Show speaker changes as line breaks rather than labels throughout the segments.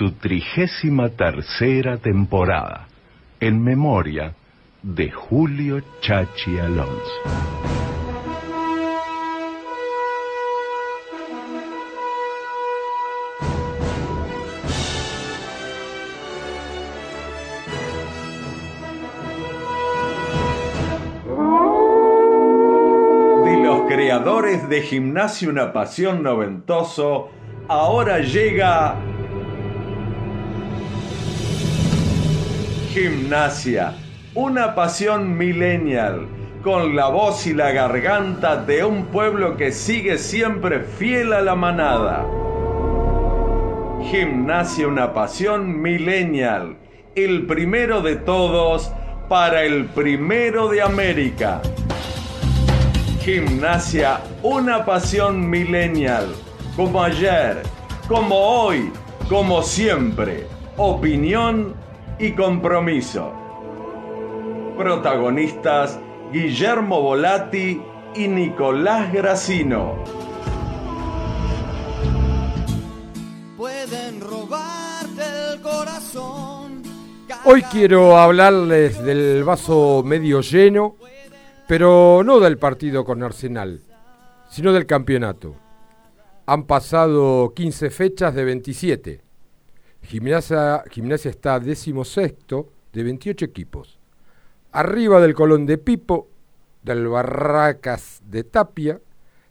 su trigésima tercera temporada, en memoria de Julio Chachi Alonso.
De los creadores de Gimnasio Una Pasión Noventoso, ahora llega Gimnasia, una pasión millennial, con la voz y la garganta de un pueblo que sigue siempre fiel a la manada. Gimnasia, una pasión millennial, el primero de todos para el primero de América. Gimnasia, una pasión millennial, como ayer, como hoy, como siempre. Opinión y compromiso. Protagonistas Guillermo Volati y Nicolás Gracino.
Pueden robarte el corazón.
Hoy quiero hablarles del vaso medio lleno, pero no del partido con Arsenal, sino del campeonato. Han pasado 15 fechas de 27. Gimnasia, Gimnasia está decimosexto de 28 equipos. Arriba del Colón de Pipo, del Barracas de Tapia,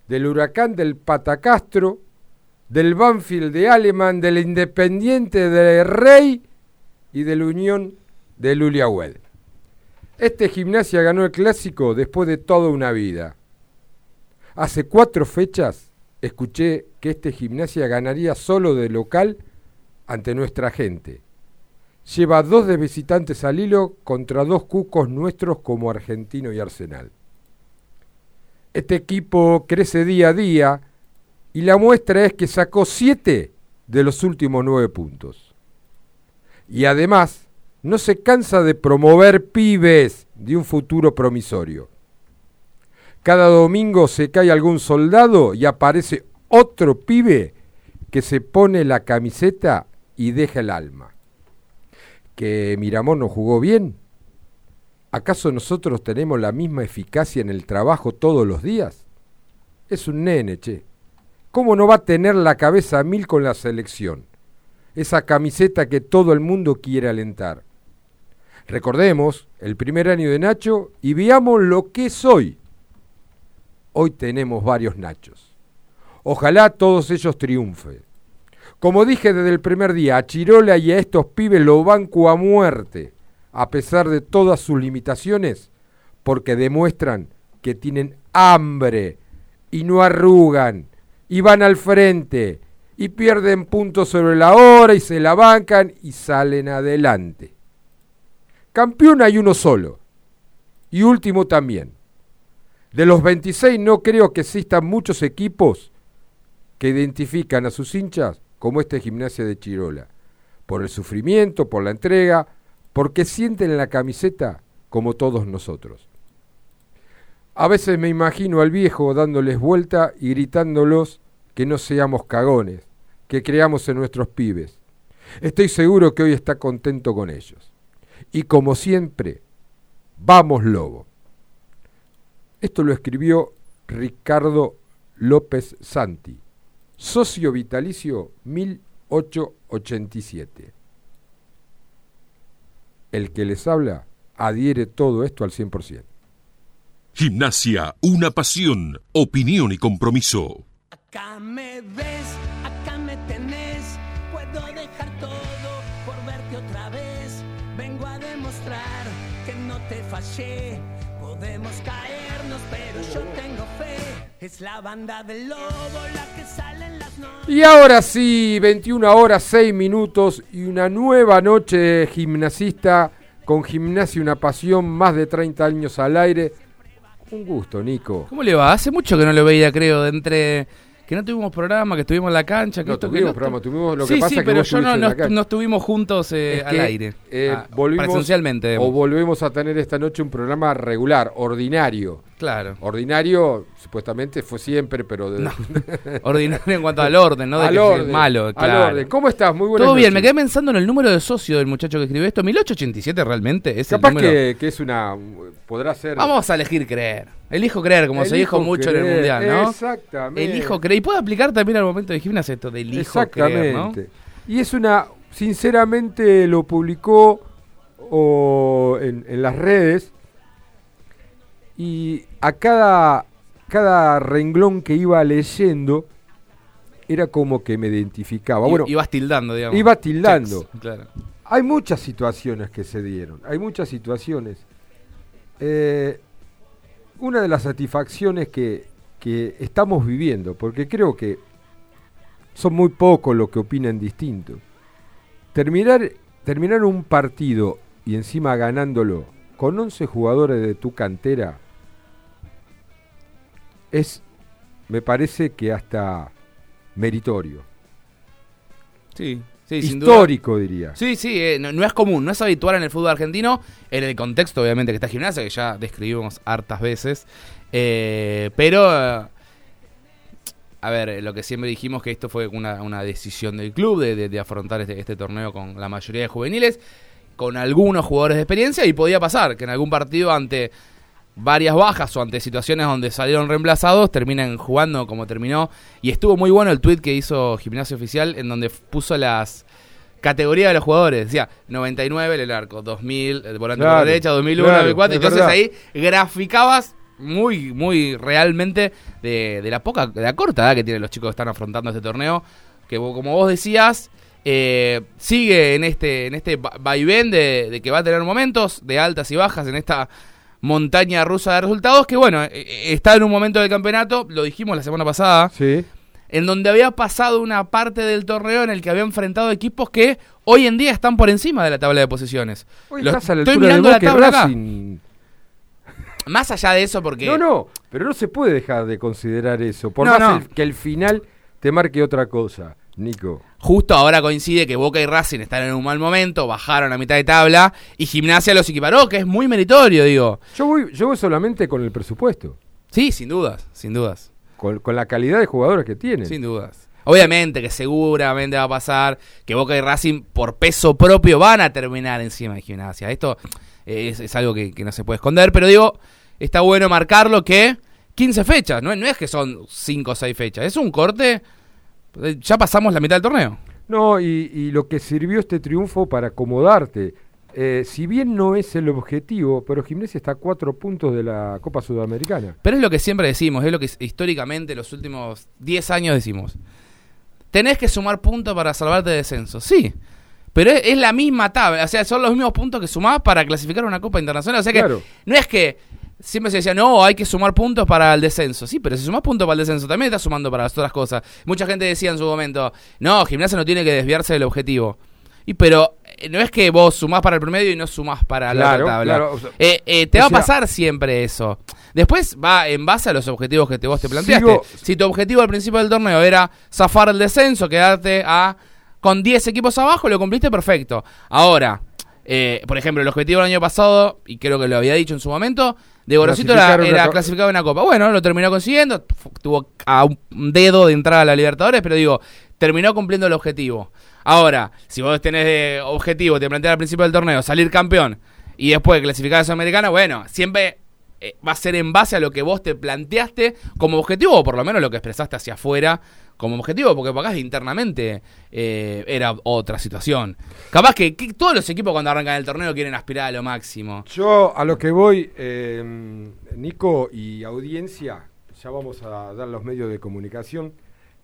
del Huracán del Patacastro, del Banfield de Alemán, del Independiente de Rey y de la Unión de Luliahued. Este Gimnasia ganó el clásico después de toda una vida. Hace cuatro fechas escuché que este Gimnasia ganaría solo de local ante nuestra gente. Lleva dos de visitantes al hilo contra dos cucos nuestros como Argentino y Arsenal. Este equipo crece día a día y la muestra es que sacó siete de los últimos nueve puntos. Y además no se cansa de promover pibes de un futuro promisorio. Cada domingo se cae algún soldado y aparece otro pibe que se pone la camiseta y deja el alma. ¿Que Miramón no jugó bien? ¿Acaso nosotros tenemos la misma eficacia en el trabajo todos los días? Es un nene, che. ¿Cómo no va a tener la cabeza mil con la selección? Esa camiseta que todo el mundo quiere alentar. Recordemos el primer año de Nacho y veamos lo que es hoy. Hoy tenemos varios Nachos. Ojalá todos ellos triunfen. Como dije desde el primer día, a Chirola y a estos pibes lo banco a muerte, a pesar de todas sus limitaciones, porque demuestran que tienen hambre y no arrugan y van al frente y pierden puntos sobre la hora y se la bancan y salen adelante. Campeón hay uno solo y último también. De los 26 no creo que existan muchos equipos que identifican a sus hinchas como este gimnasia de Chirola, por el sufrimiento, por la entrega, porque sienten en la camiseta como todos nosotros. A veces me imagino al viejo dándoles vuelta y gritándolos que no seamos cagones, que creamos en nuestros pibes. Estoy seguro que hoy está contento con ellos. Y como siempre, vamos lobo. Esto lo escribió Ricardo López Santi socio vitalicio 1887. El que les habla adhiere todo esto al 100%.
Gimnasia, una pasión, opinión y compromiso.
Acá me ves, acá me tenés. Puedo dejar todo por verte otra vez. Vengo a demostrar que no te fallé. Podemos caernos, pero yo tengo. Es la banda del lobo la que sale en las noches.
Y ahora sí, 21 horas 6 minutos y una nueva noche de gimnasista con gimnasia una pasión, más de 30 años al aire. Un gusto, Nico.
¿Cómo le va? Hace mucho que no lo veía, creo, de entre que no tuvimos programa, que estuvimos en la cancha, que
No
esto,
tuvimos programa, tuvimos lo
sí,
que pasa
sí,
que
pero yo no, no,
la cancha.
no estuvimos juntos eh,
Es
al
que,
aire.
eh,
Ah,
volvimos,
presencialmente.
o volvemos a tener esta noche un programa regular, ordinario.
Claro.
Ordinario, supuestamente, fue siempre, pero... De,
No. Ordinario en cuanto al orden, ¿no? De
al
que
orden,
malo,
al
claro.
orden. ¿Cómo estás? Muy buenas
Todo bien, me quedé pensando en el número de socio del muchacho que escribió esto. 1887 realmente es
Capaz
el número.
que, que es una... Podrá ser...
Vamos a elegir creer. Elijo creer, como se dijo mucho en el mundial, ¿no?
Exactamente.
Elijo creer. Y puede aplicar también al momento de gimnasia esto de elijo creer, ¿no?
Exactamente. Y es una, sinceramente lo publicó o en, en las redes y a cada, cada renglón que iba leyendo era como que me identificaba. Bueno,
ibas tildando, digamos.
iba tildando.
Checks, claro.
hay muchas situaciones que se dieron, hay muchas situaciones. Eh, una de las satisfacciones que, que estamos viviendo, porque creo que son muy pocos los que opinan distinto. Terminar, terminar un partido y encima ganándolo con 11 jugadores de tu cantera es, me parece que hasta meritorio.
Sí, sí, sin duda.
Histórico, diría.
Sí, sí, eh, no, no es común, no es habitual en el fútbol argentino, en el contexto obviamente que está gimnasia, que ya describimos hartas veces, eh, pero, eh, a ver, lo que siempre dijimos que esto fue una, una decisión del club de, de- de afrontar este, este torneo con la mayoría de juveniles, con algunos jugadores de experiencia, y podía pasar que en algún partido ante varias bajas o ante situaciones donde salieron reemplazados, terminan jugando como terminó. Y estuvo muy bueno el tweet que hizo Gimnasio Oficial, en donde puso las categorías de los jugadores. Decía 99 en el arco, 2000 el volante por
Claro,
la derecha, 2001
claro,
2004.
es
Entonces
verdad.
ahí graficabas muy, muy realmente de, de la poca, de la corta edad que tienen los chicos que están afrontando este torneo. Que como vos decías, eh, sigue en este, en este va- vaivén de, de que va a tener momentos de altas y bajas en esta montaña rusa de resultados que bueno, eh, eh, está en un momento del campeonato, lo dijimos la semana pasada,
Sí.
en donde había pasado una parte del torneo en el que había enfrentado equipos que hoy en día están por encima de la tabla de posiciones.
Hoy
Lo-
estás a la
estoy mirando la tabla acá. Más allá de eso, porque
No, no, pero no se puede dejar de considerar eso. Por
No,
más
no.
el- que el final te marque otra cosa, Nico.
justo ahora coincide que Boca y Racing están en un mal momento, bajaron a mitad de tabla y Gimnasia los equiparó, que es muy meritorio, digo.
Yo voy, yo voy solamente con el presupuesto,
Sí, sin dudas, sin dudas.
con, con la calidad de jugadores que tienen.
Sin dudas. Obviamente que seguramente va a pasar que Boca y Racing por peso propio van a terminar encima de gimnasia. Esto es, es algo que, que no se puede esconder, pero digo, está bueno marcarlo que 15 fechas, no, no es que son 5 o 6 fechas, es un corte, ya pasamos la mitad del torneo.
No, y, y lo que sirvió este triunfo para acomodarte. Eh, si bien no es el objetivo, pero Gimnasia está a cuatro puntos de la Copa Sudamericana.
Pero es lo que siempre decimos, es lo que históricamente los últimos 10 años decimos. Tenés que sumar puntos para salvarte de descenso, sí. Pero es, es la misma tabla, o sea, son los mismos puntos que sumás para clasificar a una Copa Internacional. O sea que
Claro.
no es que siempre se decía, no, hay que sumar puntos para el descenso. Sí, pero si sumás puntos para el descenso, también estás sumando para las otras cosas. Mucha gente decía en su momento, no, Gimnasia no tiene que desviarse del objetivo. Y pero eh, no es que vos sumás para el promedio y no sumás para la
Claro,
tabla.
claro, o sea,
Eh, eh, te va a pasar siempre eso. Después va en base a los objetivos que te, vos te planteaste.
Sigo-
Si tu objetivo al principio del torneo era zafar el descenso, quedarte a con 10 equipos abajo, lo cumpliste perfecto. Ahora, eh, por ejemplo, el objetivo del año pasado, y creo que lo había dicho en su momento, de Gorosito era, clasificado en una copa. Bueno, lo terminó consiguiendo, tuvo a un dedo de entrar a la Libertadores, pero digo, terminó cumpliendo el objetivo. Ahora, si vos tenés de objetivo, te planteas al principio del torneo, salir campeón y después clasificar a Sudamericana, bueno, siempre eh, va a ser en base a lo que vos te planteaste como objetivo, o por lo menos lo que expresaste hacia afuera como objetivo, porque por acá internamente eh, era otra situación. Capaz que, todos los equipos cuando arrancan el torneo quieren aspirar a lo máximo.
Yo a lo que voy, eh, Nico y audiencia, ya vamos a dar los medios de comunicación,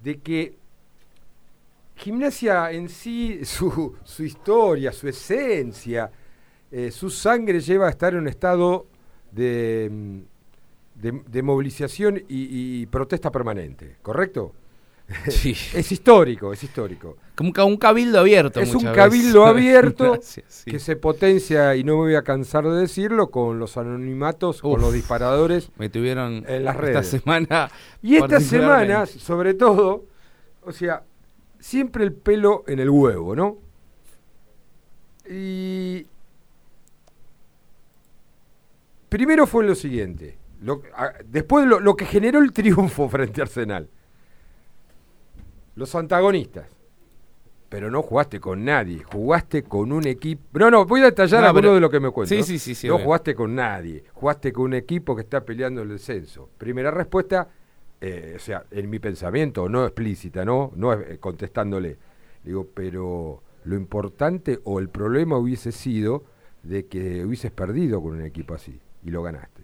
de que gimnasia en sí, su, su historia, su esencia, eh, su sangre lleva a estar en un estado de, mm, de, de movilización y, y protesta permanente, ¿correcto?
Sí.
Es histórico, es histórico.
Como un ca- un cabildo abierto.
Es un cabildo
veces.
abierto
Gracias, sí.
que se potencia, y no me voy a cansar de decirlo, con los anonimatos, con
Uf.
los disparadores.
Me tuvieron
En las
esta
redes.
semana.
Y estas
particularmente.
semanas, sobre todo, o sea, siempre el pelo en el huevo, ¿no? Y primero fue lo siguiente, lo- a- después de lo, lo que generó el triunfo frente a Arsenal. Los antagonistas. Pero no jugaste con nadie, jugaste con un equipo. No, no, voy a detallar
No,
alguno de lo que me cuento.
Sí, sí, sí, sí,
No jugaste con nadie, jugaste con un equipo que está peleando el descenso. Primera respuesta, eh, o sea, en mi pensamiento, no explícita, ¿no? No eh, contestándole. Digo, pero lo importante o el problema hubiese sido de que hubieses perdido con un equipo así y lo ganaste.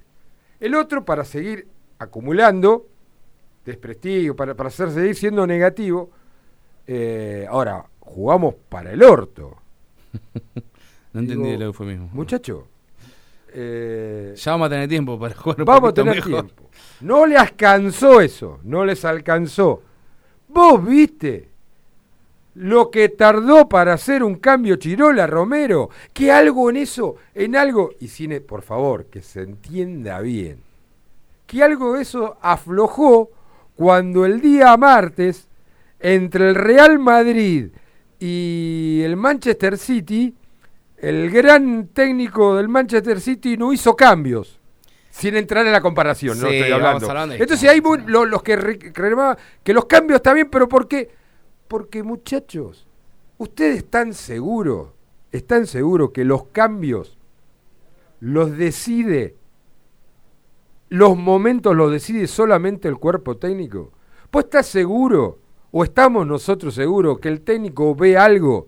El otro, para seguir acumulando desprestigio, para, para hacer seguir siendo negativo, eh, ahora, jugamos para el orto.
No entendí
Digo,
el eufemismo.
Muchacho, eh,
Ya vamos a tener tiempo para jugar
vamos a tener
mejor.
tiempo. No les alcanzó eso, no les alcanzó. Vos viste lo que tardó para hacer un cambio Chirola Romero, que algo en eso, en algo, y cine, por favor, que se entienda bien, que algo de eso aflojó cuando el día martes, entre el Real Madrid y el Manchester City, el gran técnico del Manchester City no hizo cambios. Sin entrar en la comparación, no
Sí,
estoy
vamos
hablando.
hablando de-
Entonces hay lo- los que re- reclamaban que los cambios están bien, pero ¿por qué? Porque muchachos, ustedes están seguros, están seguros que los cambios los decide, los momentos los decide solamente el cuerpo técnico. ¿Pues estás seguro o estamos nosotros seguros que el técnico ve algo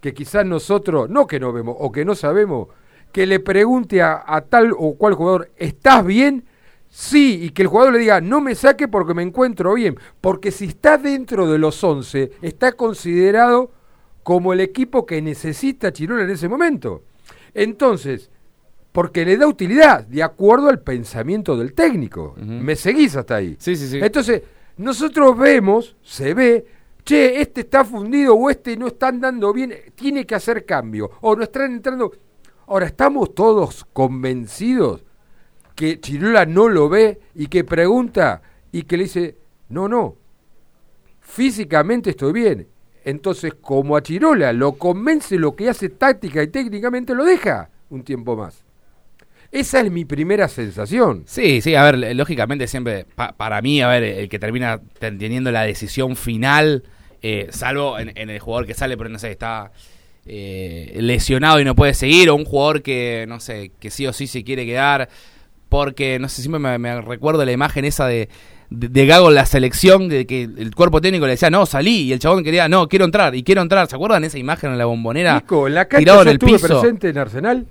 que quizás nosotros, no que no vemos o que no sabemos, que le pregunte a, tal o cual jugador, ¿estás bien? Sí, y que el jugador le diga, no me saque porque me encuentro bien. Porque si está dentro de los 11, está considerado como el equipo que necesita Chirola en ese momento. Entonces, porque le da utilidad, de acuerdo al pensamiento del técnico. ¿Me seguís hasta ahí?
Sí, sí, sí.
Entonces, nosotros vemos, se ve, che, este está fundido o este no está andando bien, tiene que hacer cambio. O no están entrando. Ahora, ¿estamos todos convencidos que Chirola no lo ve y que pregunta y que le dice, no, no, físicamente estoy bien? Entonces, como a Chirola lo convence lo que hace táctica y técnicamente, lo deja un tiempo más. Esa es mi primera sensación.
Sí, sí, a ver, lógicamente siempre, pa- para mí, a ver, el que termina ten- teniendo la decisión final, eh, salvo en, en el jugador que sale, pero no sé, está eh, lesionado y no puede seguir, o un jugador que, no sé, que sí o sí se quiere quedar, porque, no sé, siempre me, recuerdo la imagen esa de, de, de Gago en la selección, de que el cuerpo técnico le decía, no, salí, y el chabón quería, no, quiero entrar, y quiero entrar, ¿se acuerdan esa imagen en la bombonera?
Nico, en la cancha yo
en el
estuve
piso.
presente en Arsenal.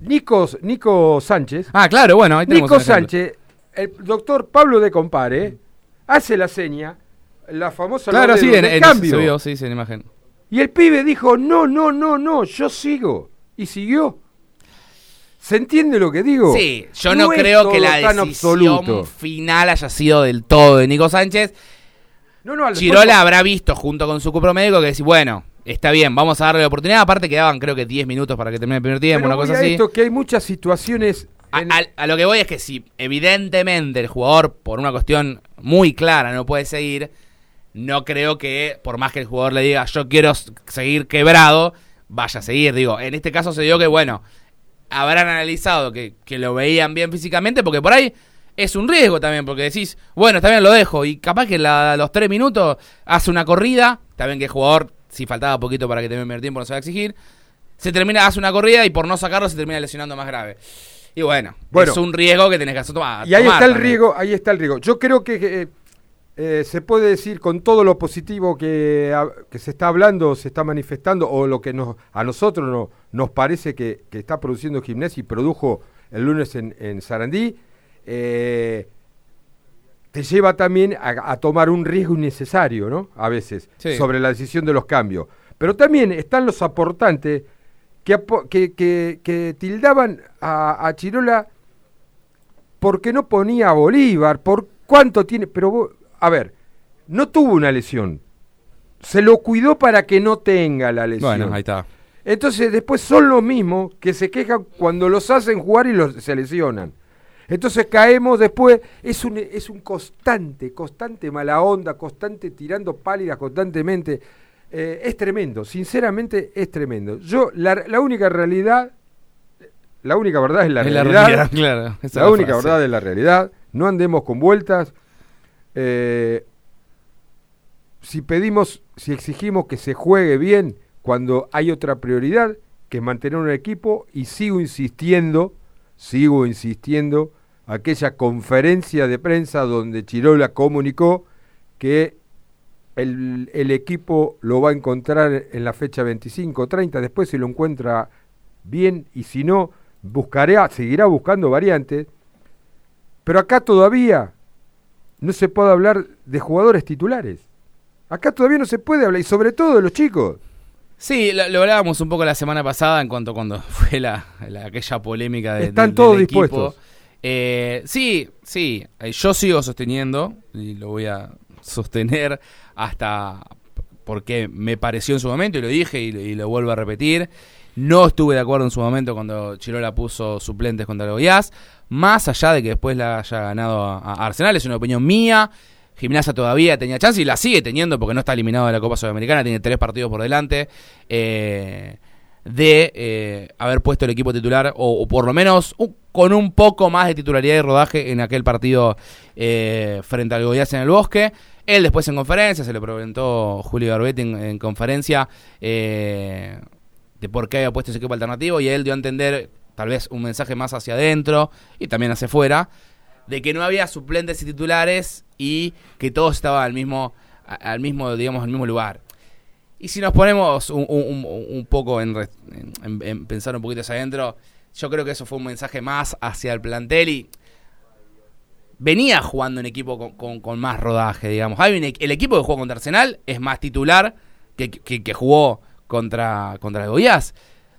Nico, Nico Sánchez.
Ah, claro, bueno, ahí tenemos
Nico. Sánchez, el doctor Pablo de Compare, hace la seña, la famosa
Claro, sí, en,
cambio.
se vio, sí, sí, en imagen.
Y el pibe dijo, no, no, no, no, yo sigo. Y siguió. ¿Se entiende lo que digo?
Sí, yo no, creo que la decisión
absoluto.
final haya sido del todo de Nico Sánchez.
No, no,
Chirola habrá visto junto con su médico que decir, bueno, está bien, vamos a darle la oportunidad. Aparte quedaban creo que 10 minutos para que termine el primer tiempo,
Pero
una cosa
a
así.
esto, que hay muchas situaciones...
A,
en-
a- a lo que voy es que si evidentemente el jugador, por una cuestión muy clara, no puede seguir, no creo que, por más que el jugador le diga yo quiero seguir quebrado, vaya a seguir. Digo, en este caso se dio que, bueno, habrán analizado que, que lo veían bien físicamente, porque por ahí es un riesgo también, porque decís, bueno, está bien, lo dejo, y capaz que la- los tres minutos hace una corrida, está bien que el jugador, si faltaba poquito para que termine el primer tiempo, no se va a exigir, se termina, hace una corrida y por no sacarlo se termina lesionando más grave. Y bueno,
Bueno.
es un riesgo que tenés que hacer tomar.
Y ahí
tomar
está el
también.
riesgo, ahí está el riesgo. Yo creo que eh, eh, se puede decir con todo lo positivo que, ah, que se está hablando, se está manifestando, o lo que nos, a nosotros no- nos parece que, que está produciendo Gimnasia y produjo el lunes en, en Sarandí, eh, te lleva también a, a tomar un riesgo innecesario, ¿no? A veces,
Sí.
sobre la decisión de los cambios. Pero también están los aportantes que, que, que- que tildaban a, a Chirola porque no ponía a Bolívar, por cuánto tiene, pero vos- a ver, no tuvo una lesión. Se lo cuidó para que no tenga la lesión.
Bueno, ahí está.
Entonces después son los mismos que se quejan cuando los hacen jugar y los se lesionan. Entonces caemos después, es un, es un constante, constante mala onda, constante tirando pálidas constantemente. Eh, es tremendo, sinceramente es tremendo. Yo, la, la única realidad, la única verdad es la
Es la
realidad.
realidad, claro. Esa es
la única
frase.
verdad es la realidad. No andemos con vueltas. Eh, si pedimos, si exigimos que se juegue bien cuando hay otra prioridad, que es mantener un equipo, y sigo insistiendo, sigo insistiendo, aquella conferencia de prensa donde Chirola comunicó que el, el equipo lo va a encontrar en la fecha 25 30, después si lo encuentra bien y si no, buscará, seguirá buscando variantes, pero acá todavía no se puede hablar de jugadores titulares. Acá todavía no se puede hablar, y sobre todo de los chicos.
Sí, lo, lo hablábamos un poco la semana pasada en cuanto cuando fue la, la- aquella polémica de,
Están
del-
todos
del
dispuestos.
Eh, sí, sí, eh, yo sigo sosteniendo y lo voy a sostener hasta porque me pareció en su momento y lo dije y, lo- y lo vuelvo a repetir. No estuve de acuerdo en su momento cuando Chirola puso suplentes contra el Goiás, más allá de que después la haya ganado a, a Arsenal, es una opinión mía. Gimnasia todavía tenía chance y la sigue teniendo porque no está eliminado de la Copa Sudamericana, tiene tres partidos por delante. eh, de eh, haber puesto el equipo titular, o, o por lo menos con un poco más de titularidad y rodaje en aquel partido eh, frente al Goiás en el Bosque. Él después en conferencia, se le preguntó Julio Garbetti en, en conferencia eh, de por qué había puesto ese equipo alternativo y él dio a entender tal vez un mensaje más hacia adentro y también hacia afuera de que no había suplentes y titulares y que todos estaban al mismo, al mismo, digamos, al mismo lugar. Y si nos ponemos un, un- poco en, en- en pensar un poquito hacia adentro, yo creo que eso fue un mensaje más hacia el plantel y venía jugando un equipo con, con- más rodaje, digamos. E- el equipo que jugó contra Arsenal es más titular que, que, que jugó contra, contra el Goiás.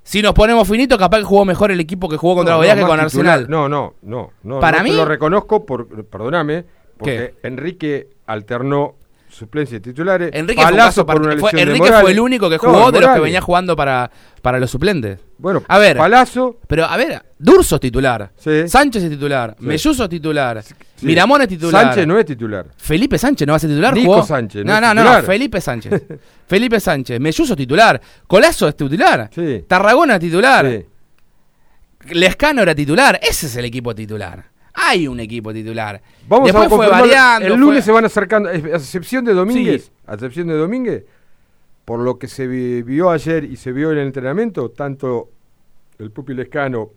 Si nos ponemos finito, capaz que jugó mejor el equipo que jugó contra
No, no,
que con
titular.
Arsenal.
No, no, no. no
Para
no te
mí-
lo reconozco, por, perdóname, porque Enrique alternó suplencia y titulares.
Enrique, caso
por una
fue-
de
Enrique fue el único que
No,
jugó de los que venía jugando para, para los suplentes.
Bueno,
A ver.
Palazzo,
Pero, a ver, Durso es titular.
Sí.
Sánchez es titular.
Sí.
Melluso es titular.
sí.
Miramón es titular.
Sánchez no es titular.
Felipe Sánchez no va a ser titular.
Nico
jugó-
Sánchez no
No,
es
no, no. Felipe Sánchez. Felipe Sánchez. Melluso es titular. Colazo es titular. Tarragona es titular. Lescano era titular. Ese es el equipo titular. Hay un equipo titular.
Vamos
Después
a
fue variando.
El
fue-
lunes se van acercando, a excepción de Domínguez,
Sí.
a excepción de Domínguez, por lo que se vi- vio ayer y se vio en el entrenamiento, tanto el Pupi Lescano,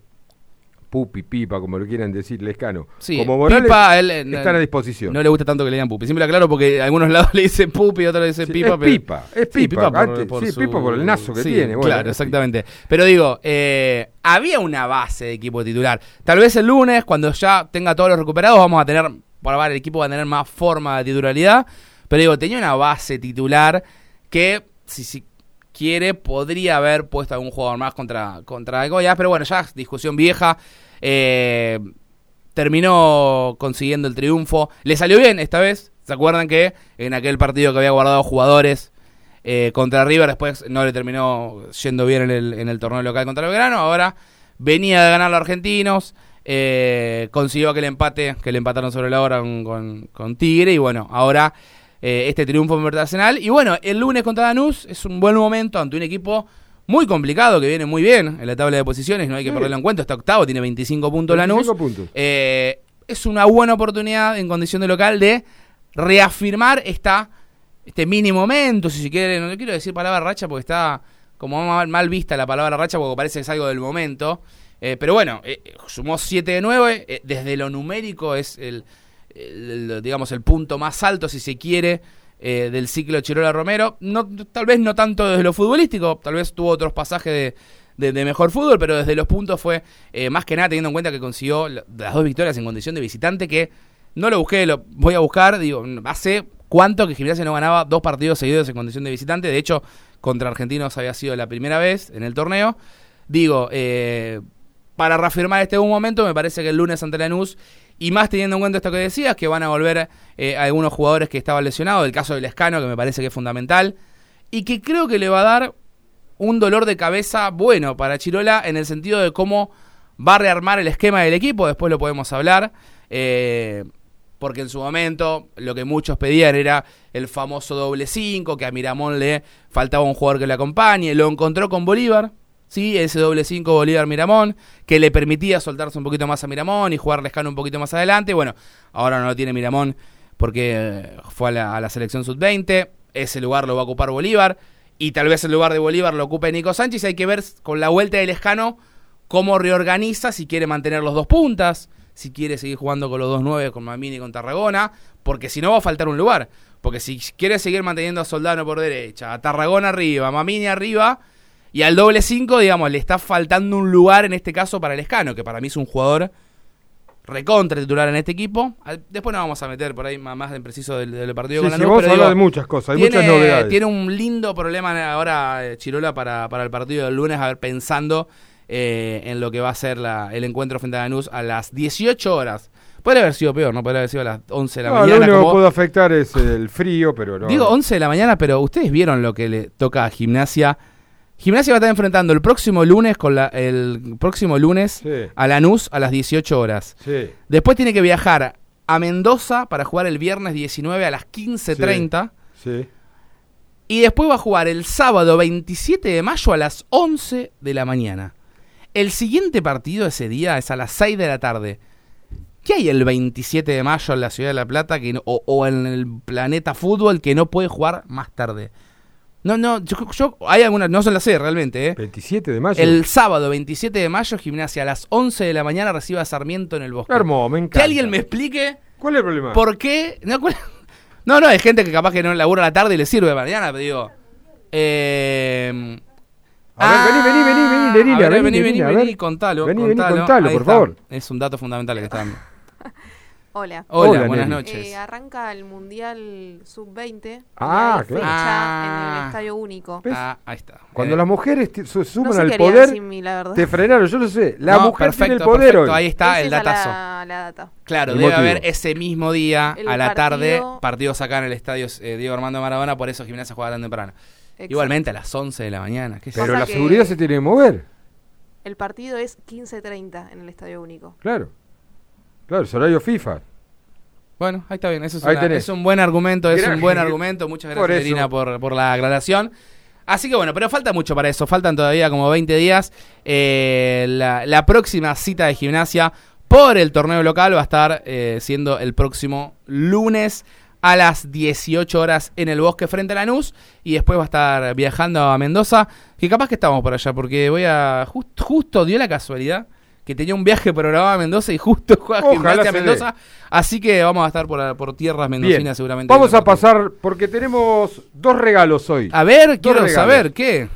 Pupi, Pipa, como lo quieran decir, Lescano,
Sí,
como Morales,
Pipa, él, eh,
están a disposición.
No le gusta tanto que le digan pupi. Siempre aclaro porque a algunos lados le dicen pupi, otros le dicen
Sí,
pipa.
es
pero-
pipa, es
Sí,
pipa,
por-
antes-
por
sí,
su-
pipa por el nazo que tiene, bueno,
claro, exactamente. Pero digo, eh, había una base de equipo titular. Tal vez el lunes, cuando ya tenga todos los recuperados, vamos a tener, por ver, el equipo va a tener más forma de titularidad. Pero digo, tenía una base titular que, si, si quiere, podría haber puesto algún jugador más contra, contra Goiás. Pero bueno, ya discusión vieja. Eh, terminó consiguiendo el triunfo. Le salió bien esta vez. ¿Se acuerdan que en aquel partido que había guardado jugadores eh, contra River después no le terminó yendo bien en el, en el torneo local contra Belgrano? Ahora venía de ganar los argentinos. eh, consiguió aquel empate que le empataron sobre la hora con- con Tigre. Y bueno, ahora eh, este triunfo en Arsenal. Y bueno, el lunes contra Danús es un buen momento ante un equipo muy complicado que viene muy bien en la tabla de posiciones. No hay que
Sí.
perderlo en cuenta. Está octavo, tiene 25 puntos
25
Lanús.
puntos.
Eh, es una buena oportunidad en condición de local de reafirmar esta, este mini momento, si se quiere. No quiero decir palabra racha porque está como mal, mal vista la palabra racha porque parece que es algo del momento. Eh, pero bueno, eh, sumó 7 de 9. eh, desde lo numérico es el, digamos, el punto más alto, si se quiere, eh, del ciclo Chirola Romero. No, tal vez no tanto desde lo futbolístico, tal vez tuvo otros pasajes de, de- mejor fútbol, pero desde los puntos fue eh, más que nada teniendo en cuenta que consiguió la- las dos victorias en condición de visitante que no lo busqué, lo voy a buscar, digo, hace cuánto que Gimnasia no ganaba dos partidos seguidos en condición de visitante, de hecho, contra Argentinos había sido la primera vez en el torneo. Digo, eh, para reafirmar este buen momento, me parece que el lunes ante Lanús, y más teniendo en cuenta esto que decías, que van a volver eh, algunos jugadores que estaban lesionados, el caso del Escano, que me parece que es fundamental, y que creo que le va a dar un dolor de cabeza bueno para Chirola en el sentido de cómo va a rearmar el esquema del equipo, después lo podemos hablar, eh, porque en su momento lo que muchos pedían era el famoso doble 5, que a Miramón le faltaba un jugador que le acompañe, lo encontró con Bolívar, Sí, ese doble 5 Bolívar-Miramón, que le permitía soltarse un poquito más a Miramón y jugar Lescano un poquito más adelante. Bueno, ahora no lo tiene Miramón porque eh, fue a la, a la selección sub-20. Ese lugar lo va a ocupar Bolívar. Y tal vez el lugar de Bolívar lo ocupe Nico Sánchez. Hay que ver con la vuelta de Lescano cómo reorganiza, si quiere mantener los dos puntas, si quiere seguir jugando con los dos nueve, con Mamini y con Tarragona, porque si no va a faltar un lugar. Porque si quiere seguir manteniendo a Soldano por derecha, a Tarragona arriba, a Mamini arriba, y al doble 5, digamos, le está faltando un lugar en este caso para el Escano, que para mí es un jugador recontra titular en este equipo. Después nos vamos a meter por ahí más en preciso del, del partido
Sí,
con
sí,
Lanús,
vamos a
pero digo,
de muchas cosas, hay
tiene,
muchas novedades.
Tiene un lindo problema ahora eh, Chirola para, para el partido del lunes, a ver, pensando eh, en lo que va a ser la- el encuentro frente a Lanús a las 18 horas. Podría haber sido peor, ¿no? Podría haber sido a las 11 de la
No, lo
mañana.
único que
como-
puede afectar es el frío, pero no.
Digo 11 de la mañana, pero ustedes vieron lo que le toca a Gimnasia. Gimnasia va a estar enfrentando el próximo lunes con la, el próximo lunes
Sí.
a Lanús a las 18 horas.
Sí.
Después tiene que viajar a Mendoza para jugar el viernes 19 a las 15.30.
Sí.
Y después va a jugar el sábado 27 de mayo a las 11 de la mañana. El siguiente partido ese día es a las 6 de la tarde. ¿Qué hay el 27 de mayo en la Ciudad de La Plata que no- o, o en el planeta fútbol que no puede jugar más tarde? No, no, yo, yo- hay algunas, no se las sé realmente, ¿eh?
27 de mayo.
El sábado 27 de mayo, Gimnasia a las 11 de la mañana recibe a Sarmiento en el bosque.
Hermoso, me encanta.
Que alguien me explique
¿Cuál es el problema?
¿Por qué? No, ¿cuál- no, no, hay gente que capaz que no labura a la tarde y le sirve mañana, pero digo. Eh,
A ver, vení, vení, vení, vení, Nerina,
a ver,
vení,
vení, vení,
a ver.
contalo.
Vení, vení,
contalo,
contalo,
Ahí
por
está.
favor.
Es un dato fundamental el que está dando.
Hola.
Hola,
Hola,
buenas noches.
Eh, arranca el Mundial Sub-20.
Ah, claro.
fecha
Ah.
en el Estadio Único.
¿Ves?
Ah, ahí está.
Cuando
Eh,
las mujeres te- su- suman
no sé
al poder,
mí, la
te frenaron, yo lo sé. La
no,
mujer
perfecto,
tiene el poder
perfecto,
hoy.
Ahí está
Esa
el datazo.
La, la data.
Claro,
El
debe
motivo.
haber ese mismo día,
El
a la tarde,
partido-
partidos acá en el estadio eh, Diego Armando Maradona, por eso Gimnasia juega tan temprano.
Exacto.
Igualmente a las 11 de la mañana. ¿qué.
Pero la
que-
seguridad se tiene que mover.
El partido es 15.30 en el Estadio Único.
Claro. Claro, es horario FIFA.
Bueno, ahí está bien, eso es, una- es un buen argumento, es
Gra-
un buen argumento. Muchas
Por
gracias. Irina, por, por la aclaración. Así que bueno, pero falta mucho para eso, faltan todavía como 20 días. Eh, la, la próxima cita de gimnasia por el torneo local va a estar eh, siendo el próximo lunes a las 18 horas en el bosque frente a Lanús y después va a estar viajando a Mendoza, que capaz que estamos por allá, porque voy a... just- justo dio la casualidad que tenía un viaje programado a Mendoza y justo juega gimnasia
dé.
Mendoza, así que vamos a estar por, por tierras mendocinas
Bien.
seguramente.
Vamos a pasar, porque tenemos dos regalos hoy.
A ver, quiero
regalos.
saber, ¿qué?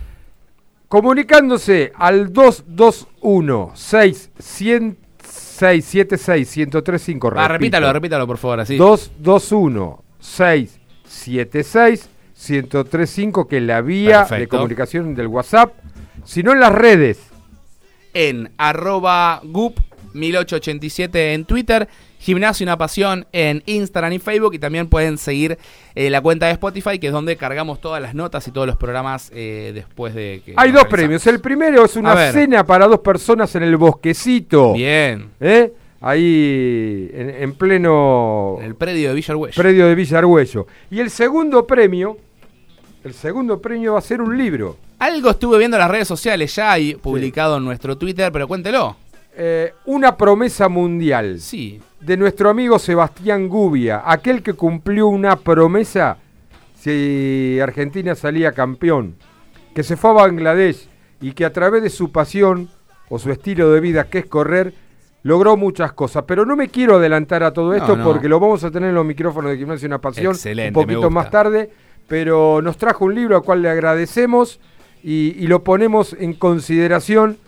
Comunicándose al 221 676 1035
Ah, repítalo, repítalo por favor, así.
221 676 1035 que es la vía de comunicación del WhatsApp, sino en las redes.
En arroba gup 1887 en Twitter, Gimnasio Una Pasión en Instagram y Facebook y también pueden seguir eh, la cuenta de Spotify que es donde cargamos todas las notas y todos los programas eh, después de que...
Hay dos
realizamos.
premios. El primero es una cena para dos personas en el bosquecito.
Bien,
¿eh? Ahí en, en pleno
en el predio de Villa Arguello.
predio de Villargüello. Y el segundo premio, el segundo premio va a ser un libro.
Algo estuve viendo en las redes sociales ya y publicado en nuestro Twitter, pero cuéntelo.
Eh, una promesa mundial
Sí,
de nuestro amigo Sebastián Gubia, aquel que cumplió una promesa si Argentina salía campeón, que se fue a Bangladesh y que a través de su pasión o su estilo de vida, que es correr, logró muchas cosas. Pero no me quiero adelantar a todo esto
no.
porque lo vamos a tener en los micrófonos de Gimnasia Una Pasión
Excelente,
un poquito más tarde. Pero nos trajo un libro al cual le agradecemos y, y lo ponemos en consideración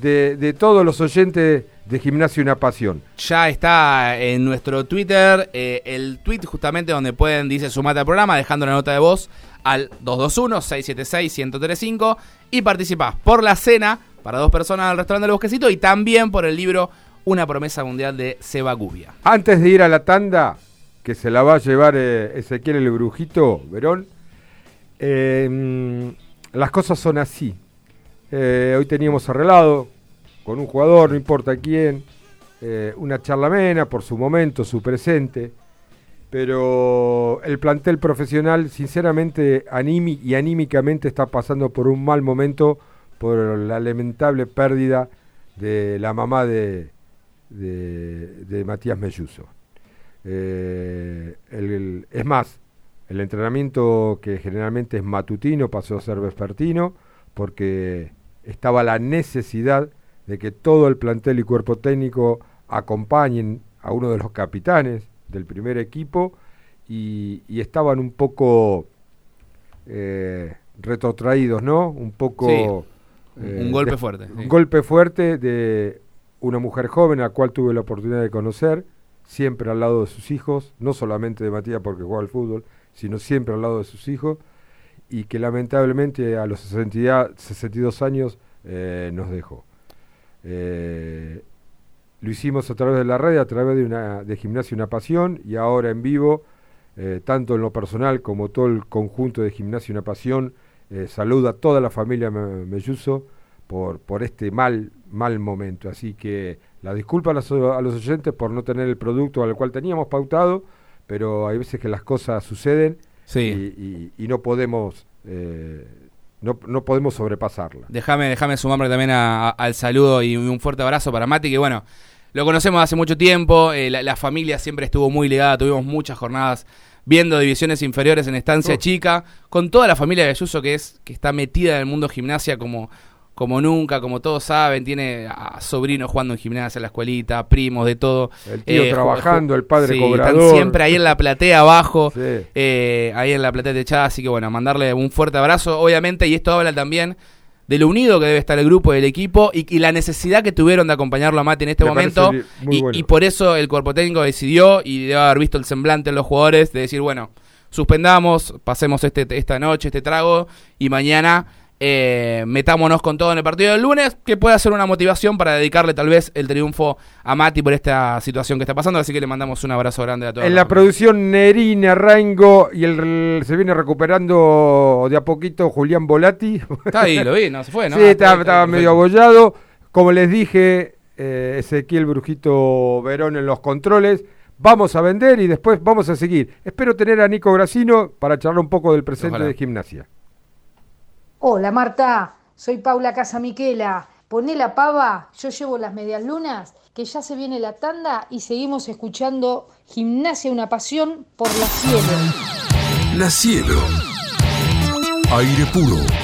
de, de todos los oyentes de Gimnasia Una Pasión.
ya está en nuestro Twitter eh, el tweet justamente donde pueden, dice, sumate al programa dejando la nota de voz al 221-676-1035 y participás por la cena para dos personas al restaurante del Bosquecito y también por el libro Una promesa mundial de Seba Gubia.
Antes de ir a la tanda, que se la va a llevar eh, Ezequiel el Brujito, Verón, mm, las cosas son así. Eh, hoy teníamos arreglado con un jugador, no importa quién, eh, una charla amena por su momento, su presente, pero el plantel profesional, sinceramente, y anímicamente está pasando por un mal momento por la lamentable pérdida de la mamá de, Matías Melluso. Eh, es más, el entrenamiento que generalmente es matutino pasó a ser vespertino porque estaba la necesidad de que todo el plantel y cuerpo técnico acompañen a uno de los capitanes del primer equipo y, y estaban un poco eh, retrotraídos, ¿no? Un poco...
Sí,
eh,
un golpe
de-
fuerte,
Un
sí.
golpe fuerte de una mujer joven a la cual tuve la oportunidad de conocer, siempre al lado de sus hijos, no solamente de Matías porque juega al fútbol, sino siempre al lado de sus hijos, y que lamentablemente a los 60 62 años eh, nos dejó. Eh, lo hicimos a través de la red, a través de, una, de Gimnasia Una Pasión, y ahora en vivo, eh, tanto en lo personal como todo el conjunto de Gimnasia Una Pasión, saluda a toda la familia Me- Melluso por, por este mal, mal momento. Así que la disculpa a a los oyentes por no tener el producto al cual teníamos pautado, pero hay veces que las cosas suceden
Sí.
y, y- y no podemos eh, no, no podemos sobrepasarla.
Déjame, déjame sumarme también a- a- al saludo y un fuerte abrazo para Mati, que bueno, lo conocemos hace mucho tiempo, eh, la, la familia siempre estuvo muy ligada, tuvimos muchas jornadas viendo divisiones inferiores en estancia chica, con toda la familia de Ayuso que es, que está metida en el mundo gimnasia como, como nunca, como todos saben, tiene a sobrinos jugando en gimnasia en la escuelita, primos, de todo.
El tío
ju-
trabajando, el padre
sí,
cobrador.
Están siempre ahí en la platea abajo,
Sí.
eh, ahí en la platea techada, así que bueno, mandarle un fuerte abrazo, obviamente, y esto habla también de lo unido que debe estar el grupo y el equipo y, y la necesidad que tuvieron de acompañarlo a Mati en este
Me
momento y,
bueno.
y por eso el cuerpo técnico decidió y debe haber visto el semblante en los jugadores de decir, bueno, suspendamos, pasemos este, esta noche, este trago y mañana eh, metámonos con todo en el partido del lunes, que pueda ser una motivación para dedicarle tal vez el triunfo a Mati por esta situación que está pasando, así que le mandamos un abrazo grande a todos.
En la producción Nerina, Rango y el, se viene recuperando de a poquito Julián Volati.
Está ahí, lo vi, no se fue, ¿no?
Sí,
Ah,
estaba, medio abollado. Como les dije, eh, Ezequiel Brujito Verón en los controles. Vamos a vender y después vamos a seguir. Espero tener a Nico Gracino para charlar un poco del presente
Ojalá.
de gimnasia.
Hola Marta, soy Paula Casamiquela. Poné la pava, yo llevo las medias lunas, que ya se viene la tanda y seguimos escuchando Gimnasia una pasión por la cielo.
La cielo. Aire puro.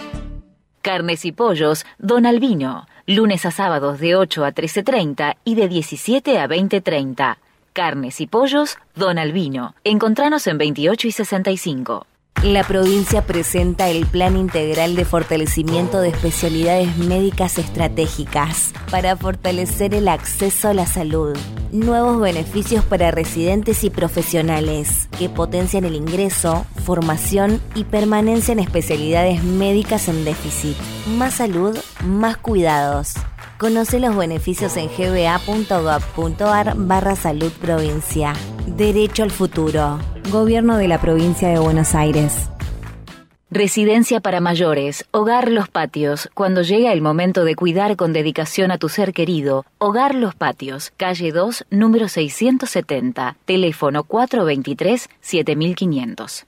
Carnes y pollos, Don Albino. Lunes a sábados de 8 a 13.30 y de 17 a 20.30. Carnes y pollos, Don Albino. Encontranos en 28 y 65.
La provincia presenta el Plan Integral de Fortalecimiento de Especialidades Médicas Estratégicas para fortalecer el acceso a la salud. Nuevos beneficios para residentes y profesionales que potencian el ingreso, formación y permanencia en especialidades médicas en déficit. Más salud, más cuidados. Conoce los beneficios en gba.gov.ar barra salud provincia. Derecho al futuro. Gobierno de la provincia de Buenos Aires.
Residencia para mayores, Hogar Los Patios. Cuando llega el momento de cuidar con dedicación a tu ser querido, Hogar Los Patios, calle 2, número 670, teléfono 423-7500.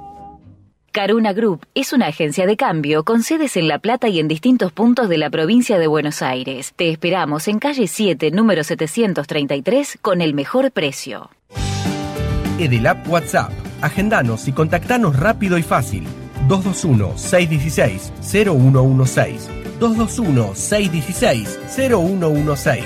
Caruna Group es una agencia de cambio con sedes en La Plata y en distintos puntos de la provincia de Buenos Aires. Te esperamos en calle 7, número 733, con el mejor precio.
Edelap WhatsApp. Agendanos y contactanos rápido y fácil. 221-616-0116. 221-616-0116.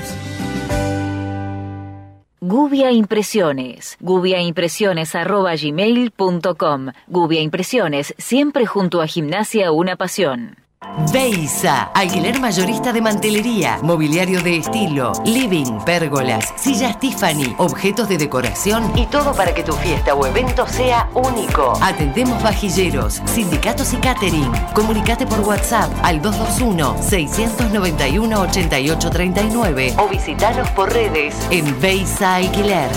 Gubia Impresiones. gubiaimpresiones.gmail.com Gubia Impresiones, siempre junto a Gimnasia Una Pasión.
Beisa, alquiler mayorista de mantelería, mobiliario de estilo, living, pérgolas, sillas Tiffany, objetos de decoración y todo para que tu fiesta o evento sea único. Atendemos vajilleros, sindicatos y catering. Comunicate por WhatsApp al 221-691-8839 o visitanos por redes en Beisa Alquiler.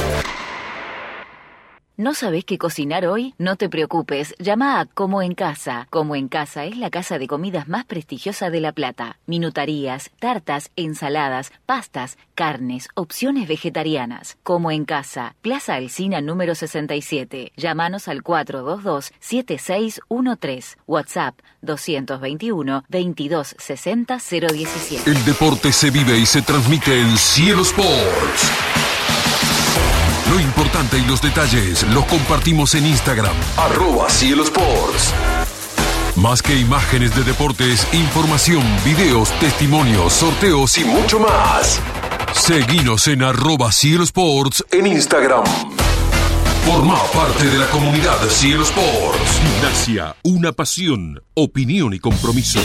¿No sabés qué cocinar hoy? No te preocupes, llama a Como en Casa. Como en Casa es la casa de comidas más prestigiosa de La Plata. Minutarías, tartas, ensaladas, pastas, carnes, opciones vegetarianas. Como en Casa, Plaza Alcina número 67. Llámanos al 422-7613. WhatsApp 221-2260-017.
El deporte se vive y se transmite en Cielo Sports. Lo importante y los detalles los compartimos en Instagram, arroba Cielo Sports. Más que imágenes de deportes, información, videos, testimonios, sorteos y mucho más. Seguinos en arroba Cielo Sports en Instagram. Forma parte de la comunidad Cielo Sports. Gimnasia, una pasión, opinión y compromiso.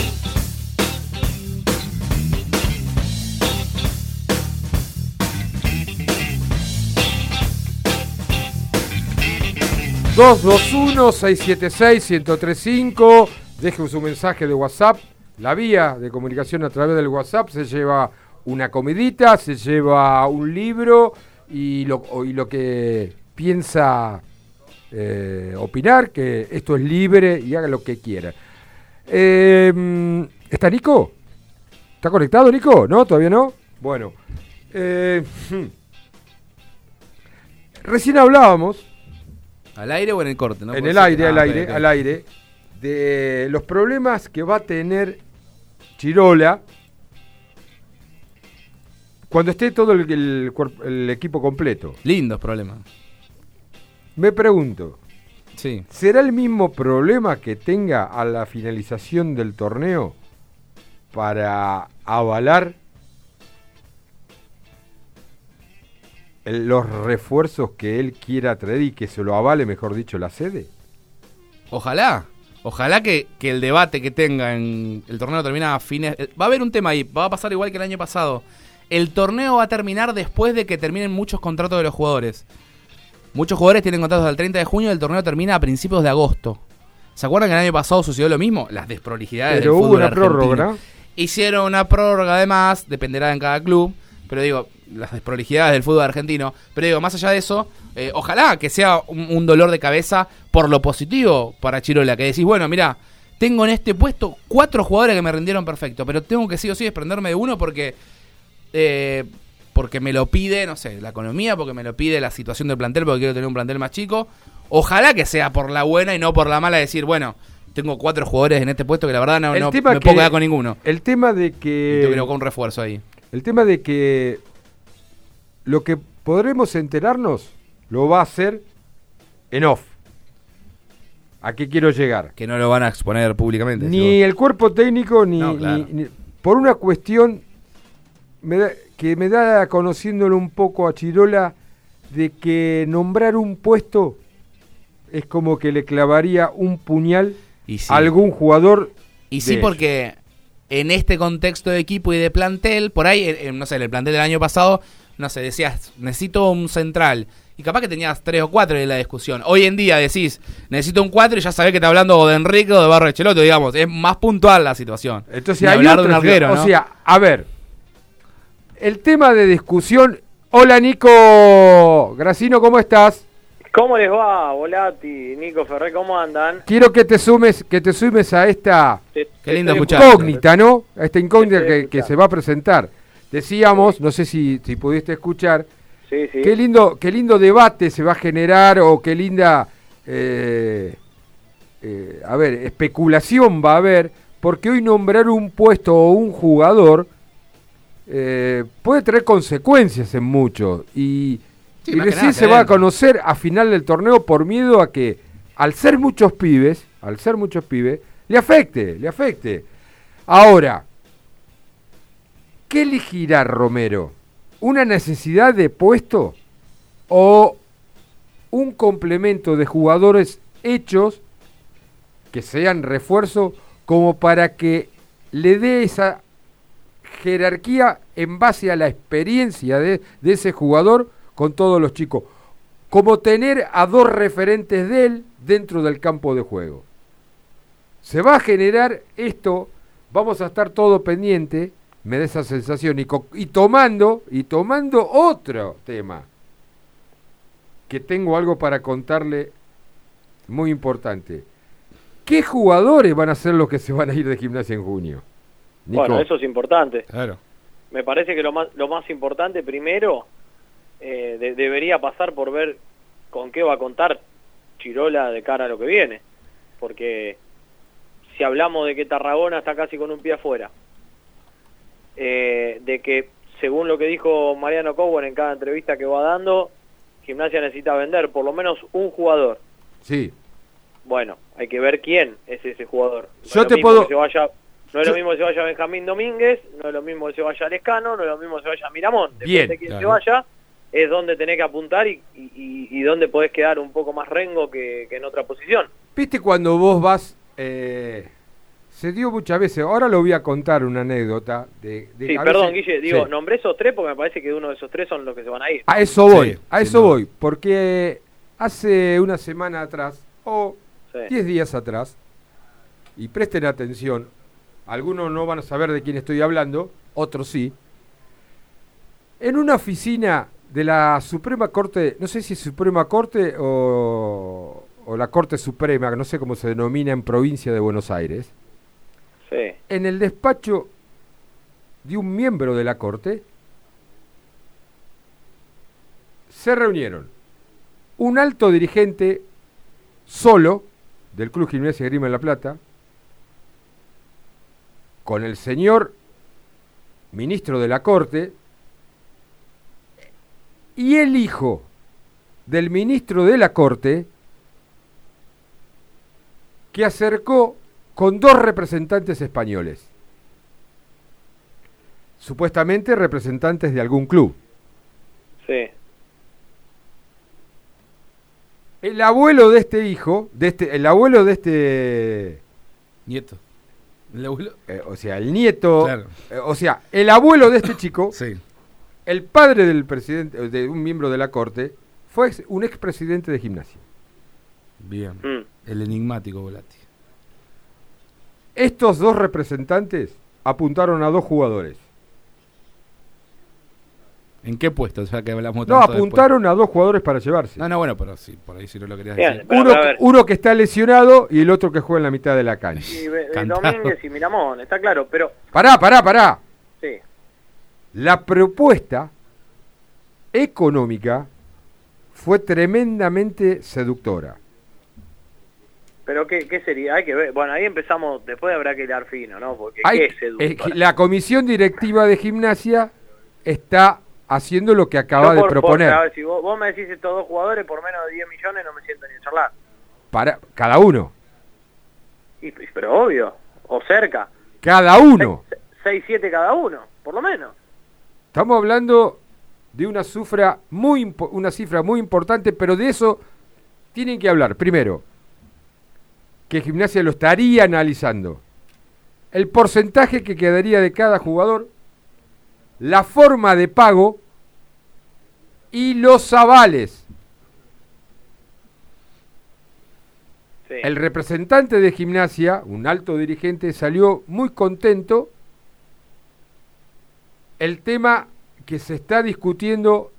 ...221-676-1035... Dejen su mensaje de WhatsApp. La vía de comunicación a través del WhatsApp se lleva una comidita, se lleva un libro y lo, y lo que piensa eh, opinar, que esto es libre y haga lo que quiera. Eh, ¿Está Nico? ¿Está conectado Nico? ¿No? ¿Todavía no? Bueno. eh, hmm. Recién hablábamos
¿Al aire o en el corte? ¿no?
en el aire, al aire, al aire, de los problemas que va a tener Chirola cuando esté todo el, el equipo completo.
Lindos problemas.
Me pregunto,
Sí.
¿será el mismo problema que tenga a la finalización del torneo para avalar los refuerzos que él quiera traer y que se lo avale, mejor dicho, la sede?
Ojalá. Ojalá que, que el debate que tenga en el torneo termina a fines. eh, Va a haber un tema ahí, va a pasar igual que el año pasado. El torneo va a terminar después de que terminen muchos contratos de los jugadores. Muchos jugadores tienen contratos del 30 de junio y el torneo termina a principios de agosto. ¿Se acuerdan que el año pasado sucedió lo mismo? Las desprolijidades
Pero
del
hubo
fútbol
una prórroga.
Hicieron una prórroga además, dependerá en cada club. Pero digo, las desprolijidades del fútbol argentino. Pero digo, más allá de eso, eh, ojalá que sea un, un dolor de cabeza por lo positivo para Chirola. Que decís, bueno, mira, tengo en este puesto cuatro jugadores que me rindieron perfecto. Pero tengo que sí o sí desprenderme de uno porque. eh, porque me lo pide, no sé, la economía, porque me lo pide la situación del plantel, porque quiero tener un plantel más chico. Ojalá que sea por la buena y no por la mala decir, bueno, tengo cuatro jugadores en este puesto que la verdad no, me
que-
puedo quedar con ninguno.
El tema de
Y
que...
a buscar un refuerzo ahí.
El tema de que lo que podremos enterarnos lo va a hacer en off. ¿A qué quiero llegar?
Que no lo van a exponer públicamente.
Ni el cuerpo técnico ni,
No, claro.
ni- ni- por una cuestión me da- que me da conociéndolo un poco a Chirola de que nombrar un puesto es como que le clavaría un puñal
Y sí.
a algún jugador.
Y sí,
ellos.
porque en este contexto de equipo y de plantel, por ahí, eh, no sé, en el plantel del año pasado, no sé, decías, necesito un central. Y capaz que tenías tres o cuatro en la discusión. Hoy en día decís, necesito un cuatro y ya sabés que está hablando o de Enrique o de Barro Echeloto, digamos. Es más puntual la situación.
Entonces
Ni
hay
hablar de un arquero.
O sea, a ver, el tema de discusión. Hola Nico, Gracino, ¿cómo estás?
¿Cómo les va, Volati, Nico Ferrer? ¿Cómo andan?
Quiero que te sumes, que te sumes a esta
Te-
Qué lindo
estoy
escuchar.
incógnita, ¿no? A esta incógnita
Te estoy
que, se va a presentar. Decíamos, no sé si, si pudiste escuchar,
Sí, sí.
qué lindo, qué lindo debate se va a generar o qué linda, eh, eh, a ver, especulación va a haber, porque hoy nombrar un puesto o un jugador eh, puede traer consecuencias en mucho y,
Sí,
y recién
nada
se va a conocer a final del torneo por miedo a que al ser muchos pibes, al ser muchos pibes, le afecte, le afecte. Ahora, ¿qué elegirá Romero? ¿Una necesidad de puesto o un complemento de jugadores hechos que sean refuerzo como para que le dé esa jerarquía en base a la experiencia de, de ese jugador con todos los chicos? Como tener a dos referentes de él dentro del campo de juego. Se va a generar esto, vamos a estar todo pendiente, me da esa sensación, y, co- y tomando, y tomando otro tema, que tengo algo para contarle muy importante. ¿Qué jugadores van a ser los que se van a ir de gimnasia en junio? Nico.
Bueno, eso es importante.
Claro.
Me parece que lo más, lo más importante primero eh, de- debería pasar por ver con qué va a contar Chirola de cara a lo que viene. Porque si hablamos de que Tarragona está casi con un pie afuera, eh, de que según lo que dijo Mariano Cowen en cada entrevista que va dando, Gimnasia necesita vender por lo menos un jugador.
Sí,
Bueno, hay que ver quién es ese jugador. No
Yo
es lo
te
mismo
puedo-
que se vaya, no es
Yo-
lo mismo que se vaya Benjamín Domínguez, no es lo mismo que se vaya Lescano, no es lo mismo que se vaya Miramón. Depende
Bien,
de quién se vaya, es donde tenés que apuntar y, y, y- y donde podés quedar un poco más rengo que, que en otra posición.
¿Viste cuando vos vas... eh, se dio muchas veces, ahora lo voy a contar una anécdota de... de-
Sí,
a
perdón,
veces-
Guille, digo,
Sí.
nombré esos tres porque me parece que uno de esos tres son los que se van a ir.
A eso voy,
Sí,
a eso
duda.
voy, porque hace una semana atrás, o
Sí.
10 días atrás, y presten atención, algunos no van a saber de quién estoy hablando, otros sí, en una oficina de la Suprema Corte, no sé si Suprema Corte o, o la Corte Suprema, que no sé cómo se denomina en provincia de Buenos Aires,
Sí.
en el despacho de un miembro de la Corte, se reunieron un alto dirigente solo del Club Gimnasia Grima en La Plata, con el señor ministro de la Corte y el hijo del ministro de la Corte que acercó con dos representantes españoles, supuestamente representantes de algún club.
Sí.
El abuelo de este hijo, de este, el abuelo de este
Nieto. El abuelo.
eh, o sea, el nieto,
Claro.
eh, o sea, el abuelo de este chico,
Sí.
el padre del presidente, de un miembro de la corte, fue ex- un expresidente de gimnasia.
Bien.
Mm.
El enigmático Volati.
Estos dos representantes apuntaron a dos jugadores.
¿En qué puesto? O sea, que hablamos
No,
tanto
apuntaron a dos jugadores para llevarse.
No, no, bueno, pero sí, por ahí si no lo querías
Bien,
decir.
pero-
uno,
pero
uno que está lesionado y el otro que juega en la mitad de la cancha.
Y
Cantado.
Domínguez y Miramón, está claro, pero
Pará, pará, pará.
sí.
La propuesta económica fue tremendamente seductora.
Pero ¿qué, qué sería? Hay que ver. Bueno, ahí empezamos, después habrá que hilar fino, ¿no? Porque
Hay-
¿qué es seductora?
eh, la comisión directiva de gimnasia está haciendo lo que acaba de
por-
proponer.
ver, si vos, vos me decís estos dos jugadores por menos de 10 millones, no me siento ni a charlar.
Para cada uno.
Y, pero obvio, o cerca.
Cada uno.
6, 7 cada uno, por lo menos.
Estamos hablando de una cifra muy una cifra muy importante, pero de eso tienen que hablar. Primero, que Gimnasia lo estaría analizando. El porcentaje que quedaría de cada jugador, la forma de pago y los avales.
Sí.
El representante de Gimnasia, un alto dirigente, salió muy contento. El tema que se está discutiendo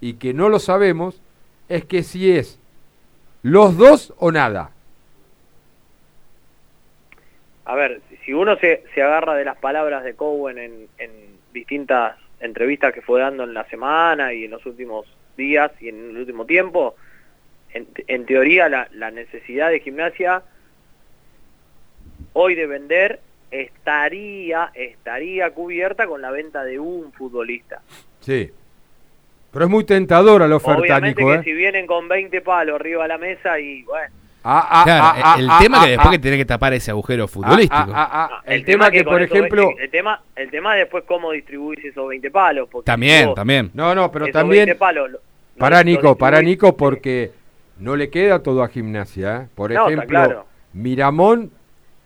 y que no lo sabemos es que si es los dos o nada.
A ver, si uno se, se agarra de las palabras de Cowen en, en distintas entrevistas que fue dando en la semana y en los últimos días y en el último tiempo, en, en teoría la, la necesidad de gimnasia hoy de vender estaría estaría cubierta con la venta de un futbolista.
Sí. Pero es muy tentadora la oferta,
Obviamente
Nico.
que
¿eh?
si vienen con 20 palos arriba de la mesa y bueno,
Ah, ah,
Claro,
ah,
el,
ah,
tema
ah,
que después
ah.
que tenés que tapar ese agujero futbolístico.
Ah, ah, ah, El,
El
tema que,
con
por ejemplo...
20 el tema, el tema es después cómo distribuís esos 20 palos. Porque
También,
vos
también.
No, no, pero
esos
también...
20 palos lo-
Para
lo- lo
Nico, para
distribuís-
Nico, porque no le queda todo a gimnasia. ¿eh? Por
No,
ejemplo,
claro.
Miramón,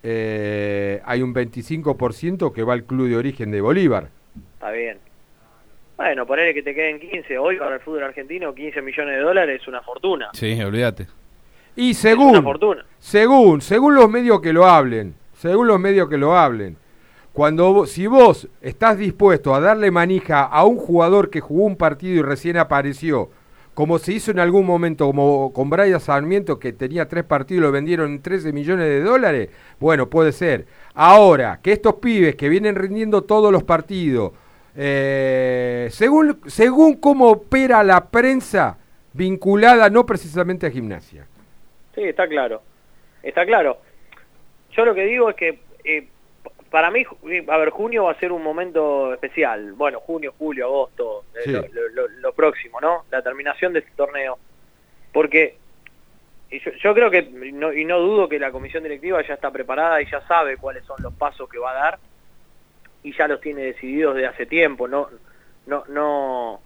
eh, hay un 25% que va al club de origen de Bolívar.
Está bien. Bueno, ponerle que te queden 15. Hoy para el fútbol argentino 15 millones de dólares es una fortuna.
Sí, olvídate.
Y
una
según,
fortuna.
según, según los medios que lo hablen, según los medios que lo hablen, cuando si vos estás dispuesto a darle manija a un jugador que jugó un partido y recién apareció, como se hizo en algún momento como con Brian Sarmiento que tenía tres partidos y lo vendieron en 13 millones de dólares, bueno, puede ser. Ahora, que estos pibes que vienen rindiendo todos los partidos, eh, según, según cómo opera la prensa vinculada no precisamente a gimnasia.
Sí, está claro. Está claro. Yo lo que digo es que eh, para mí, eh, a ver, junio va a ser un momento especial. Bueno, junio, julio, agosto, eh,
Sí.
lo, lo- lo- lo próximo, ¿no? La terminación de este torneo. Porque yo, yo creo que, no, y no dudo que la comisión directiva ya está preparada y ya sabe cuáles son los pasos que va a dar y ya los tiene decididos de hace tiempo. No, no, no,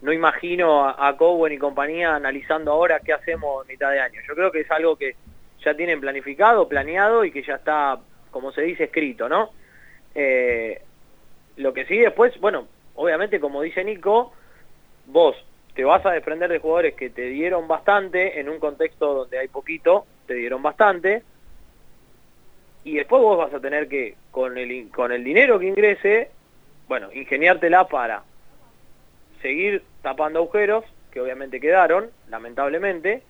no imagino a, a Cowen y compañía analizando ahora qué hacemos mitad de año. Yo creo que es algo que ya tienen planificado, planeado y que ya está, como se dice, escrito, ¿no? Eh, lo que sí después, bueno, obviamente como dice Nico, vos te vas a desprender de jugadores que te dieron bastante en un contexto donde hay poquito, te dieron bastante, y después vos vas a tener que, con el, in- con el dinero que ingrese, bueno, ingeniártela para seguir tapando agujeros, que obviamente quedaron, lamentablemente,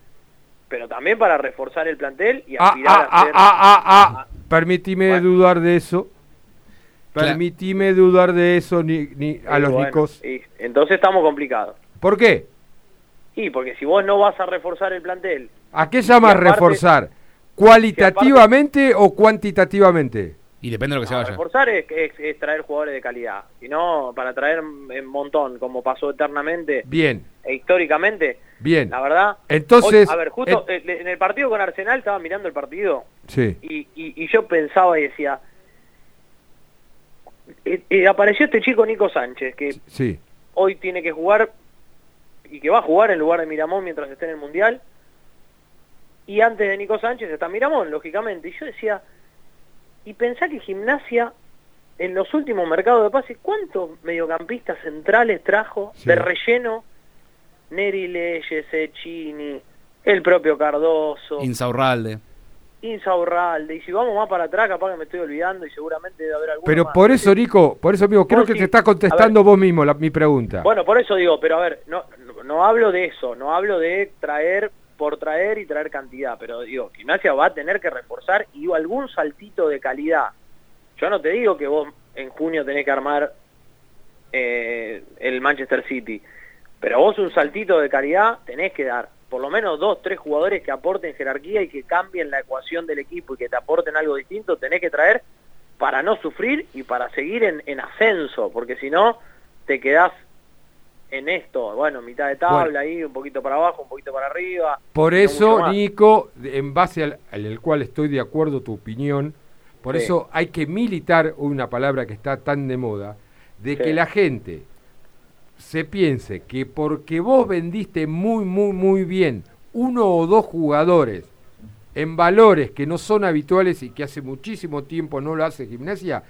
pero también para reforzar el plantel y
Ah,
aspirar
ah,
a
ah,
ser...
ah, ah, ah. Permitime dudar de eso.
Claro.
Permitime dudar de eso ni, ni a
Y
los
bueno,
Nicos.
y entonces estamos complicados.
¿Por qué?
Y porque si vos no vas a reforzar el plantel,
¿A qué llamas
aparte-
reforzar? ¿Cualitativamente o cuantitativamente?
Y depende de lo que se
no,
vaya.
reforzar es, es- es traer jugadores de calidad. Si no, para traer un montón, como pasó eternamente
Bien,
e históricamente,
bien.
la verdad...
Entonces,
hoy- a ver, justo en el partido con Arsenal estaba mirando el partido
Sí,
y, y- y yo pensaba y decía... eh, eh, apareció este chico Nico Sánchez, que
sí.
hoy tiene que jugar y que va a jugar en lugar de Miramón mientras esté en el Mundial. Y antes de Nico Sánchez está Miramón, lógicamente. Y yo decía, y pensá que Gimnasia en los últimos mercados de pase, ¿cuántos mediocampistas centrales trajo
Sí.
de relleno? Neri Leyes, Echini, el propio Cardoso,
Insaurralde.
Insaurralde. Y si vamos más para atrás, capaz que me estoy olvidando y seguramente debe haber alguno
Pero
más.
por eso, Nico, por eso, amigo, creo que
sí.
te está contestando vos mismo la- mi pregunta.
Bueno, por eso digo, pero a ver, no, no hablo de eso, no hablo de traer por traer y traer cantidad, pero digo, Gimnasia va a tener que reforzar y algún saltito de calidad. Yo no te digo que vos en junio tenés que armar eh, el Manchester City, pero vos un saltito de calidad tenés que dar. Por lo menos dos, tres jugadores que aporten jerarquía y que cambien la ecuación del equipo y que te aporten algo distinto, tenés que traer para no sufrir y para seguir en, en ascenso, porque si no, te quedás en esto, bueno, mitad de tabla
Bueno.
ahí, un poquito para abajo, un poquito para arriba.
Por eso. Nico, en base al, cual estoy de acuerdo tu opinión, por
Sí.
eso hay que militar una palabra que está tan de moda, de
Sí.
que la gente se piense que porque vos vendiste muy, muy, muy bien uno o dos jugadores en valores que no son habituales y que hace muchísimo tiempo no lo hace gimnasia,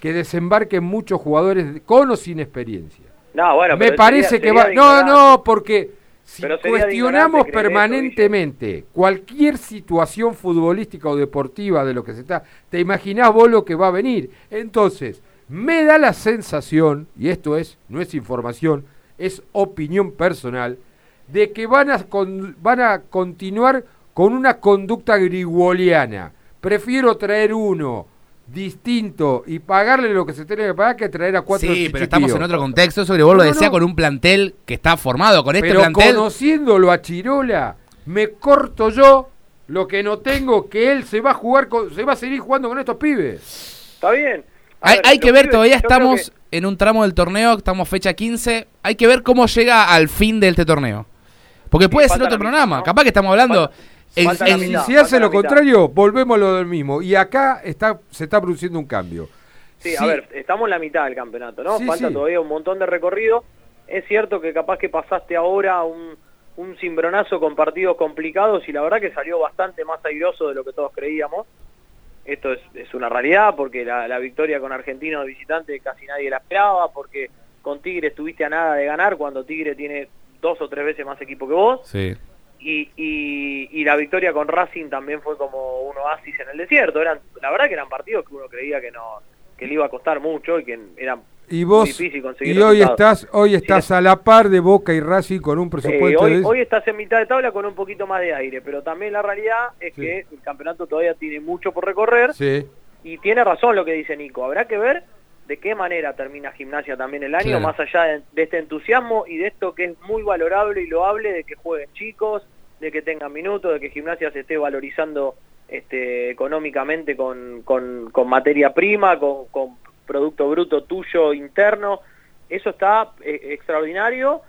que desembarquen muchos jugadores con o sin experiencia.
No, bueno,
Me parece
sería-
que va... No, no, porque si
de
cuestionamos
eso,
permanentemente cualquier situación futbolística o deportiva de lo que se está, te imaginás vos lo que va a venir. Entonces, me da la sensación, y esto es, no es información, es opinión personal, de que van a, con- van a continuar con una conducta grigoliana. Prefiero traer uno distinto y pagarle lo que se tiene que pagar que traer a cuatro
Sí, pero estamos en otro contexto. Eso que vos lo
No,
decía
no.
con un plantel que está formado. Con este
Pero
plantel.
conociéndolo a Chirola, me corto yo lo que no tengo, que él se va a jugar, con- se va a seguir jugando con estos pibes.
Está bien. A
Hay,
ver,
hay que ver,
pibes,
todavía estamos en un tramo del torneo, estamos fecha 15. Hay que ver cómo llega al fin de este torneo. Porque puede ser otro programa.
¿no?
Capaz que estamos hablando.
Falta
en-
mitad,
si hace lo contrario, volvemos a lo del mismo. Y acá está, se está produciendo un cambio.
Sí, a ver, estamos en la mitad del campeonato, ¿no?
Sí,
Falta
sí.
todavía un montón de recorrido. Es cierto que capaz que pasaste ahora un, un cimbronazo con partidos complicados y la verdad que salió bastante más airoso de lo que todos creíamos. Esto es, es una realidad porque la, la victoria con Argentino de visitante casi nadie la esperaba, porque con Tigre estuviste a nada de ganar cuando Tigre tiene dos o tres veces más equipo que vos.
Sí.
Y, y, y la victoria con Racing también fue como un oasis en el desierto. Eran, la verdad que eran partidos que uno creía que no que le iba a costar mucho y que eran
Y vos,
difícil conseguir
y hoy
resultados.
estás, hoy estás a la par de Boca y Racing con un
Eh,
presupuesto
hoy,
de...
hoy estás en mitad de tabla con un poquito más de aire, pero también la realidad es que el campeonato todavía tiene mucho por recorrer
Sí.
y tiene razón lo que dice Nico. Habrá que ver de qué manera termina gimnasia también el año,
Claro.
más allá de, de este entusiasmo y de esto que es muy valorable y loable de que jueguen chicos, de que tengan minutos, de que gimnasia se esté valorizando este, económicamente con, con, con materia prima, con, con producto bruto tuyo interno. Eso está eh, extraordinario,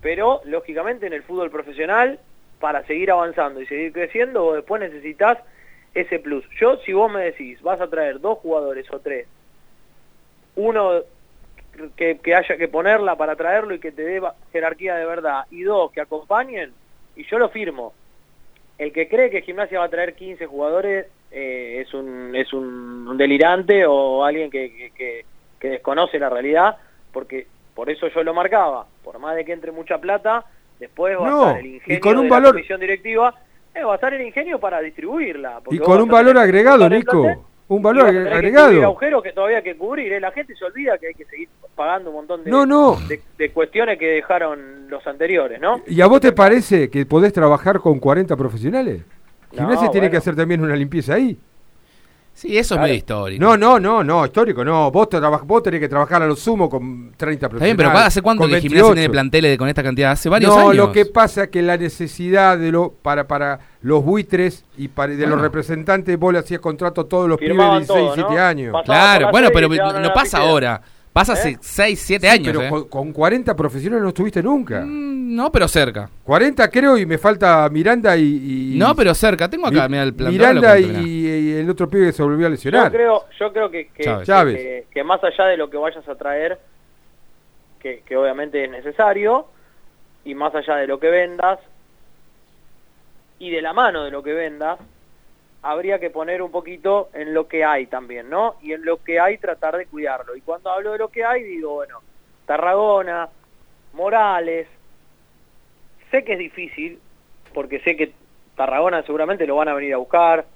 pero lógicamente en el fútbol profesional, para seguir avanzando y seguir creciendo, vos después necesitas ese plus. Yo, si vos me decís, vas a traer dos jugadores o tres, uno que, que haya que ponerla para traerlo y que te dé jerarquía de verdad, y dos que acompañen, y yo lo firmo. El que cree que Gimnasia va a traer 15 jugadores eh, es un es un, un delirante o alguien que, que, desconoce la realidad, porque por eso yo lo marcaba. Por más de que entre mucha plata, después va
No,
a estar el
y
ingenio
con un
de
valor-
la comisión directiva, eh, va a estar el ingenio para distribuirla.
Y con un valor agregado, Nico.
plantel
Un valor
que
agregado.
cubrir agujeros que todavía hay que cubrir. ¿eh? La gente se olvida que hay que seguir pagando un montón de,
No, no.
de, de cuestiones que dejaron los anteriores, ¿no?
¿Y a vos te parece que podés trabajar con 40 profesionales?
No,
Gimnasia tiene
bueno.
que hacer también una limpieza ahí.
Sí, eso
Claro.
es medio histórico.
No, no, no, no, histórico no. Vos, traba- vos tenés que trabajar a lo sumo con 30
Está
profesionales.
bien, pero ¿hace cuánto que Gimnasia
28?
tiene planteles con esta cantidad? Hace varios
no,
años.
lo que pasa es que la necesidad de lo para para los buitres y para, de los representantes, vos le hacías contrato a todos los
Firmaban
pibes de 16,
todo, ¿no?
17 años.
Pasaban
Claro, bueno, pero
te
no pasa ahora. Pasa hace
¿Eh?
6, 7
Sí,
años.
pero
eh.
con, con 40 profesionales no estuviste nunca.
No, pero cerca.
40 creo y me falta Miranda y... y-
No, pero cerca. Tengo acá,
Mi-
mira, el plantel.
Miranda y, el otro pibe que se volvió a lesionar.
Yo creo, yo creo que, que,
Chávez.
Chávez.
que- que más allá de lo que vayas a traer, que, que obviamente es necesario, y más allá de lo que vendas, y de la mano de lo que vendas, habría que poner un poquito en lo que hay también, ¿no? Y en lo que hay tratar de cuidarlo. Y cuando hablo de lo que hay, digo, bueno, Tarragona, Morales, sé que es difícil, porque sé que Tarragona seguramente lo van a venir a buscar,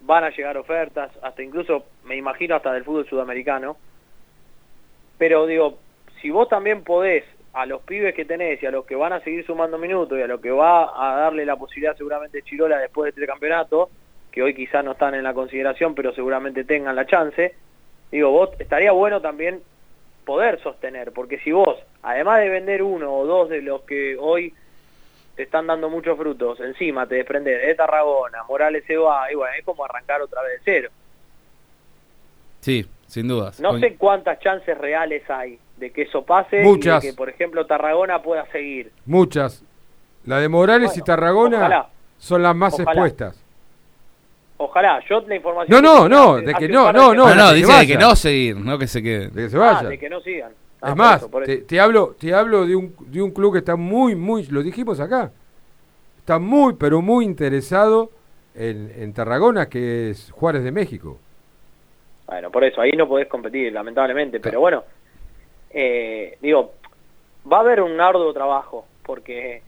van a llegar ofertas, hasta incluso, me imagino, hasta del fútbol sudamericano. Pero digo, si vos también podés a los pibes que tenés y a los que van a seguir sumando minutos y a los que va a darle la posibilidad seguramente Chirola después de este campeonato, que hoy quizás no están en la consideración, pero seguramente tengan la chance, digo, vos estaría bueno también poder sostener, porque si vos, además de vender uno o dos de los que hoy te están dando muchos frutos, encima te desprendes de Tarragona, Morales se va, y bueno, es como arrancar otra vez de cero.
Sí, sin dudas.
No
Hoy-
sé cuántas chances reales hay de que eso pase
Muchas.
y de que, por ejemplo, Tarragona pueda seguir.
Muchas. La de Morales y Tarragona
ojalá.
son las más
Ojalá.
expuestas.
Ojalá, yo la información...
No,
que
no, no, de que no, no, no,
No, dice de que no seguir, no que se quede.
De que se
Ah,
vaya.
de que no sigan. Ah,
es
por
más,
eso, por
te,
eso.
te hablo, te hablo de un, de un club que está muy, muy, lo dijimos acá, está muy, pero muy interesado en, en Tarragona, que es Juárez de México.
Bueno, por eso, ahí no podés competir, lamentablemente, pero bueno, eh, digo, va a haber un arduo trabajo, porque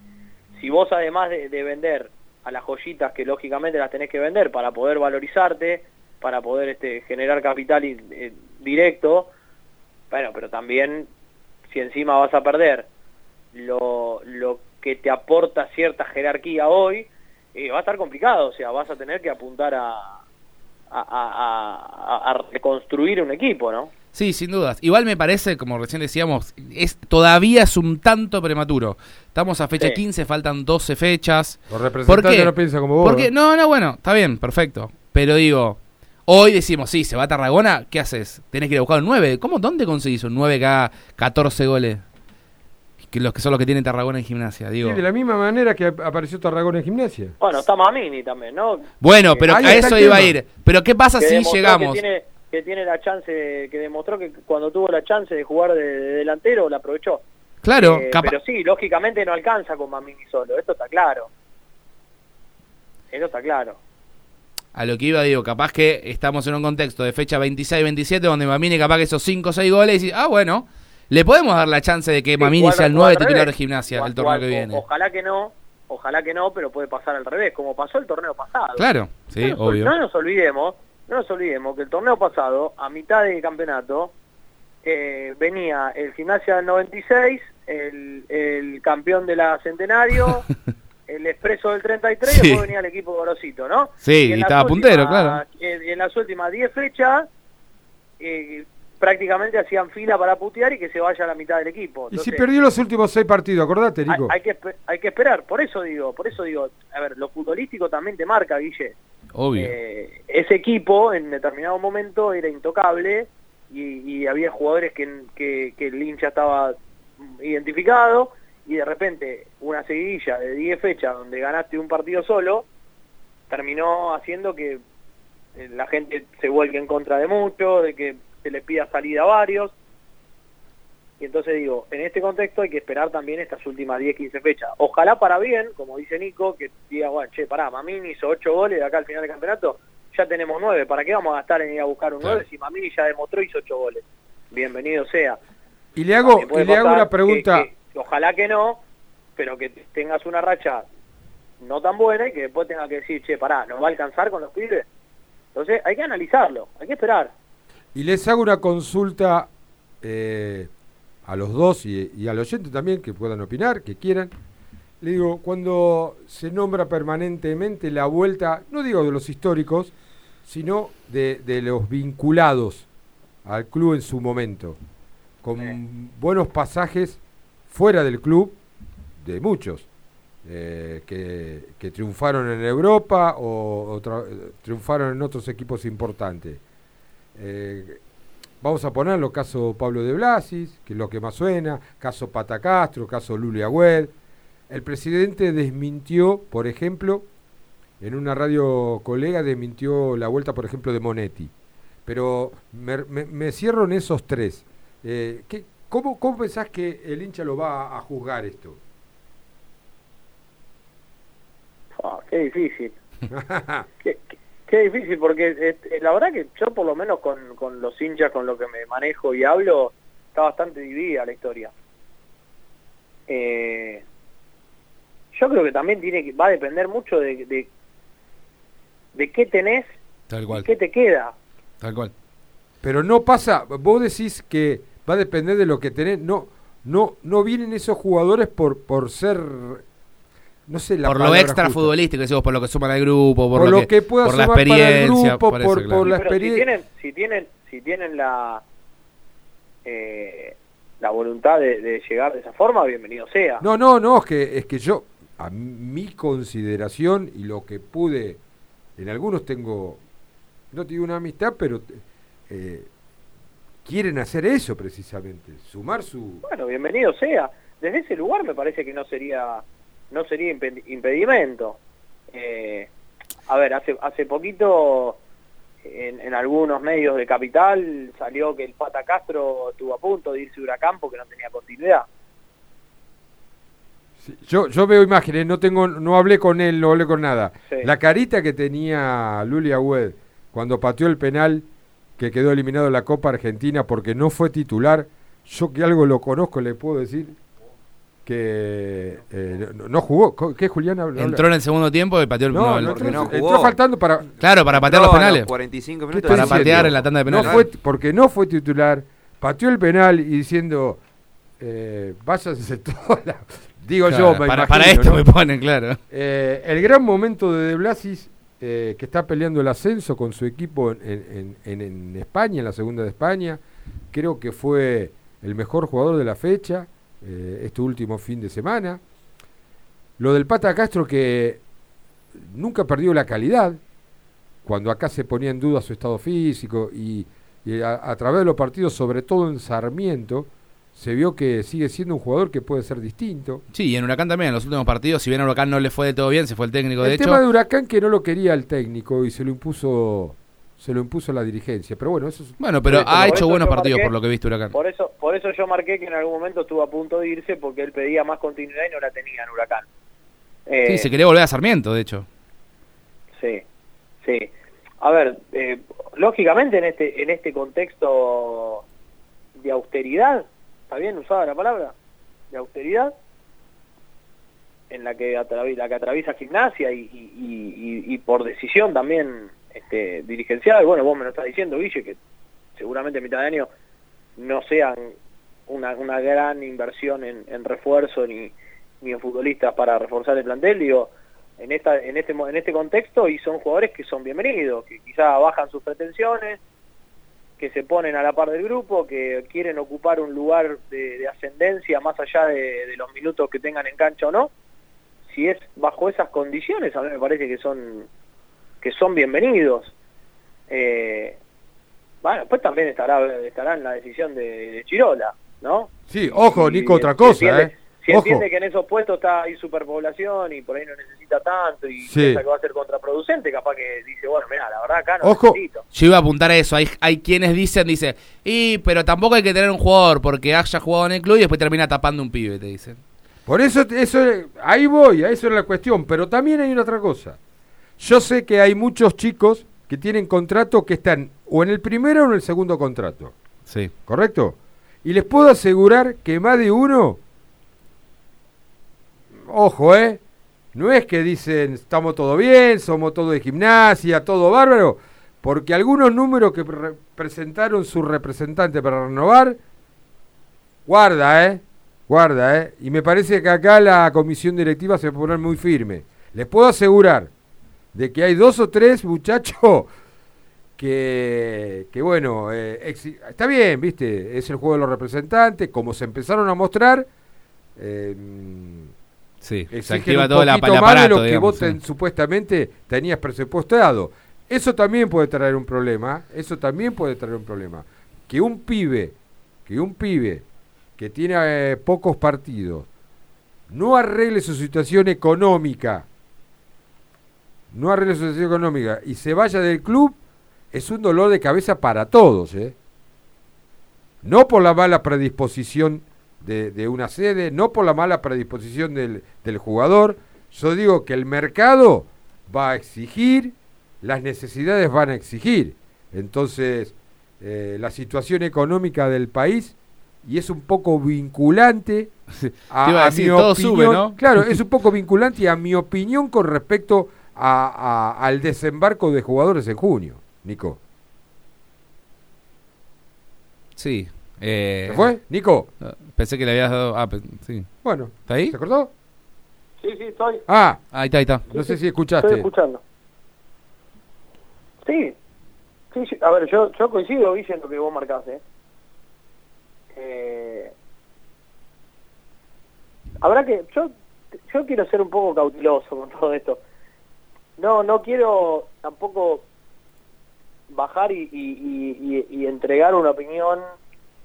si vos además de, de vender a las joyitas que lógicamente las tenés que vender para poder valorizarte, para poder este, generar capital eh, directo, bueno, pero también si encima vas a perder lo, lo que te aporta cierta jerarquía hoy, eh, va a estar complicado, o sea, vas a tener que apuntar a, a- a- a reconstruir un equipo, ¿no?
Sí, sin dudas. Igual me parece, como recién decíamos, es todavía es un tanto prematuro. Estamos a fecha
Sí.
15, faltan 12 fechas.
Los representantes no piensan como vos.
Porque,
¿eh?
no, no, bueno, está bien, perfecto. Pero digo, hoy decimos, sí, se va a Tarragona, ¿qué haces? Tenés que ir a buscar un 9. ¿Cómo? ¿Dónde conseguís un 9 que haga 14 goles? que los que son los que tienen Tarragona en gimnasia, digo.
Sí, de la misma manera que ap- apareció Tarragona en gimnasia.
Bueno, está Mamini también, ¿no?
Bueno, pero
Ahí
a eso iba a ir. Pero ¿qué pasa
que
si llegamos?
Que tiene, la chance, que demostró que cuando tuvo la chance de jugar de, de delantero, la aprovechó.
Claro,
Eh, pero sí, lógicamente no alcanza con Mamini solo, esto está claro. Eso está claro.
A lo que iba, digo, capaz que estamos en un contexto de fecha 26-27 donde Mamini capaz que esos 5 o 6 goles y, ah, bueno, le podemos dar la chance de que Mamini sea el
igual
9
al
titular de gimnasia el torneo que viene.
Ojalá que no, ojalá que no, pero puede pasar al revés, como pasó el torneo pasado.
Claro, sí,
no nos,
obvio.
No nos olvidemos, no nos olvidemos que el torneo pasado, a mitad del campeonato, eh, venía el Gimnasia del 96, el, el campeón de la Centenario, el Expreso del 33 y después venía el equipo Gorosito, ¿no?
Sí, y estaba puntero, claro.
En, en las últimas 10 fechas, eh, prácticamente hacían fila para putear y que se vaya a la mitad del equipo.
Y si perdió los últimos seis partidos, acordate,
hay,
Nico.
hay que espe- hay que esperar, por eso digo, por eso digo, a ver, lo futbolístico también te marca, Guille. Eh, ese equipo en determinado momento era intocable y, había jugadores que, que, que el hincha estaba identificado y de repente una seguidilla de 10 fechas donde ganaste un partido solo terminó haciendo que eh, la gente se vuelque en contra de muchos, de que se les pida salida a varios. Y entonces digo, en este contexto hay que esperar también estas últimas 10, 15 fechas. Ojalá para bien, como dice Nico, que diga, bueno, che, pará, Mamini hizo 8 goles de acá al final del campeonato, ya tenemos 9, ¿para qué vamos a gastar en ir a buscar un 9 si Mamini ya demostró hizo 8 goles? Bienvenido sea.
Y le hago, y le hago una pregunta.
que- que ojalá que no, pero que tengas una racha no tan buena y que después tenga que decir, che, pará, ¿nos va a alcanzar con los pibes? Entonces hay que analizarlo, hay que esperar.
Y les hago una consulta eh, a los dos y, y al oyente también, que puedan opinar, que quieran. Le digo, cuando se nombra permanentemente la vuelta, no digo de los históricos, sino de, de los vinculados al club en su momento, con buenos pasajes fuera del club, de muchos, eh, que, que triunfaron en Europa o, eh, triunfaron en otros equipos importantes. Eh, vamos a ponerlo, caso Pablo de Blasis, que es lo que más suena, caso Pata Castro, caso Luli Agüed. El presidente desmintió, por ejemplo, en una radio colega, desmintió la vuelta, por ejemplo, de Monetti. Pero me, me- me cierro en esos tres. Eh, ¿qué- cómo, ¿Cómo pensás que el hincha lo va a, a juzgar esto?
Ah, qué difícil. qué, qué- qué difícil, porque este, la verdad que yo por lo menos con, con los hinchas, con lo que me manejo y hablo, está bastante dividida la historia. Eh, yo creo que también tiene que va a depender mucho de, de, de qué tenés
Tal
y
cual,
qué te queda.
tal cual.
Pero no pasa, vos decís que va a depender de lo que tenés, no, no, no vienen esos jugadores por, por ser, no sé la
por lo extra
justa.
futbolístico, decimos, por lo que suman al grupo, por,
Por lo que pueda
por la
sumar para el
experiencia.
grupo,
por eso,
por-
claro.
por la
si
experiencia.
tienen, si tienen, si tienen la eh, la voluntad de, de llegar de esa forma, bienvenido sea.
No, no, no, es que, es que yo, a mi consideración y lo que pude, en algunos tengo, no tengo una amistad, pero eh, quieren hacer eso precisamente, sumar su...
Bueno, bienvenido sea. Desde ese lugar me parece que no sería no sería impe- impedimento. Eh, a ver, hace hace poquito en, en algunos medios de capital salió que el Pata Castro estuvo a punto de irse a Huracán porque no tenía continuidad.
Yo, yo veo imágenes, no tengo, no hablé con él, no hablé con nada.
Sí.
La carita que tenía Luli Agüed cuando pateó el penal que quedó eliminado de la Copa Argentina porque no fue titular, yo que algo lo conozco le puedo decir que eh, no, jugó. ¿Qué Julián habla?
Entró en el segundo tiempo y pateó el
No, entró,
no
entró
jugó.
faltando para
Claro, para patear los
a
penales.
45
¿Qué
minutos.
estoy
Para
diciendo?
patear en la tanda de
No
penales.
fue, porque no fue titular, pateó el penal y diciendo, eh, váyanse todos. la-". Digo
Claro,
yo, me
para,
imagino,
para esto
¿no?
me ponen, claro.
Eh, el gran momento de De Blasis, eh, que está peleando el ascenso con su equipo en, en- en- en España, en la segunda de España, creo que fue el mejor jugador de la fecha, eh, este último fin de semana. Lo del Pata Castro que nunca perdió la calidad, cuando acá se ponía en duda su estado físico y, y a, a través de los partidos, sobre todo en Sarmiento, se vio que sigue siendo un jugador que puede ser distinto.
Sí, y en Huracán también, en los últimos partidos, si bien a Huracán no le fue de todo bien, se fue el técnico, de
el
hecho.
tema de Huracán que no lo quería el técnico y se lo impuso se lo impuso la dirigencia, pero bueno, eso es
Bueno, pero ha hecho buenos partidos
marqué-
por lo que he visto Huracán.
Por eso, por eso yo marqué que en algún momento estuvo a punto de irse porque él pedía más continuidad y no la tenía en Huracán. Eh,
Sí, se quería volver a Sarmiento, de hecho.
Sí, sí. A ver, eh, lógicamente en este en este contexto de austeridad, ¿está bien usada la palabra? De austeridad, en la que, la que atraviesa gimnasia y- y- y por decisión también este, dirigencial. Bueno, vos me lo estás diciendo, Guille, que seguramente a mitad de año no sean una, una gran inversión en, refuerzo ni, ni en futbolistas para reforzar el plantel, digo, en esta en este en este contexto y son jugadores que son bienvenidos, que quizá bajan sus pretensiones, que se ponen a la par del grupo, que quieren ocupar un lugar de, de ascendencia más allá de, de los minutos que tengan en cancha o no. Si es bajo esas condiciones, a mí me parece que son que son bienvenidos. Eh, bueno, después también estará estará en la decisión de, de Chirola, ¿no?
Sí, ojo,
Y-
Nico, otra
si
cosa,
entiende-
¿eh?
Si
Ojo.
entiende que en esos puestos está hay superpoblación y por ahí no necesita tanto y
Sí.
piensa que va a ser contraproducente, capaz que dice, bueno, mira, la verdad acá no
Ojo.
necesito.
Yo iba a apuntar a eso. Hay, hay quienes dicen, dice, y pero tampoco hay que tener un jugador porque haya jugado en el club y después termina tapando un pibe, te dicen.
Por eso, eso, ahí voy, a eso es la cuestión. Pero también hay una otra cosa. Yo sé que hay muchos chicos que tienen contrato que están o en el primero o en el segundo contrato.
Sí.
¿Correcto? Y les puedo asegurar que más de uno, ojo, ¿eh? No es que dicen, estamos todo bien, somos todo de gimnasia, todo bárbaro, porque algunos números que pre- presentaron su representante para renovar, guarda, ¿eh? Guarda, ¿eh? Y me parece que acá la comisión directiva se va a poner muy firme. Les puedo asegurar de que hay dos o tres muchachos que, que bueno, eh, está bien, viste, es el juego de los representantes, como se empezaron a mostrar, eh,
Sí, se activa todo la-
más de lo que
digamos,
vos ten- supuestamente tenías presupuestado. Eso también puede traer un problema, eso también puede traer un problema. Que un pibe, que un pibe que tiene eh, pocos partidos, no arregle su situación económica, no arregle su situación económica y se vaya del club, es un dolor de cabeza para todos, ¿eh? No por la mala predisposición de, de una sede, no por la mala predisposición del, del jugador. Yo digo que el mercado va a exigir, las necesidades van a exigir. Entonces, eh, la situación económica del país, y es un poco vinculante a,
a
a
decir,
mi
todo
opinión.
sube, ¿no?
Claro, es un poco vinculante a mi opinión con respecto a- a- al desembarco de jugadores en junio, Nico.
Sí. Eh,
¿Se fue? Nico.
Pensé que le habías dado... Ah, sí.
Bueno,
¿Está ahí?
¿se acordó?
Sí, sí, estoy.
Ah,
Ahí está, ahí está.
no sé si
Estoy
escuchaste.
escuchando. Sí, sí, sí. a ver, yo, yo coincido, Guille, en lo que vos marcás, ¿eh? Eh, Habrá que, yo, yo quiero ser un poco cauteloso con todo esto. No, no quiero tampoco bajar y, y, y- y- y entregar una opinión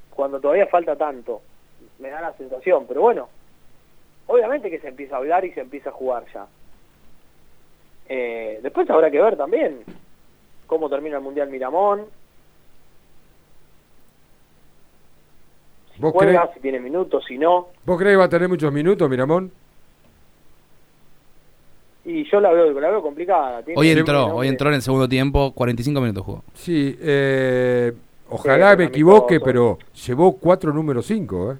cuando todavía falta tanto. Me da la sensación, pero bueno, obviamente que se empieza a hablar y se empieza a jugar ya. Eh, después habrá que ver también cómo termina el Mundial Miramón, si
¿Vos
juega,
crees,
si tiene minutos, si no.
¿Vos crees que va a tener muchos minutos, Miramón?
Y yo la veo, la veo complicada. Tiene-
Hoy entró, hoy entró en el segundo tiempo, 45 minutos jugó.
Sí, eh, ojalá
Sí,
me equivoque, pero llevó cuatro números cinco, ¿eh?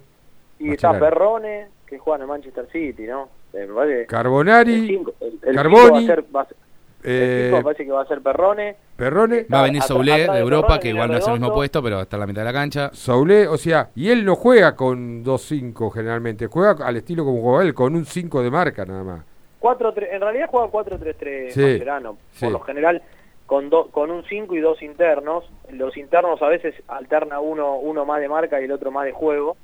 Y está. Perrone, que juega en el Manchester City, ¿no? Eh,
Carbonari,
el cinco- el- el cinco
Carboni,
va a ser- va a ser- el
eh,
cinco me parece que va a ser Perrone.
Perrone,
Va a venir
atrás
de Europa,
Perrone
que igual no es el mismo puesto, pero está en la mitad de la cancha.
Saulé, o sea, y él no juega con 2-5 generalmente, juega al estilo como jugaba él, con un 5 de marca nada más.
4 en realidad juega 4-3-3
Sí,
Mascherano.
sí.
Por lo general con do- con un 5 y dos internos. Los internos a veces alterna uno uno más de marca y el otro más de juego.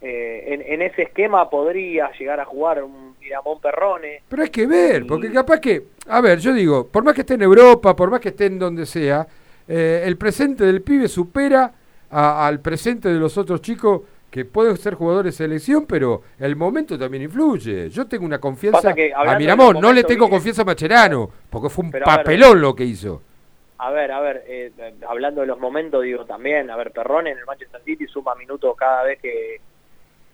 Eh, en, en ese esquema podría llegar a jugar un Miramón Perrone.
Pero hay que ver, porque capaz que, a ver, yo digo, por más que esté en Europa, por más que esté en donde sea, eh, el presente del pibe supera a- al presente de los otros chicos que pueden ser jugadores de selección, pero el momento también influye. Yo tengo una confianza
que,
a Miramón, no le tengo confianza a Macherano, porque fue un
Pero a ver,
papelón lo que hizo.
A ver, a ver, eh, hablando de los momentos, digo también, a ver, Perrón en el Manchester City suma minutos cada vez que,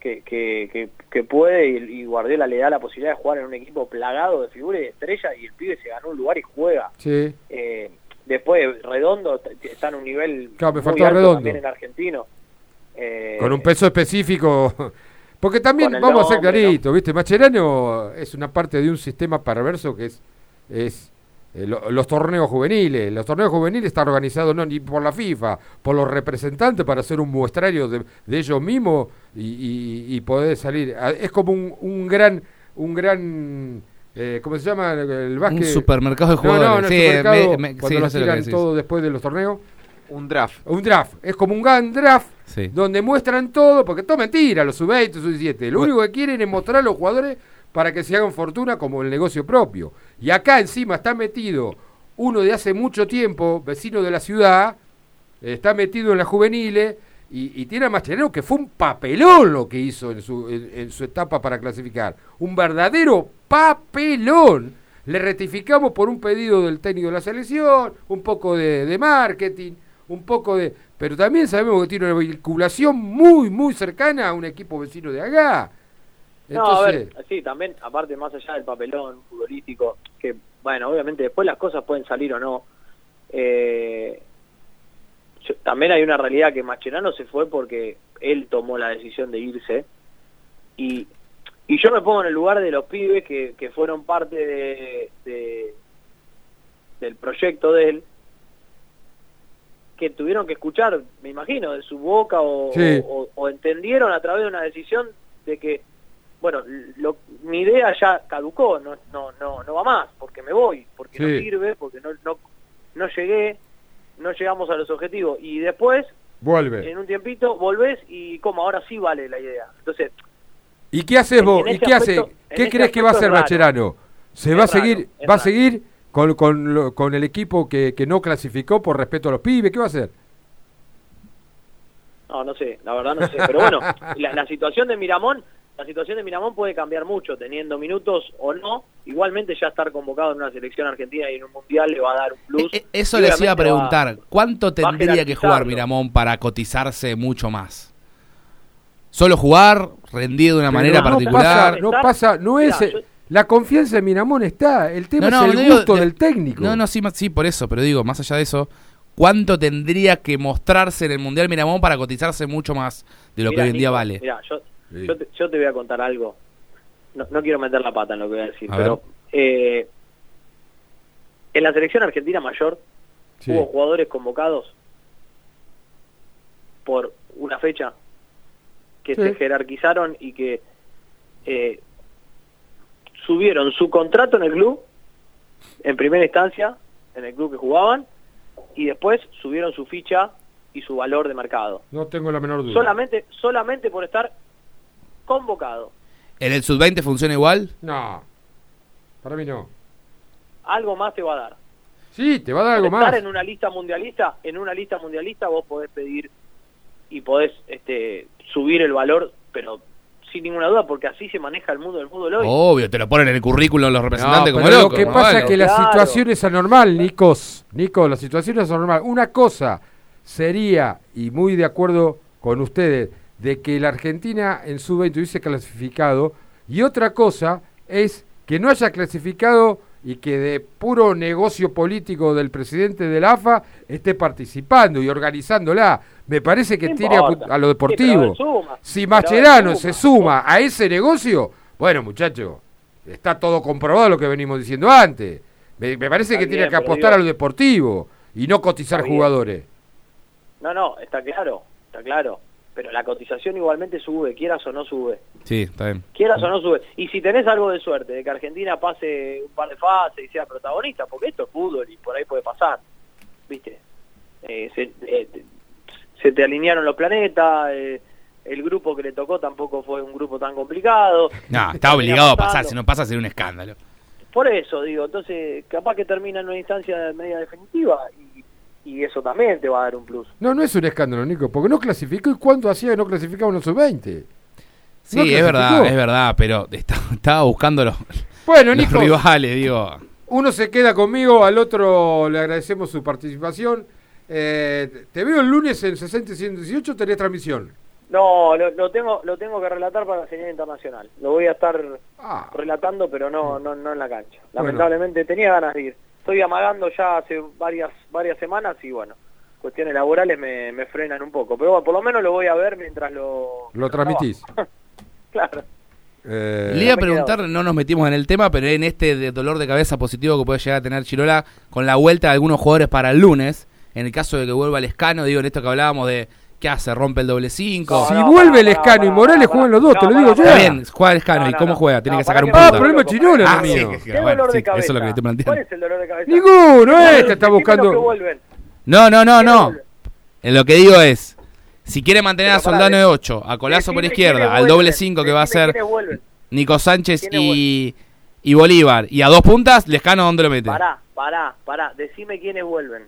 que, que, puede y, y Guardiola le da la posibilidad de jugar en un equipo plagado de figuras y de estrellas y el pibe se ganó un lugar y juega.
Sí.
Eh, después, Redondo está en un nivel
Claro, me
muy alto
Redondo.
también en argentino. Eh,
con un peso específico. Porque también, vamos a ser claritos, ¿viste? Macherano es una parte de un sistema perverso que es, es eh, lo- los torneos juveniles. Los torneos juveniles están organizados no ni por la FIFA, por los representantes para hacer un muestrario de, de ellos mismos y, y- y poder salir. Ah, Es como un, un gran, un gran, eh, ¿cómo se llama? El básquet.
Un supermercado de
No, no,
jugadores.
no,
Sí,
supermercado,
me- me-
cuando
sí,
lo
no
tiran todo después de los torneos.
Un draft.
Un draft. Es como un gran draft
Sí.
donde muestran todo, porque todo mentira, los sub-20, sub-17. Lo
Bueno.
único que quieren es mostrar a los jugadores para que se hagan fortuna como el negocio propio. Y acá encima está metido uno de hace mucho tiempo, vecino de la ciudad, está metido en las juveniles y, y tiene a Mascherano que fue un papelón lo que hizo en su, en, en su etapa para clasificar. Un verdadero papelón. Le rectificamos por un pedido del técnico de la selección, un poco de, de marketing, un poco de... Pero también sabemos que tiene una vinculación muy, muy cercana a un equipo vecino de acá.
No, a ver,
Entonces,
sí, también, aparte, más allá del papelón futbolístico, que, bueno, obviamente después las cosas pueden salir o no. Eh, yo- también hay una realidad que Mascherano se fue porque él tomó la decisión de irse. Y, y yo me pongo en el lugar de los pibes que, que fueron parte de, de- del proyecto de él, que tuvieron que escuchar, me imagino, de su boca o,
Sí.
o- o entendieron a través de una decisión de que bueno, lo- mi idea ya caducó, no, no, no, no va más, porque me voy, porque no sirve, porque no, no, no llegué, no llegamos a los objetivos. Y después,
vuelve.
en un tiempito, volvés y como ahora sí vale la idea. Entonces,
¿Y qué haces vos? ¿Y qué
aspecto-
¿Qué crees que va a hacer. Macherano? ¿Se
Es
va a seguir, va a seguir con, con, lo- con el equipo que, que no clasificó por respeto a los pibes? ¿Qué va a hacer?
no, no sé, la verdad no sé. Pero bueno, la, la situación de Miramón, la situación de Miramón puede cambiar mucho, teniendo minutos o no. Igualmente ya estar convocado en una selección argentina y en un mundial le va a dar un plus.
E- Eso
Y
les iba a preguntar. ¿Cuánto tendría que jugar. Miramón para cotizarse mucho más? ¿Solo jugar? ¿Rendir de una
Pero
manera
no
particular?
Pasa, no pasa, no es...
Mirá, yo-
La confianza de Miramón está, el tema
No, no,
es el
no digo
gusto
de-
del técnico.
No, no, sí, sí, por eso, pero digo, más allá de eso, ¿cuánto tendría que mostrarse en el Mundial Miramón para cotizarse mucho más de lo que hoy en día
Nico,
vale?
mirá, yo,
Sí.
yo, te, yo te voy a contar algo. No, no quiero meter la pata en lo que voy a decir,
A
pero eh, en la selección argentina mayor
Sí.
hubo jugadores convocados por una fecha que
Sí.
se jerarquizaron y que eh, subieron su contrato en el club, en primera instancia, en el club que jugaban, y después subieron su ficha y su valor de mercado.
No tengo la menor duda.
Solamente, solamente por estar convocado.
¿En el sub-20 funciona igual?
No, para mí no.
Algo más te va a dar.
Sí, te va a dar algo
Por estar
más.
en una lista mundialista, en una lista mundialista vos podés pedir y podés este, subir el valor, pero sin ninguna duda, porque así se maneja el mundo del fútbol hoy.
Obvio, te lo ponen en el currículum los representantes
No,
como
pero. Lo que pasa es que la
Claro.
situación es anormal, Nicos. Nico, la situación es anormal. Una cosa sería, y muy de acuerdo con ustedes, de que la Argentina en su 20 hubiese clasificado, y otra cosa es que no haya clasificado y que de puro negocio político del presidente de la AFA esté participando y organizándola. Me parece que
importa.
a, a lo deportivo.
suma.
si Mascherano se suma a ese negocio, bueno, muchacho, está todo comprobado lo que venimos diciendo antes. Me, me parece que tiene que apostar
digo-
a lo deportivo y no cotizar jugadores.
No, no, está claro, está claro. Pero la cotización igualmente sube, quieras o no sube.
Sí, está bien.
Quieras o no sube. Y si tenés algo de suerte de que Argentina pase un par de fases y sea protagonista, porque esto es fútbol y por ahí puede pasar, ¿viste? Eh, se, eh, se te alinearon los planetas, eh, el grupo que le tocó tampoco fue un grupo tan complicado.
No, está obligado a pasar, si no pasa sería un escándalo.
Por eso, digo, entonces capaz que termina en una instancia media definitiva y, y eso también te va a dar un plus.
No, no es un escándalo, Nico, porque no clasificó y cuánto hacía que no clasificaba en los sub-20.
Sí,
No
es verdad, es verdad, pero está- estaba buscando los,
Bueno,
los
Nico.
rivales, digo.
Uno se queda conmigo, al otro le agradecemos su participación. Eh, te veo el lunes en 60 y 118, tenés transmisión.
No, lo, lo tengo lo tengo que relatar para la señal internacional. Lo voy a estar
Ah.
relatando, pero no, no no en la cancha. Lamentablemente tenía ganas de ir. Estoy amagando ya hace varias varias semanas y bueno, cuestiones laborales me, me frenan un poco. Pero bueno, por lo menos lo voy a ver mientras lo...
Lo transmitís.
Claro.
Eh,
Le iba a preguntar, no nos metimos en el tema, pero en este de dolor de cabeza positivo que puede llegar a tener Chirola con la vuelta de algunos jugadores para el lunes, en el caso de que vuelva el escano, digo, en esto que hablábamos de ¿qué hace? ¿Rompe el doble 5?
si vuelve el Escano y Morales, juegan los dos, te lo digo yo.
Está bien, juega el escano, ¿y cómo juega? Tiene que sacar un
Ah,
punto.
problema Chirola,
Ah,
no
sí,
mío.
que-
¿Qué
bueno,
dolor
sí,
de cabeza?
eso es lo que estoy planteando.
¿Cuál es el dolor de cabeza?
Ninguno, este está buscando.
No, no, no, no. Lo que digo es, si quiere mantener a Soldano de
de-
8, a Colazo por izquierda, al doble
vuelven,
5 que va a ser. Nico Sánchez y, y Bolívar, y a dos puntas, Lescano, ¿dónde lo mete?
Pará, pará, pará. Decime quiénes vuelven.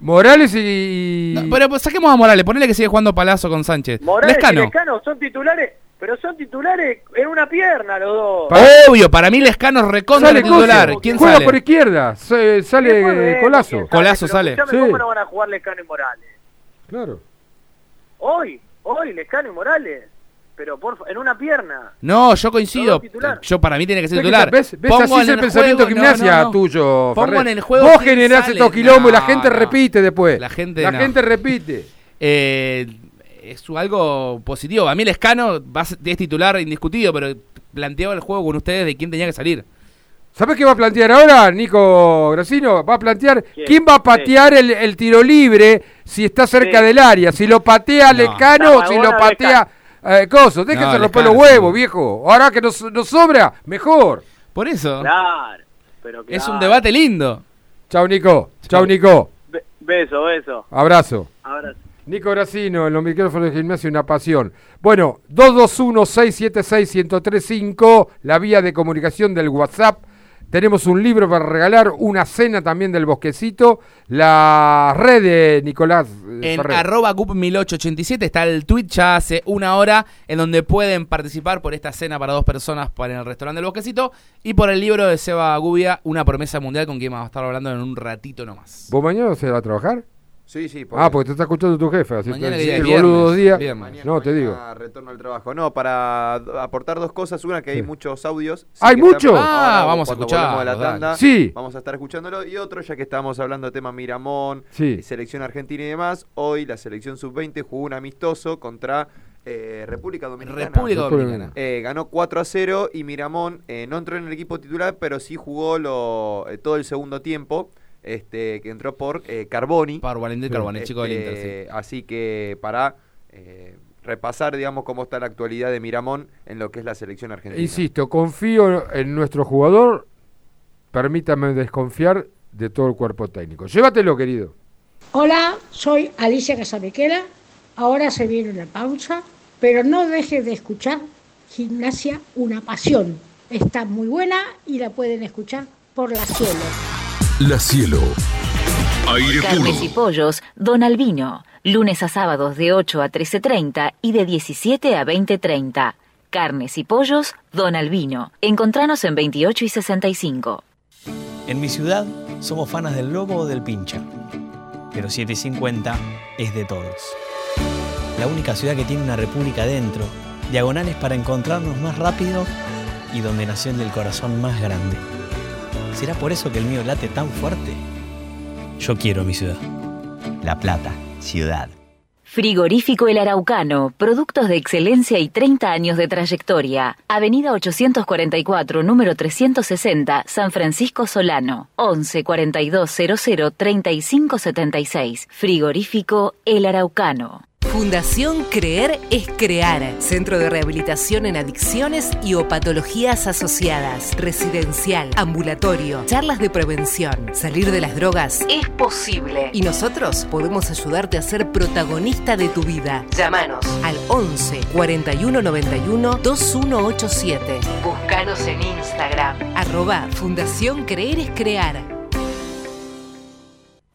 Morales y.
No, pero pues, saquemos a Morales, ponele que sigue jugando Palazo con Sánchez.
Morales
Lescano.
y Lescano son titulares, pero son titulares en una pierna los dos.
Obvio, para mí Lescano es recontra
Sale
titular.
Coso,
¿Quién
Juega
sale?
por izquierda, se- sale Colazo.
Colazo sale.
escuchame,
Sí.
¿Cómo no van a jugar Lescano y Morales?
Claro.
Hoy, hoy Lescano y Morales. Pero por en una pierna.
No, yo coincido. Yo para mí tiene que ser
¿Ves que-
titular.
¿Ves, ves
Pongo
así es el pensamiento
juego-
gimnasia
no, no, no.
tuyo,
Pongo
Ferrer.
en el juego
Vos generás
sale.
estos quilombos y la
No,
gente
no.
repite después.
La gente
La
no.
gente repite.
Eh, es algo positivo. A mí Lescano va a ser- es titular indiscutido, pero planteaba el juego con ustedes de quién tenía que salir.
¿Sabés qué va a plantear ahora, Nico Gracino? Va a plantear quién,
¿Quién?
va a patear el, el tiro libre si está cerca
Sí.
del área. Si lo patea
No.
Lescano o si lo patea eh, Coso. Déjense
No,
romper los huevos, viejo. Ahora que nos, nos sobra, mejor.
Por eso.
Claro. Pero
Es
claro.
un debate lindo.
Chau, Nico. Chau, Nico.
Be- beso, beso.
Abrazo.
Abrazo.
Nico Gracino, en los micrófonos de gimnasio, una pasión. Bueno, 221-676-1035, la vía de comunicación del WhatsApp. Tenemos un libro para regalar, una cena también del bosquecito, la red de Nicolás eh,
En
Ferrer.
arroba cup1887 está el tweet ya hace una hora en donde pueden participar por esta cena para dos personas para el restaurante del Bosquecito y por el libro de Seba Gubia, Una promesa mundial con quien vamos a estar hablando en un ratito nomás.
¿Vos mañana se va a trabajar?
Sí, sí.
Ah, porque te está escuchando tu jefe. Así
Mañana
que
que
el
viernes,
boludo dos días.
viernes.
No, te digo.
Retorno al trabajo. No, para aportar dos cosas. Una, que hay
Sí.
muchos audios.
¿Hay
que
mucho?
estamos-
Ah,
ahora,
vamos a escuchar,
la tanda,
Sí.
Vamos a estar escuchándolo. Y otro, ya que estamos hablando de tema Miramón,
Sí.
y selección argentina y demás. Hoy la selección sub-20 jugó un amistoso contra eh, República Dominicana.
República Dominicana.
Eh, ganó 4 a 0 y Miramón eh, no entró en el equipo titular, pero sí jugó lo, eh, todo el segundo tiempo. Este, que entró por eh, Carboni.
Por Valentín Carboni, chico del Inter,
Este, Así que para eh, repasar, digamos, cómo está la actualidad de Miramón en lo que es la selección argentina.
Insisto, confío en nuestro jugador. Permítame desconfiar de todo el cuerpo técnico. Llévatelo, querido.
Hola, soy Alicia Casabequera. Ahora se viene una pausa, pero no dejes de escuchar Gimnasia Una Pasión. Está muy buena y la pueden escuchar por la cielo.
La Cielo. Aire puro.
Carnes y pollos, Don Albino. Lunes a sábados de 8 a 13.30 y de 17 a 20.30. Carnes y pollos, Don Albino. Encontranos en 28 y 65.
En mi ciudad somos fanas del lobo o del pincha, pero 750 es de todos. La única ciudad que tiene una república dentro, diagonales para encontrarnos más rápido y donde nació el del corazón más grande. ¿Será por eso que el mío late tan fuerte? Yo quiero mi ciudad. La Plata, ciudad.
Frigorífico El Araucano, productos de excelencia y 30 años de trayectoria. Avenida 844, número 360, San Francisco Solano. 11 42 00 35 76. Frigorífico El Araucano.
Fundación Creer es Crear, centro de rehabilitación en adicciones y o patologías asociadas, residencial, ambulatorio, charlas de prevención, salir de las drogas es posible. Y nosotros podemos ayudarte a ser protagonista de tu vida. Llámanos al 11 41 91 2187. Búscanos en Instagram, arroba Fundación Creer es Crear.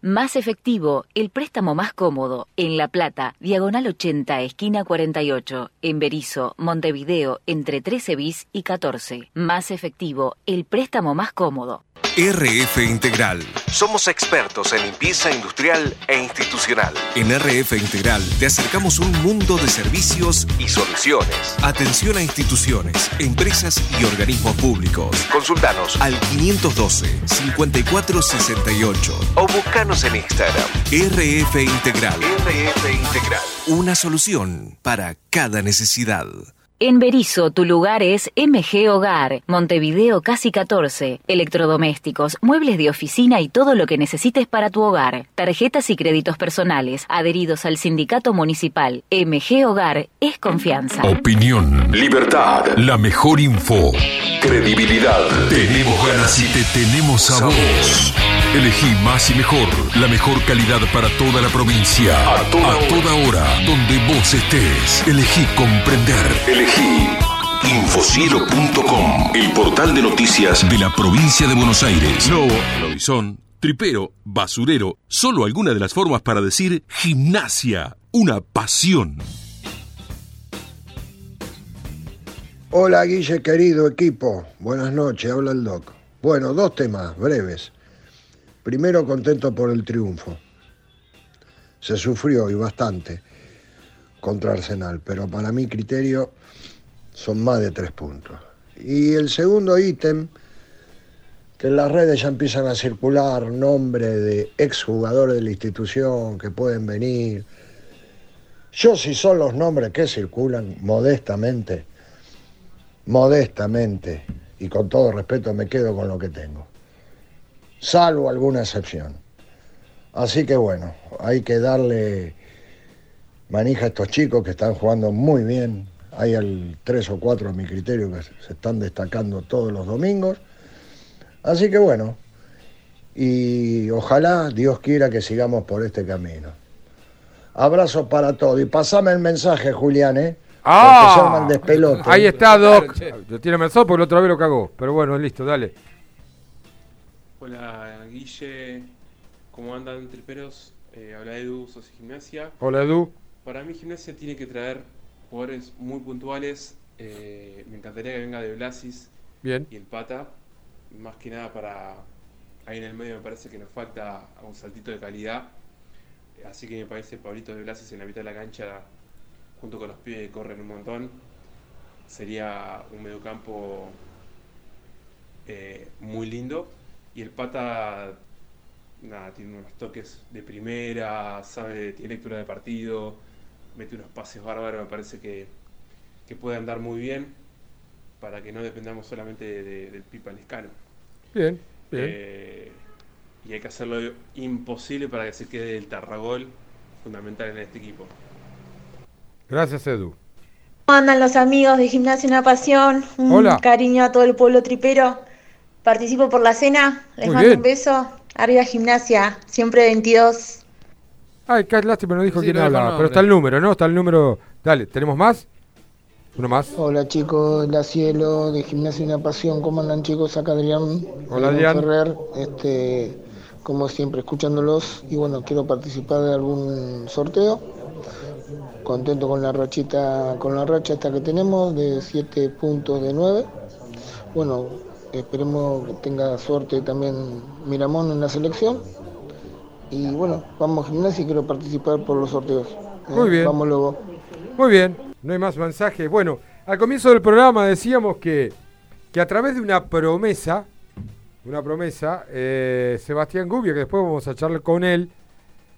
Más efectivo, el préstamo más cómodo. En La Plata, diagonal 80, esquina 48. En Berizo, Montevideo, entre 13 bis y 14. Más efectivo, el préstamo más cómodo.
RF Integral. Somos expertos en limpieza industrial e institucional. En RF Integral te acercamos un mundo de servicios y soluciones. Atención a instituciones, empresas y organismos públicos. Consultanos al 512-5468 o buscanos en Instagram. RF Integral. RF Integral. Una solución para cada necesidad.
En Berizo, tu lugar es MG Hogar, Montevideo Casi 14. Electrodomésticos, muebles de oficina y todo lo que necesites para tu hogar. Tarjetas y créditos personales, adheridos al sindicato municipal. MG Hogar es confianza.
Opinión, libertad, la mejor info, credibilidad. Tenemos ganas y te tenemos a vos. Elegí más y mejor, la mejor calidad para toda la provincia. A toda, hora. donde vos estés. Elegí comprender. Elegí infocielo.com, el portal de noticias de la provincia de Buenos Aires. Lobo, lobizón, tripero, basurero, solo alguna de las formas para decir gimnasia, una pasión.
Hola Guille, querido equipo. Buenas noches, habla el doc. Bueno, dos temas breves. Primero, contento por el triunfo. Se sufrió y bastante contra Arsenal, pero para mi criterio son más de tres puntos. Y el segundo ítem, que en las redes ya empiezan a circular nombres de exjugadores de la institución que pueden venir. Yo si son los nombres que circulan, modestamente, modestamente, y con todo respeto me quedo con lo que tengo salvo alguna excepción. Así que bueno, hay que darle manija a estos chicos que están jugando muy bien. Hay el tres o cuatro a mi criterio que se están destacando todos los domingos. Así que bueno, y ojalá Dios quiera que sigamos por este camino. Abrazo para todos. Y pasame el mensaje, Julián, ¿eh?
Ah, ahí está, Doc. Yo tiene mensaje porque la otra vez lo cagó. Pero bueno, listo, dale.
Hola Guille, ¿cómo andan triperos? Eh, habla Edu, Socio Gimnasia.
Hola Edu.
Para mí Gimnasia tiene que traer jugadores muy puntuales. Eh, me encantaría que venga de Blasis
Bien.
y el Pata. Más que nada para... Ahí en el medio me parece que nos falta un saltito de calidad. Así que me parece Pablito de Blasis en la mitad de la cancha junto con los pibes que corren un montón. Sería un mediocampo eh, muy lindo y el pata, nada, tiene unos toques de primera, sabe, tiene lectura de partido, mete unos pases bárbaros, me parece que, que puede andar muy bien para que no dependamos solamente de- del Pipa Lescano.
Bien, bien.
Eh, y hay que hacerlo imposible para que se quede el Tarragol fundamental en este equipo.
Gracias, Edu.
¿Cómo andan los amigos de Gimnasia Una Pasión? Un
Hola.
cariño a todo el pueblo tripero. Participo por la cena. Les
Muy
mando
bien.
un beso. Arriba Gimnasia, siempre 22.
Ay, qué lástima, no dijo
Sí,
quién
no
hablaba. Pero está el número, ¿no? Está el número. Dale, ¿tenemos más? ¿Uno más?
Hola chicos, la cielo de Gimnasia Una Pasión, ¿cómo andan chicos? Acá Adrián,
Hola,
Adrián
Adrián.
Ferrer, este, como siempre escuchándolos y bueno, quiero participar de algún sorteo. Contento con la rachita, con la racha esta que tenemos de 7 puntos de 9. Bueno, esperemos que tenga suerte también Miramón en la selección. Y bueno, vamos a Gimnasia y quiero participar por los sorteos. Eh,
Muy bien.
Vamos luego.
Muy bien, no hay más mensajes. Bueno, Al comienzo del programa decíamos que, que a través de una promesa, una promesa, eh, Sebastián Gubia, que después vamos a charlar con él,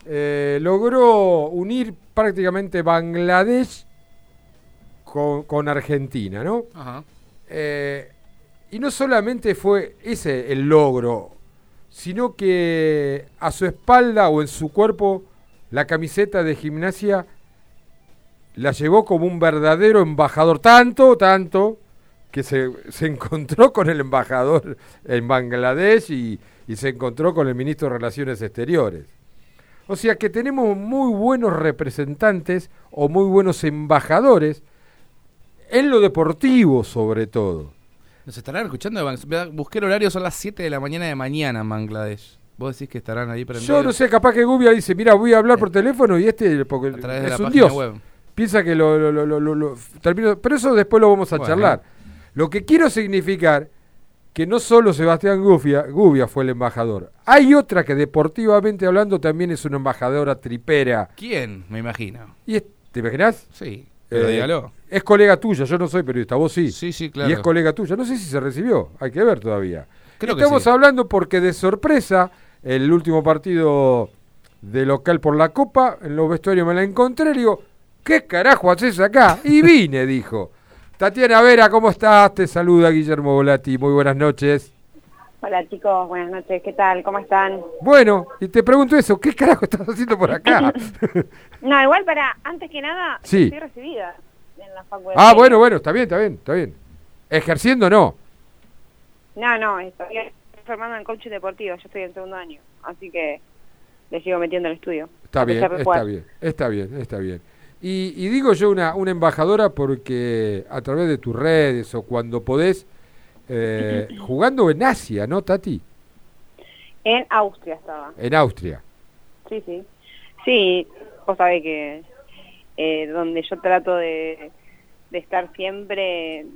eh, logró unir prácticamente Bangladesh con, con Argentina, ¿no?
Ajá.
Eh, y no solamente fue ese el logro, sino que a su espalda o en su cuerpo la camiseta de gimnasia la llevó como un verdadero embajador, tanto, tanto, que se, se encontró con el embajador en Bangladesh y, y se encontró con el ministro de Relaciones Exteriores. O sea que tenemos muy buenos representantes o muy buenos embajadores en lo deportivo sobre todo.
Nos estarán escuchando. de Busqué el horario, son las 7 de la mañana de mañana en Bangladesh. Vos decís que estarán ahí prendidos.
Yo no sé, capaz que Gubia dice, mira, voy a hablar por teléfono y este porque
través de
es
la
un dios.
web.
Piensa que lo, lo- lo- termino, pero eso después lo vamos a
Bueno.
charlar. Lo que quiero significar que no solo Sebastián Gubia, Gubia fue el embajador. Hay otra que deportivamente hablando también es una embajadora tripera.
¿Quién? Me imagino.
¿Y es- ¿Te imaginas?
Sí, pero dígalo.
Es colega tuya, yo no soy periodista, vos sí.
Sí, sí, claro.
Y es colega tuya. No sé si se recibió, hay que ver todavía.
Creo que
Estamos
sí.
hablando porque de sorpresa, el último partido de local por la Copa, en los vestuarios me la encontré y digo, ¿qué carajo haces acá? Y vine, dijo. Tatiana Vera, ¿cómo estás? Te saluda Guillermo Volati, muy buenas noches.
Hola chicos, buenas noches, ¿qué tal? ¿Cómo están?
Bueno, y te pregunto eso, ¿qué carajo estás haciendo por acá?
No, igual para, antes que nada,
Sí.
estoy recibida en la facultad.
ah, bueno, bueno, está bien, está bien, está bien. Ejerciendo no.
No, no, estoy formando en coach deportivo, yo estoy en segundo año, así que le sigo metiendo al estudio.
Está bien, está bien, está bien, está bien. Y, y digo yo una, una embajadora porque a través de tus redes o cuando podés, eh, jugando en Asia, ¿no, Tati?
En Austria estaba.
En Austria.
Sí, sí. Sí, vos sabés que eh, donde yo trato de, de estar siempre,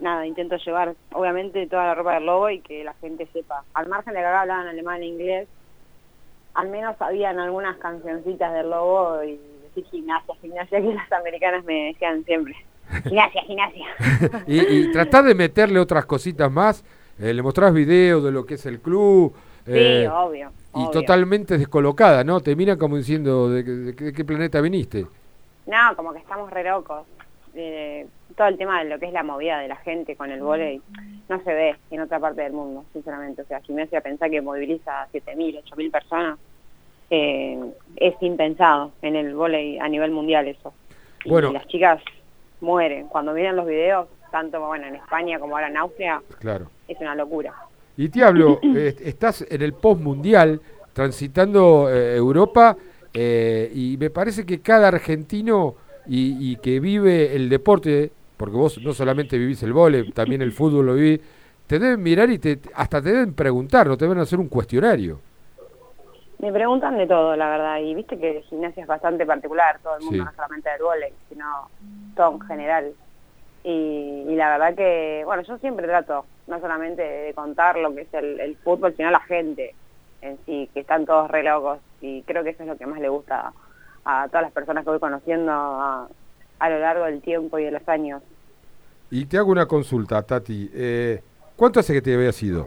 nada, intento llevar obviamente toda la ropa del lobo y que la gente sepa. Al margen de que acá hablaban alemán e inglés, al menos sabían algunas cancioncitas del lobo y decir gimnasia, gimnasia, que las americanas me decían siempre. Gimnasia, gimnasia.
y, y tratás de meterle otras cositas más, eh, le mostrás videos de lo que es el club.
Sí,
eh,
obvio.
Y
obvio.
totalmente descolocada, ¿no? Te miran como diciendo, ¿de, de de qué planeta viniste?
No, como que estamos re locos. Eh, todo el tema de lo que es la movida de la gente con el volei no se ve en otra parte del mundo, sinceramente. O sea, gimnasia pensar que moviliza a 7.000, 8.000 personas eh, es impensado en el volei a nivel mundial eso. Y las chicas mueren. Cuando miran los videos, tanto bueno en España como ahora en Austria,
Claro.
es una locura.
Y te hablo, eh, estás en el post-mundial, transitando eh, Europa, eh, y me parece que cada argentino y, y que vive el deporte, porque vos no solamente vivís el vóley, también el fútbol lo vivís, te deben mirar y te, hasta te deben preguntar, no te deben hacer un cuestionario.
Me preguntan de todo, la verdad, y viste que gimnasia es bastante particular, todo el mundo,
Sí.
no solamente del vóley, sino todo en general. Y, y la verdad que, bueno, yo siempre trato, no solamente de contar lo que es el, el fútbol, sino la gente en sí, que están todos re locos, y creo que eso es lo que más le gusta a, todas las personas que voy conociendo a, a lo largo del tiempo y de los años.
Y te hago una consulta, Tati. Eh, ¿Cuánto hace que te habías ido?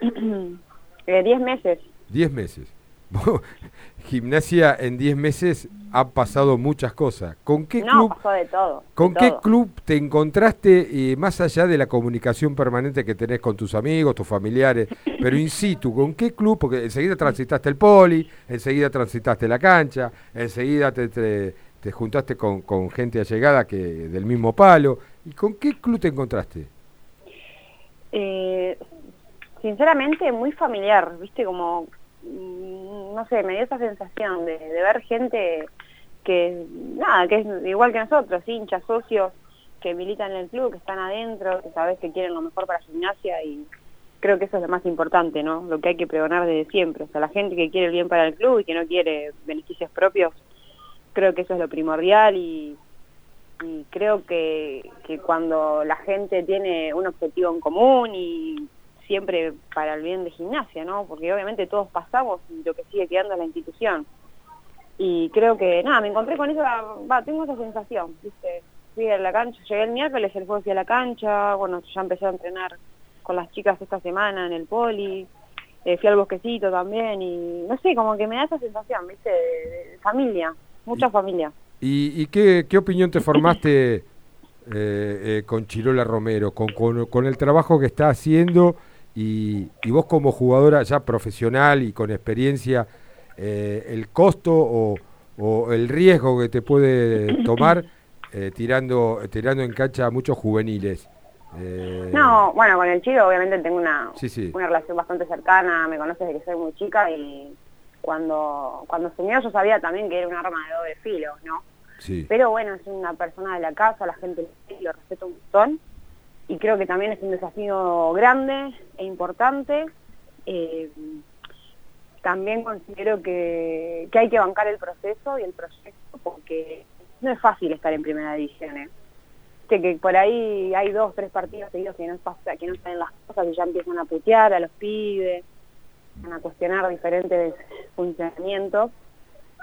Eh, Diez meses.
Diez meses. Gimnasia en 10 meses ha pasado muchas cosas. ¿Con qué
No,
club
pasó de todo. de
¿Con qué
todo.
club te encontraste, eh, más allá de la comunicación permanente que tenés con tus amigos, tus familiares, pero in situ, con qué club? Porque enseguida transitaste el poli, enseguida transitaste la cancha, enseguida te, te- te juntaste con, con gente allegada que del mismo palo. ¿Y con qué club te encontraste?
Eh, sinceramente muy familiar, viste, como, no sé, me dio esa sensación de, de ver gente que, nada, que es igual que nosotros, hinchas, socios, que militan en el club, que están adentro, que sabes que quieren lo mejor para gimnasia y creo que eso es lo más importante, ¿no? Lo que hay que pregonar desde siempre, o sea, la gente que quiere el bien para el club y que no quiere beneficios propios, creo que eso es lo primordial y, y creo que, que cuando la gente tiene un objetivo en común y siempre para el bien de gimnasia, ¿no? Porque obviamente todos pasamos y lo que sigue quedando es la institución. Y creo que, nada, me encontré con esa, va, tengo esa sensación, ¿viste? fui a la cancha, llegué el miércoles, el jueves fui a la cancha, bueno, ya empecé a entrenar con las chicas esta semana en el poli, eh, fui al bosquecito también y no sé, como que me da esa sensación, viste, de, de familia, mucha familia.
¿Y, y qué, qué opinión te formaste eh, eh, con Chirola Romero, con, con, con el trabajo que está haciendo y, y vos como jugadora ya profesional y con experiencia, eh, el costo o, o el riesgo que te puede tomar eh, tirando, tirando en cancha a muchos juveniles? Eh,
No, bueno, con el Chiro obviamente tengo una,
Sí, sí.
una relación bastante cercana, me conoces desde que soy muy chica y cuando cuando asumió yo sabía también que era un arma de doble filo, ¿no?
Sí.
Pero bueno, es una persona de la casa, la gente lo respeto un montón y creo que también es un desafío grande e importante. Eh, también considero que, hay que bancar el proceso y el proyecto porque no es fácil estar en primera división, ¿eh? que, por ahí hay dos, tres partidos seguidos que no pasa, que no salen las cosas y ya empiezan a putear a los pibes, a cuestionar diferentes funcionamientos.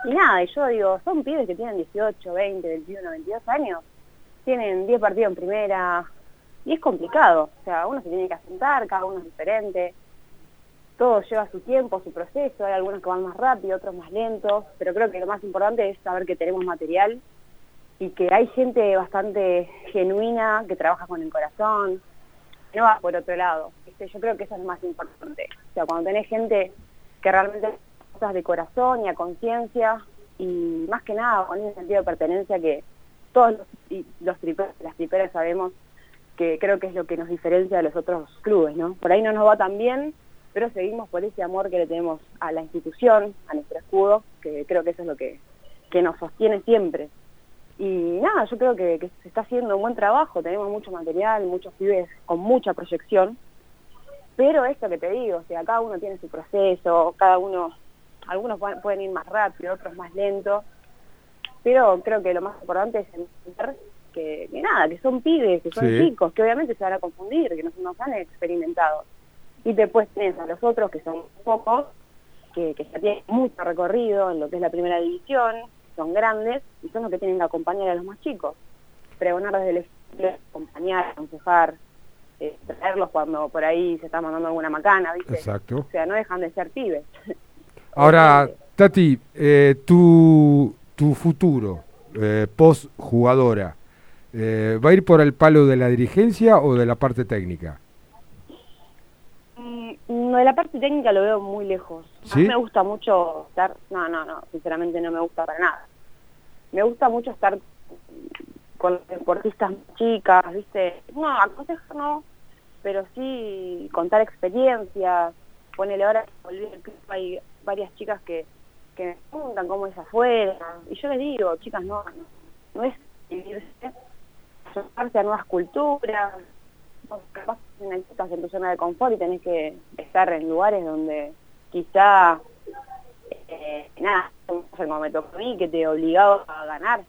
Y nada, y yo digo, son pibes que tienen 18, 20, 21, 22 años, tienen 10 partidos en primera, y es complicado, o sea, uno se tiene que asentar, cada uno es diferente, todo lleva su tiempo, su proceso, hay algunos que van más rápido, otros más lentos, pero creo que lo más importante es saber que tenemos material y que hay gente bastante genuina que trabaja con el corazón, no va por otro lado. ¿viste? Yo creo que eso es lo más importante. O sea, cuando tenés gente que realmente cosas de corazón y a conciencia y más que nada con ese sentido de pertenencia que todos los, y los triperos, las triperas sabemos que creo que es lo que nos diferencia de los otros clubes, ¿no? Por ahí no nos va tan bien, pero seguimos por ese amor que le tenemos a la institución, a nuestro escudo, que creo que eso es lo que, que nos sostiene siempre. Y nada, yo creo que, se está haciendo un buen trabajo, tenemos mucho material, muchos pibes con mucha proyección, pero esto que te digo, o sea, cada uno tiene su proceso, cada uno, algunos pueden- pueden ir más rápido, otros más lento, pero creo que lo más importante es entender que, que nada, que son pibes, que son
Sí.
chicos, que obviamente se van a confundir, que no, no están experimentados. Y después tenés a los otros que son pocos, que, que ya tienen mucho recorrido en lo que es la primera división, son grandes y son los que tienen que acompañar a los más chicos. Pregonar desde el ejemplo, acompañar, aconsejar, eh, traerlos cuando por ahí se está mandando alguna macana, ¿viste?
Exacto.
O sea, no dejan de ser pibes.
Ahora, Tati, eh, tu, tu futuro eh, post jugadora, eh, ¿va a ir por el palo de la dirigencia o de la parte técnica?
Mm, No, de la parte técnica lo veo muy lejos. A
¿Sí?
mí me gusta mucho estar... No, no, no, sinceramente no me gusta para nada. Me gusta mucho estar con deportistas chicas, ¿viste? No, aconsejar no, pero sí contar experiencias. Ponele ahora que volví al club, hay varias chicas que, que me preguntan cómo es afuera. Y yo les digo, chicas, no, no, no es vivirse, a nuevas culturas, capaz que estás en tu zona de confort y tenés que estar en lugares donde quizá, eh, nada, como me tocó a mí, que te obligaba a ganar.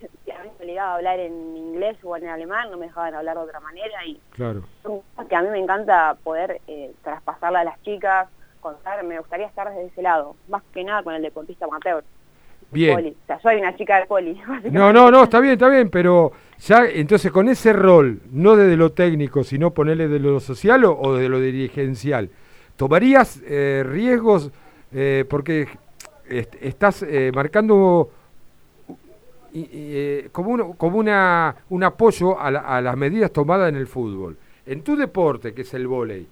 A mí me obligaba a hablar en inglés o en alemán, no me dejaban hablar de otra manera y
Claro.
son cosas que a mí me encanta poder eh, traspasarla a las chicas, contar, me gustaría estar desde ese lado, más que nada con el deportista amateur.
Bien.
Poli. O sea, soy una chica de poli.
No, no, no, está bien, está bien, pero ya entonces con ese rol, no desde lo técnico, sino ponerle de lo social o, o de lo dirigencial, ¿tomarías eh, riesgos eh, porque est- estás eh, marcando eh, como, como una, un apoyo a, la- a las medidas tomadas en el fútbol? En tu deporte, que es el vóley,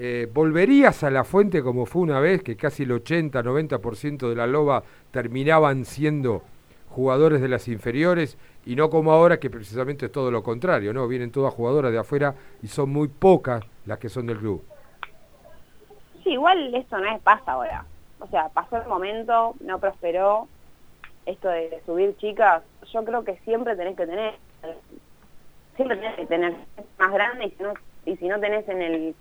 eh, ¿volverías a la fuente como fue una vez, que casi el 80-90% de la loba terminaban siendo jugadores de las inferiores y no como ahora que precisamente es todo lo contrario, ¿no? Vienen todas jugadoras de afuera y son muy pocas las que son del club.
Sí, igual esto no es pasa ahora. O sea, pasó el momento, no prosperó. Esto de subir chicas, yo creo que siempre tenés que tener, siempre tenés que tener más grande y si no, y si no tenés en el,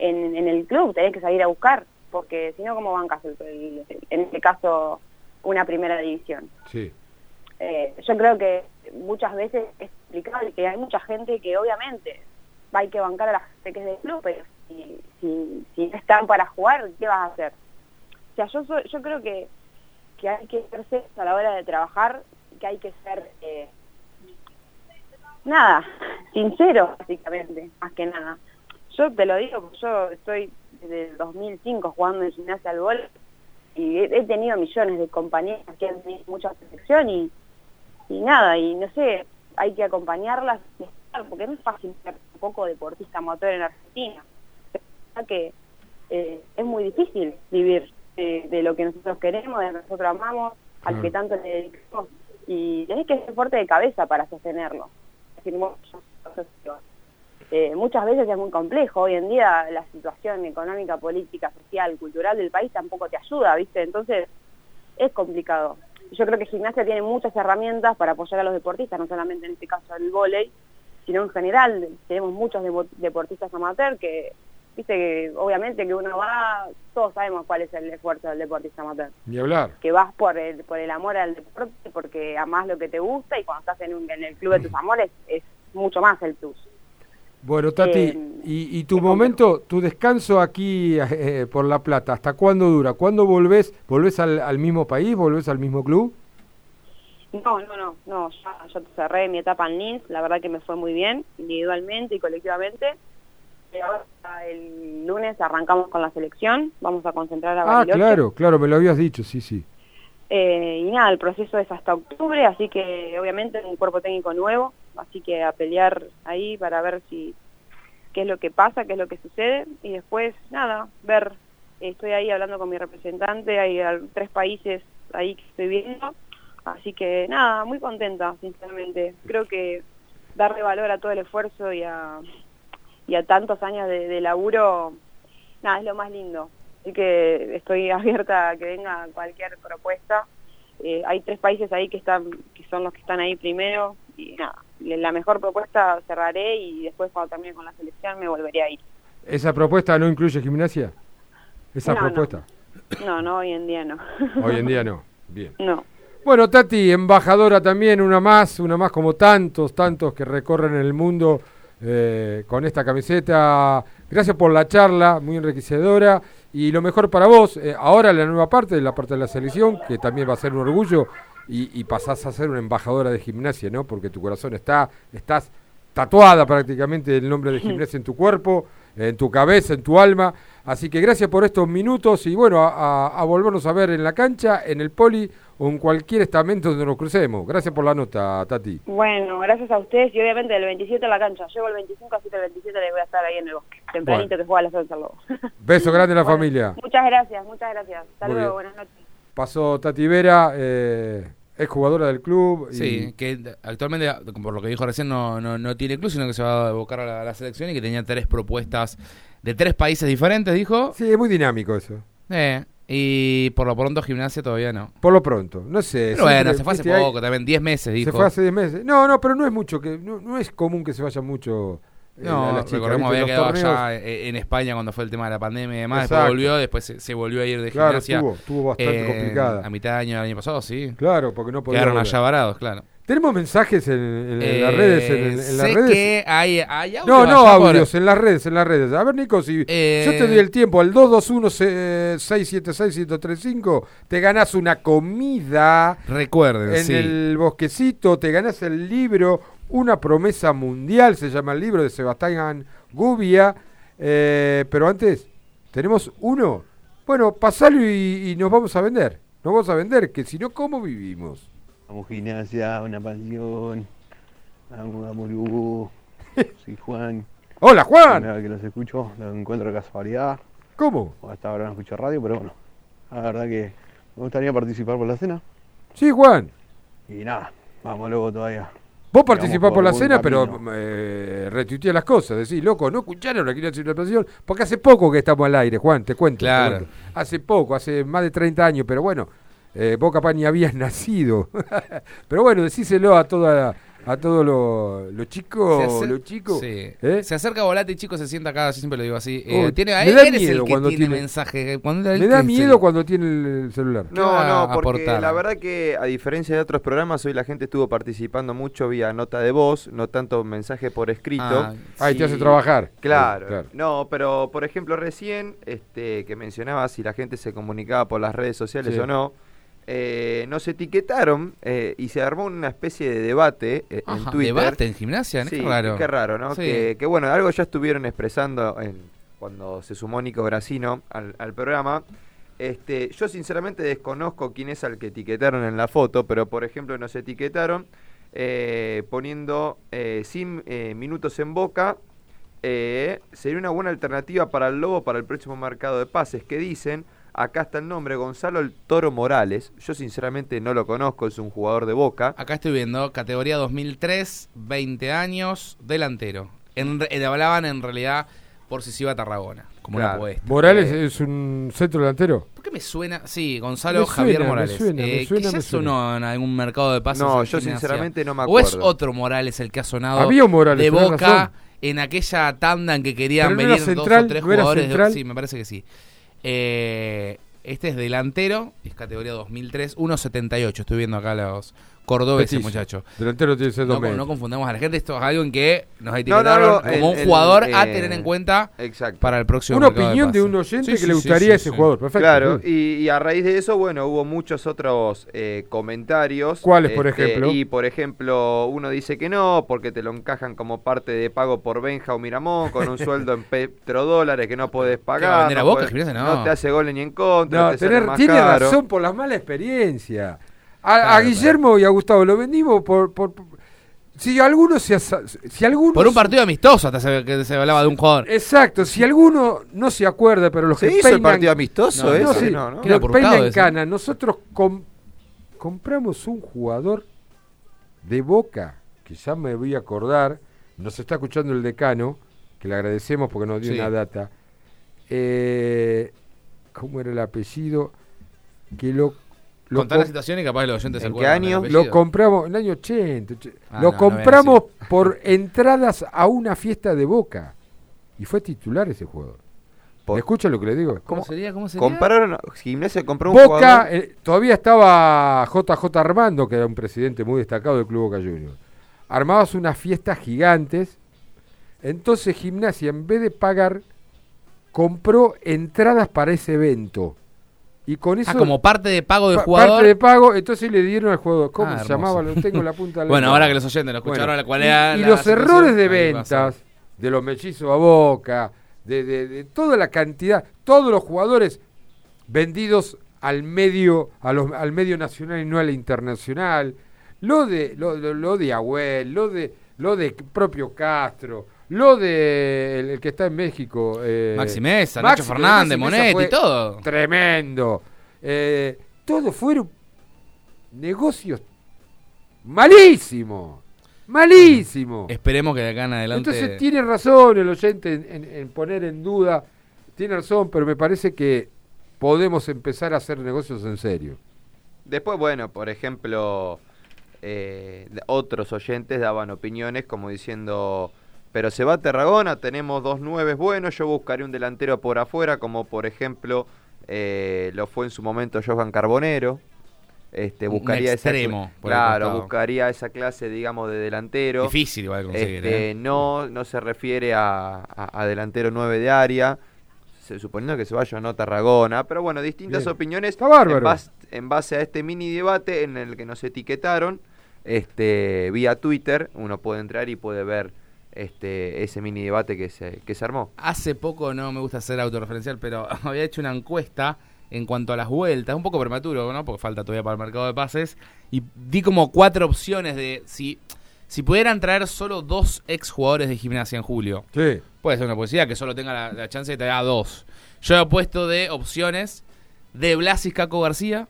en, en el club, tenés que salir a buscar, porque si no, ¿cómo bancas el- el- en este caso una primera división?
Sí.
Eh, yo creo que muchas veces es explicable que hay mucha gente que obviamente hay que bancar a la gente que es del club, pero si, si, si no están para jugar, ¿qué vas a hacer? O sea, yo, soy- yo creo que, que hay que ser a la hora de trabajar, que hay que ser, eh, nada, sincero, básicamente, más que nada. Yo te lo digo, porque yo estoy desde el 2005 jugando en gimnasia al gol y he, he tenido millones de compañeras que han tenido mucha protección y, y nada, y no sé, hay que acompañarlas, porque no es fácil ser un poco deportista motor en Argentina. Que eh, es muy difícil vivir de, de lo que nosotros queremos, de lo que nosotros amamos, al
Mm.
que tanto le dedicamos, y tenés que ser fuerte de cabeza para sostenerlo. Es decir, vos- yo- yo- yo- eh, muchas veces es muy complejo. Hoy en día la situación económica, política, social, cultural del país tampoco te ayuda, ¿viste? Entonces es complicado. Yo creo que gimnasia tiene muchas herramientas para apoyar a los deportistas, no solamente en este caso el vóley, sino en general. Tenemos muchos deportistas amateur que, viste, que obviamente que uno va, todos sabemos cuál es el esfuerzo del deportista amateur
Ni hablar.
que vas por el, por el amor al deporte, porque amás lo que te gusta y cuando estás en, un- en el club de tus amores es mucho más el plus.
Bueno, Tati,
Eh,
y, y tu momento, tu descanso aquí eh, por La Plata, ¿hasta cuándo dura? ¿Cuándo volvés? ¿Volvés al, al mismo país? ¿Volvés al mismo club?
No, no, no, no, ya, ya cerré mi etapa en Linz, la verdad que me fue muy bien, individualmente y colectivamente. Y ahora el lunes arrancamos con la selección, vamos a concentrar a
Ah,
Bariloche.
claro, claro, me lo habías dicho, sí, sí.
Eh, y nada, el proceso es hasta octubre, así que obviamente un cuerpo técnico nuevo, así que a pelear ahí para ver si qué es lo que pasa, qué es lo que sucede y después nada, ver, estoy ahí hablando con mi representante, hay tres países ahí que estoy viendo, así que nada, muy contenta, sinceramente. Creo que darle valor a todo el esfuerzo y a, y a tantos años de, de laburo, nada, es lo más lindo. Así que estoy abierta a que venga cualquier propuesta. Eh, hay tres países ahí que están, que son los que están ahí primero y nada, la mejor propuesta cerraré y después cuando termine con la selección me volveré a ir.
¿Esa propuesta no incluye gimnasia? ¿Esa
No, no.
propuesta?
No, no, hoy en día no.
Hoy en día no. Bien.
No.
Bueno, Tati, embajadora también, una más, una más como tantos, tantos que recorren el mundo eh, con esta camiseta. Gracias por la charla, muy enriquecedora. Y lo mejor para vos, eh, ahora la nueva parte, la parte de la selección, que también va a ser un orgullo, y, y pasás a ser una embajadora de gimnasia, ¿no? Porque tu corazón está, estás tatuada prácticamente el nombre de gimnasia en tu cuerpo, en tu cabeza, en tu alma. Así que gracias por estos minutos y bueno, a, a- a volvernos a ver en la cancha, en el poli o en cualquier estamento donde nos crucemos. Gracias por la nota, Tati.
Bueno, gracias a ustedes y obviamente el 27 en la cancha. Llego el 25, así que el 27 les voy a estar ahí en el bosque. Tempranito
Bueno.
que juega la Salsa Lobo.
Beso grande a la familia.
muchas gracias, muchas gracias. Hasta
Muy
luego,
bien.
buenas noches.
Pasó Tati Vera, eh, es jugadora del club. y-
Sí, que actualmente, por lo que dijo recién, no, no, no tiene club, sino que se va a abocar a la, a la selección y que tenía tres propuestas de tres países diferentes, dijo.
Sí, es muy dinámico eso.
Eh, y por lo pronto gimnasia todavía no.
Por lo pronto, no sé.
Pero bueno, se fue hace
hay-
poco, también 10 meses, dijo.
Se fue hace 10 meses. No, no, pero no es mucho, que no, no es común que se vaya mucho. Eh,
No,
las
recordemos había quedado allá eh, en España cuando fue el tema de la pandemia y demás,
Exacto.
después volvió, después se, se volvió a ir de
Claro,
gimnasia.
estuvo- estuvo bastante complicada.
A mitad de año del año pasado, sí.
Claro, porque no podía
Quedaron
volver.
allá varados, claro.
Tenemos mensajes en, en- en las
Eh,
redes. En, en las
sé
redes.
que hay, hay audio
no, no
por-
audios, en las redes, en las redes. A ver, Nico, si
Eh,
yo te doy el tiempo al 221-676-1035, te ganás una comida.
Recuerden,
En
sí.
el bosquecito, te ganás el libro Una promesa mundial, se llama el libro de Sebastián Gubia. Eh, pero antes, tenemos uno. Bueno, pasalo y, y nos vamos a vender. Nos vamos a vender, que si no, ¿cómo vivimos?
Vamos gimnasia, una pasión. Vamos, vamos, Hugo. Soy Juan.
Hola, Juan.
Vez que los escucho, los encuentro de casualidad.
¿Cómo?
Hasta ahora no escucho radio, pero bueno. La verdad que me gustaría participar por la cena.
Sí, Juan.
Y nada, vamos luego todavía.
Vos participás por la cena, pero eh, retuiteás las cosas. Decís, loco, no escucharon aquí una situación. Porque hace poco que estamos al aire, Juan, te cuento. te
Claro.
cuento. Hace poco, hace más de 30 años, pero bueno, eh, vos capaz ni habías nacido. pero bueno, decíselo a toda a todos los los chicos, los chicos.
Sí.
¿eh?
Se acerca Volati, chico, se sienta acá, yo siempre lo digo así. Eh,
Uy,
tiene,
me
él
da miedo
el que
cuando
tiene,
tiene-
mensaje. Cuando él
Me da
se-
miedo cuando tiene el celular.
No, no, porque
aportar?
la verdad que a diferencia de otros programas, hoy la gente estuvo participando mucho vía nota de voz, no tanto mensaje por escrito.
Ah, Ahí te hace trabajar.
Claro,
Claro.
No, pero por ejemplo recién, este, que mencionaba si la gente se comunicaba por las redes sociales
Sí.
o no, eh, nos etiquetaron eh, y se armó una especie de debate eh, en Twitter.
¿debate en gimnasia?
Sí,
Qué raro.
Qué raro, ¿no?
Sí.
Que, que, bueno, algo ya estuvieron expresando en, cuando se sumó Nico Gracino al, al programa. Este, yo sinceramente desconozco quién es al que etiquetaron en la foto, pero por ejemplo nos etiquetaron eh, poniendo eh, sin eh, minutos en boca. eh, sería una buena alternativa para el Lobo para el próximo mercado de pases. que dicen? Acá está el nombre, Gonzalo el Toro Morales. Yo sinceramente no lo conozco, es un jugador de Boca.
Acá estoy viendo, categoría 2003, 20 años, delantero. En, eh, hablaban en realidad por si se iba a Tarragona, como una
Claro.
apuesta.
¿Morales
Eh,
es un centro delantero?
¿Por qué me suena? Sí, Gonzalo
Me
Javier
suena, me
Morales.
suena, me
Eh,
suena,
que ya
me suena.
sonó en algún mercado de pases.
No, yo
Gimnasia.
sinceramente no me
O es
acuerdo.
otro Morales el que ha sonado
Había un Morales,
de Boca en aquella tanda en que querían venir
era
dos
central,
o tres
no
jugadores. de-
central.
sí, me parece que sí. Eh, este es delantero, es categoría 2003, 1.78. Estoy viendo acá los cordobeses,
Petizo.
muchachos.
Delantero tiene ser
No, no confundamos a la gente, esto es algo en que nos
No, no,
etiquetaron
no,
como
el-
un
el-
jugador a
eh,
tener en cuenta
Exacto.
para el próximo
Una opinión de
pases.
un oyente
Sí,
que
sí,
le gustaría
sí,
a ese
sí.
jugador. Perfecto.
Claro, y, y a raíz de eso, bueno, hubo muchos otros eh, comentarios.
¿Cuáles, por
Este,
ejemplo?
Y por ejemplo, uno dice que no, porque te lo encajan como parte de pago por Benja o Miramón, con un sueldo en petrodólares que no podés
¿Qué va a
pagar. no,
Boca,
podés-
Gimnasia? No.
te hace goles ni en contra.
No,
te
tener- tiene
caro.
razón por la mala experiencia. A, a
Claro,
Guillermo y a Gustavo lo vendimos por, por, por- si alguno se si alguno
Por un partido amistoso hasta se, que se hablaba de un jugador.
Exacto, si alguno no se acuerda, pero los
¿Se
que
hizo el partido amistoso
no,
ese?
no, sí,
No, ¿no?
los peinan cana, nosotros com- compramos un jugador de Boca, que ya me voy a acordar, nos está escuchando el decano, que le agradecemos porque nos dio
Sí.
una data. Eh, ¿Cómo era el apellido? Que lo, lo
Contar la situación y capaz los oyentes se
lo compramos en el año 80. och-
Ah,
lo
no, no
compramos por entradas a una fiesta de Boca. Y fue titular ese jugador.
Por-
¿Me escucha lo que le digo?
¿Cómo sería? ¿Cómo sería?
Compraron, Gimnasia compró un
Boca,
jugador.
eh, todavía estaba JJ Armando, que era un presidente muy destacado del Club Boca Juniors. Armabas unas fiestas gigantes. Entonces Gimnasia, en vez de pagar, compró entradas para ese evento. Y con eso...
Ah, como parte de pago del
pa-
jugador.
Parte de pago, entonces le dieron al jugador. ¿Cómo
Ah,
se llamaba? Lo tengo en la punta de la
Bueno, ahora que los oyentes lo escucharon,
Bueno,
cuál era
y,
la
los errores de ventas, de los mellizos a boca, de, de- de toda la cantidad, todos los jugadores vendidos al medio, a los, al medio nacional y no al internacional, lo de, lo, lo- lo de Agüel, lo de, lo de propio Castro, lo de el, el que está en México, eh,
Maxi Mesa,
Maxi,
Nacho Fernández, Monetti, todo.
Tremendo. Eh, todo fueron negocios malísimos. Malísimo.
Esperemos que de acá en adelante.
Entonces tiene razón el oyente en, en- en poner en duda, tiene razón, pero me parece que podemos empezar a hacer negocios en serio.
Después, bueno, por ejemplo, eh, otros oyentes daban opiniones como diciendo, pero se va a Tarragona, tenemos dos nueves buenos, yo buscaré un delantero por afuera, como por ejemplo eh, lo fue en su momento Johan Carbonero. Este, buscaría
extremo
claro, buscaría esa clase, digamos, de delantero.
Difícil igual conseguir,
Este,
¿eh?
No, no se refiere a, a- a delantero 9 de área, se, suponiendo que se vaya o no Tarragona, pero bueno, distintas
Bien.
opiniones
Está bárbaro.
En, base, en base a este mini debate en el que nos etiquetaron este vía Twitter, uno puede entrar y puede ver este ese mini debate que se, que se armó.
Hace poco, no me gusta ser autorreferencial, pero había hecho una encuesta en cuanto a las vueltas, un poco prematuro, ¿no? Porque falta todavía para el mercado de pases. Y di como cuatro opciones de si, si pudieran traer solo dos exjugadores de gimnasia en julio.
Sí.
Puede ser una posibilidad que solo tenga la, la chance de traer a dos. Yo he puesto de opciones de Blasis Caco García,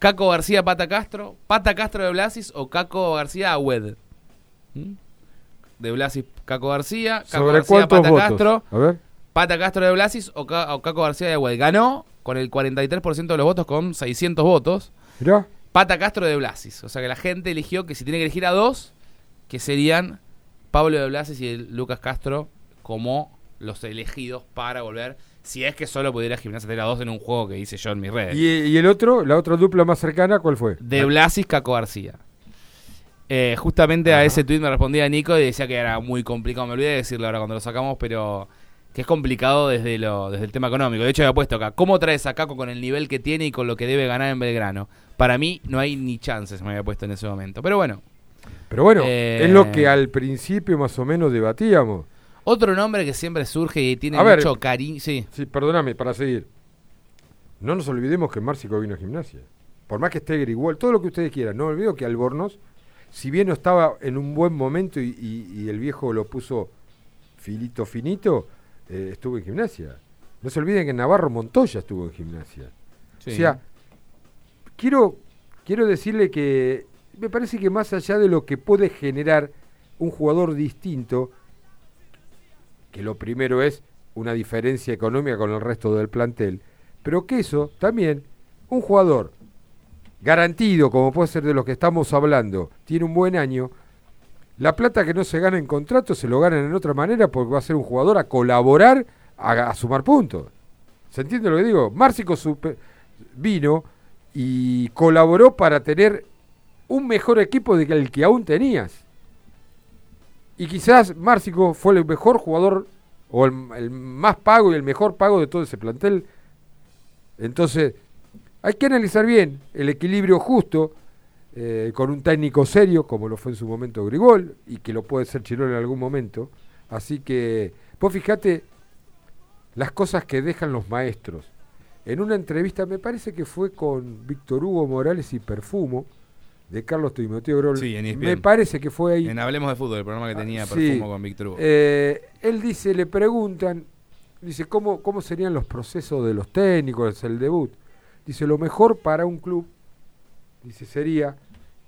Caco García Pata Castro, Pata Castro de Blasis o Caco García Agüed. ¿Mm? De Blasis Caco García, Caco
¿Sobre
García Pata
votos?
Castro,
A ver.
Pata Castro de Blasis o, Ca- o Caco García de Agüed. Ganó con el 43% de los votos con 600 votos.
Mirá.
Pata Castro de Blasis. O sea que la gente eligió que si tiene que elegir a dos, que serían Pablo de Blasis y Lucas Castro como los elegidos para volver. Si es que solo pudiera Gimnasia tener a dos en un juego que hice yo en mis redes.
¿Y, y el otro, la otra dupla más cercana, cuál fue?
De Blasis Caco García. Eh, justamente a ese tweet me respondía Nico y decía que era muy complicado. Me olvidé de decirlo ahora cuando lo sacamos, pero que es complicado desde lo desde el tema económico. De hecho, había puesto acá, ¿cómo traes a Caco con el nivel que tiene y con lo que debe ganar en Belgrano? Para mí no hay ni chances, me había puesto en ese momento. Pero bueno.
Pero bueno,
Eh,
es lo que al principio más o menos debatíamos.
Otro nombre que siempre surge y tiene
A
mucho cariño. Sí.
Sí, perdóname, para seguir. No nos olvidemos que Márcico vino a gimnasia. Por más que esté igual, todo lo que ustedes quieran. No olvido que Albornoz, si bien no estaba en un buen momento y, y- y el viejo lo puso filito finito, eh, estuvo en gimnasia. No se olviden que Navarro Montoya estuvo en gimnasia.
Sí.
O sea, quiero, quiero decirle que me parece que más allá de lo que puede generar un jugador distinto, que lo primero es una diferencia económica con el resto del plantel, pero que eso también, un jugador garantido, como puede ser de los que estamos hablando, tiene un buen año, la plata que no se gana en contrato se lo ganan en otra manera porque va a ser un jugador a colaborar, a, sumar puntos. ¿Se entiende lo que digo? Márcico vino y colaboró para tener un mejor equipo del que el que aún tenías. Y quizás Márcico fue el mejor jugador o el más pago y el mejor pago de todo ese plantel. Entonces, hay que analizar bien el equilibrio justo eh, con un técnico serio, como lo fue en su momento Grigol, y que lo puede ser Chirón en algún momento. Así que, vos fijate las cosas que dejan los maestros. En una entrevista, me parece que fue con Víctor Hugo Morales y Perfumo, de Carlos Timoteo Grol.
Sí, en E
me parece que fue ahí.
En Hablemos de Fútbol, el programa que tenía
Sí.
Perfumo con Víctor Hugo.
Eh, él dice, le preguntan, dice, ¿cómo, ¿cómo serían los procesos de los técnicos, el debut? Dice, lo mejor para un club, dice, sería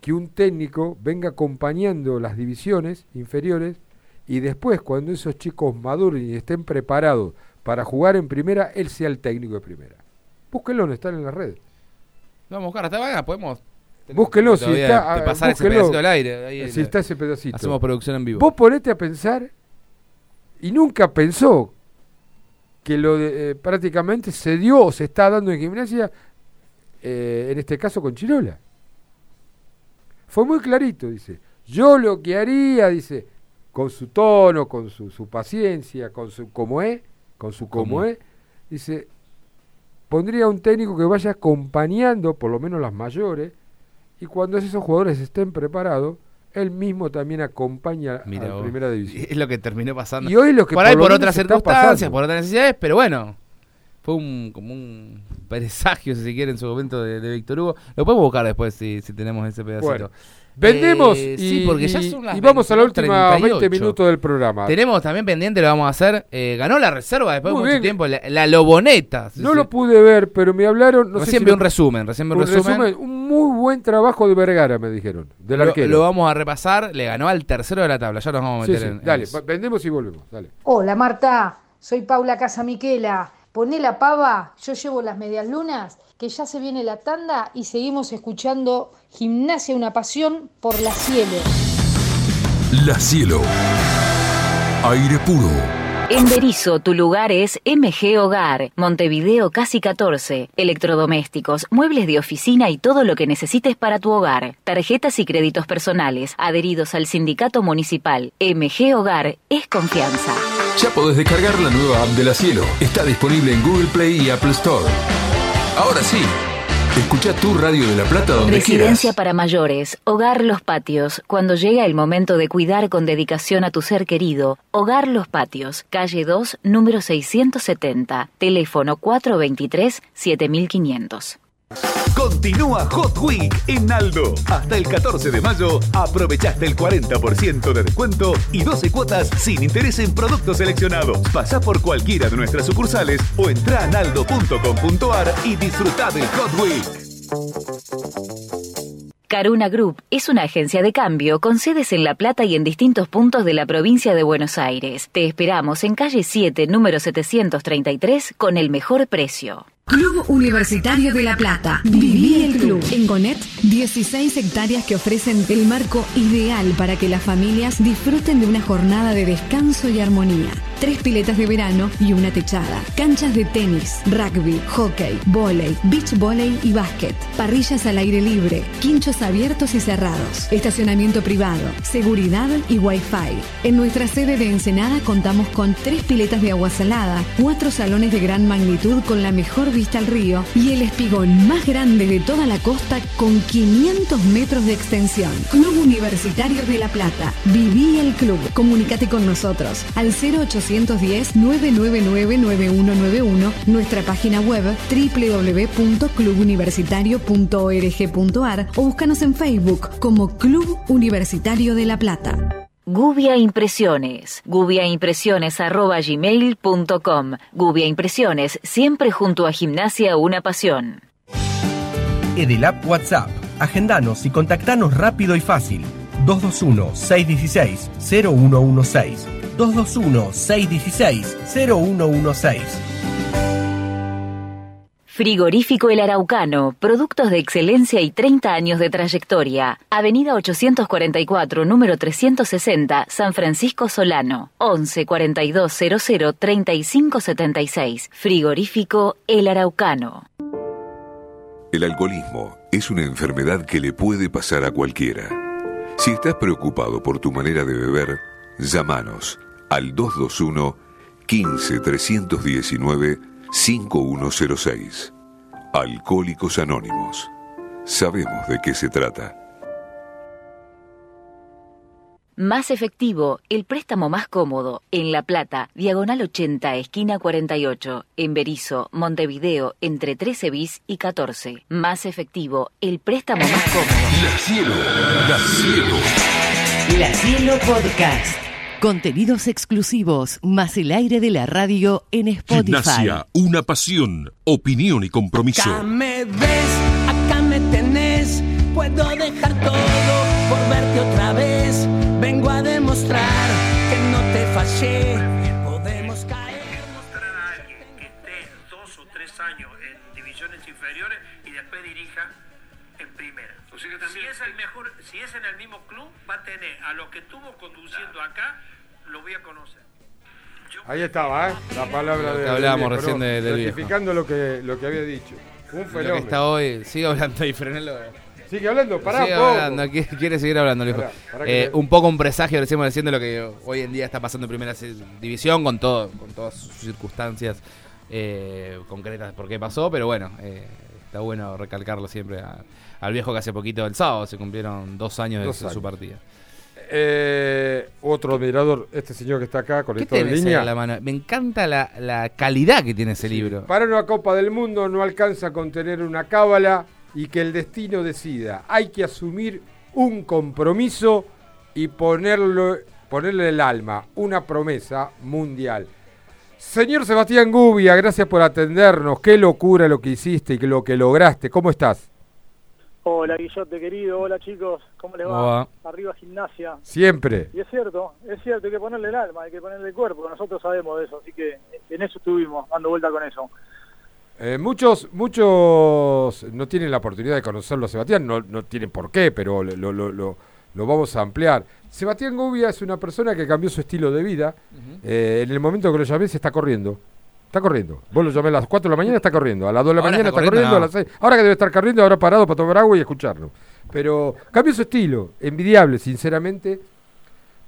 que un técnico venga acompañando las divisiones inferiores y después, cuando esos chicos maduren y estén preparados para jugar en primera, él sea el técnico de primera. Búsquenlo, no están en las redes.
Vamos a buscar, hasta mañana podemos.
Búsquenlo, si está.
de pasar ese pedacito al aire, ahí
si está ese pedacito.
hacemos producción en vivo.
Vos ponete a pensar y nunca pensó que lo de, eh, prácticamente se dio o se está dando en gimnasia, eh, en este caso con Chirola. Fue muy clarito, dice. Yo lo que haría, dice, con su tono, con su, su paciencia, con su como es, con su como
Como.
es, dice, pondría un técnico que vaya acompañando, por lo menos las mayores, y cuando esos jugadores estén preparados, él mismo también acompaña a la
vos.
primera división.
Es lo que terminó pasando.
Y hoy lo que
por
por
ahí por otras circunstancias, por otras necesidades, pero bueno. Fue un, como un presagio, si se quiere, en su momento de, de Víctor Hugo. Lo podemos buscar después si, si tenemos ese pedacito.
Bueno, vendemos
Eh,
y,
sí, porque ya
y-
son las
y vamos a la última
22:38.
20 minutos del programa.
Tenemos también pendiente, lo vamos a hacer. eh, ganó la reserva después
Muy
de mucho
bien.
tiempo, la, la Loboneta.
No lo pude ver, pero me hablaron. No sé
Recién
si
vi
lo-
un resumen, recién vi un
un
resumen.
Un muy buen trabajo de Vergara, me dijeron. Del
lo,
arquero.
lo vamos a repasar. Le ganó al tercero de la tabla. Ya nos vamos a meter
sí,
en, en
dale, vendemos y volvemos. Dale.
Hola Marta, soy Paula Casamiquela. Poné la pava, yo llevo las medias lunas, que ya se viene la tanda y seguimos escuchando Gimnasia una pasión por la cielo.
La Cielo. Aire puro.
En Berizo, tu lugar es MG Hogar, Montevideo Casi 14, electrodomésticos, muebles de oficina y todo lo que necesites para tu hogar. Tarjetas y créditos personales, adheridos al sindicato municipal. MG Hogar es confianza.
Ya podés descargar la nueva app de La Cielo. Está disponible en Google Play y Apple Store. Ahora sí, escucha tu radio de La Plata donde
Residencia
quieras.
para mayores, Hogar Los Patios. Cuando llega el momento de cuidar con dedicación a tu ser querido, Hogar Los Patios, calle 2, número 670, teléfono 423-7500.
Continúa Hot Week en Aldo. Hasta el 14 de mayo aprovechaste el 40% de descuento y 12 cuotas sin interés en productos seleccionados. Pasá por cualquiera de nuestras sucursales o entra a naldo.com.ar y disfruta del Hot Week.
Caruna Group es una agencia de cambio con sedes en La Plata y en distintos puntos de la provincia de Buenos Aires. Te esperamos en calle 7, número 733, con el mejor precio.
Club Universitario de La Plata. Viví el club. En Gonet, 16 hectáreas que ofrecen el marco ideal para que las familias disfruten de una jornada de descanso y armonía. tres piletas de verano y una techada. Canchas de tenis, rugby, hockey, volei, beach volley y básquet. Parrillas al aire libre, quinchos abiertos y cerrados. Estacionamiento privado, seguridad y wifi. En nuestra sede de Ensenada contamos con tres piletas de agua salada, cuatro salones de gran magnitud con la mejor vista al río y el espigón más grande de toda la costa con 500 metros de extensión. Club Universitario de La Plata. Viví el club. Comunícate con nosotros al 0810-999-9191, nuestra página web www.clubuniversitario.org.ar o búscanos en Facebook como Club Universitario de La Plata.
Gubia Impresiones. gubiaimpresiones.gmail.com Gubia Impresiones, siempre junto a Gimnasia Una Pasión.
Edelap WhatsApp. Agendanos y contactanos rápido y fácil. 221-616-0116. 221-616-0116.
Frigorífico El Araucano, productos de excelencia y 30 años de trayectoria. Avenida 844, número 360, San Francisco Solano. 11 42 00 35 76. Frigorífico El Araucano.
El alcoholismo es una enfermedad que le puede pasar a cualquiera. Si estás preocupado por tu manera de beber, llámanos al 221 15 319 5106. Alcohólicos Anónimos. Sabemos de qué se trata.
Más efectivo, el préstamo más cómodo. En La Plata, diagonal 80, esquina 48. En Berizo, Montevideo, entre 13 bis y 14. Más efectivo, el préstamo más cómodo.
La Cielo, La Cielo.
La Cielo Podcast. Contenidos exclusivos, más el aire de la radio en Spotify.
Gimnasia, una pasión, opinión y compromiso.
Acá me ves, acá me tenés, puedo dejar todo por verte otra vez. Vengo a demostrar que no te fallé. Podemos caer.
Mostrar a alguien que esté dos o tres años en divisiones inferiores y después dirija en primera. Si es el mejor, si es en el mismo club, va a tener a lo que estuvo conduciendo acá, lo voy a conocer.
Ahí estaba, ¿eh? La palabra
Lo que
de.
hablábamos recién de- del viejo.
Certificando lo que, lo que había dicho. Un
Lo que
fenómeno.
está hoy, sigue hablando y frenelo.
Sigue hablando, pará
Sigue
poco.
hablando, quiere, quiere seguir hablando, viejo.
Pará, pará
Eh, un poco un presagio, decimos diciendo lo que hoy en día está pasando en primera división con todo, con todas sus circunstancias eh, concretas por qué pasó, pero bueno, eh, está bueno recalcarlo siempre a- al viejo que hace poquito el sábado se cumplieron dos años
Dos
de
años.
su partida.
Eh, otro admirador, este señor que está acá,
¿Qué
conectado en línea.
en la mano? Me encanta la, la calidad que tiene ese libro.
Para una Copa del Mundo no alcanza con tener una cábala y que el destino decida. Hay que asumir un compromiso y ponerlo, ponerle el alma, una promesa mundial. Señor Sebastián Gubia, gracias por atendernos. Qué locura lo que hiciste y lo que lograste. ¿Cómo estás?
Hola Guillote querido, hola chicos, ¿cómo les
¿Cómo
va?
va?
Arriba gimnasia.
Siempre.
Y es cierto, es cierto, hay que ponerle el alma, hay que ponerle el cuerpo, nosotros sabemos de eso, así que en eso estuvimos, dando vuelta con eso.
Eh, muchos, muchos no tienen la oportunidad de conocerlo a Sebastián, no, no tienen por qué, pero lo, lo- lo- lo vamos a ampliar. Sebastián Gubia es una persona que cambió su estilo de vida. Eh, en el momento que lo llamé se está corriendo. Está corriendo. Vos lo llamé a las 4 de la mañana, está corriendo. A las 2 de la
Ahora
mañana
está
está corriendo, a las 6. Ahora que debe estar corriendo, ahora parado para tomar agua y escucharlo. Pero cambió su estilo. Envidiable, sinceramente.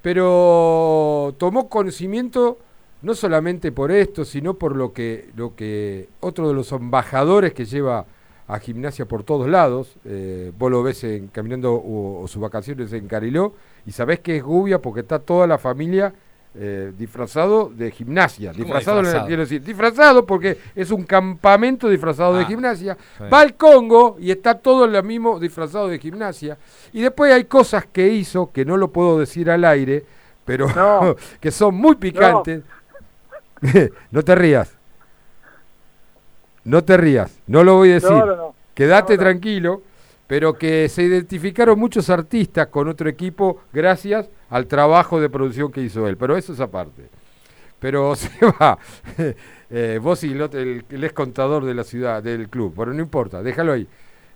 Pero tomó conocimiento no solamente por esto, sino por lo que, lo que otro de los embajadores que lleva a gimnasia por todos lados, eh, vos lo ves en, caminando o, o sus vacaciones en Cariló, y sabés que es Gubia porque está toda la familia eh, disfrazado de gimnasia.
¿Cómo
Disfrazado,
disfrazado?
quiero decir, disfrazado porque es un campamento disfrazado de
Ah,
gimnasia.
sí.
Va al Congo y está todo lo mismo disfrazado de gimnasia. Y después hay cosas que hizo que no lo puedo decir al aire, pero que son muy picantes. No. te rías. No te rías. No lo voy a decir.
No, no, no.
Quédate tranquilo. Pero que se identificaron muchos artistas con otro equipo gracias al trabajo de producción que hizo él. Pero eso es aparte. Pero se va. Eh, vos y el, otro- el, el ex contador de la ciudad, del club. Pero no importa, déjalo ahí.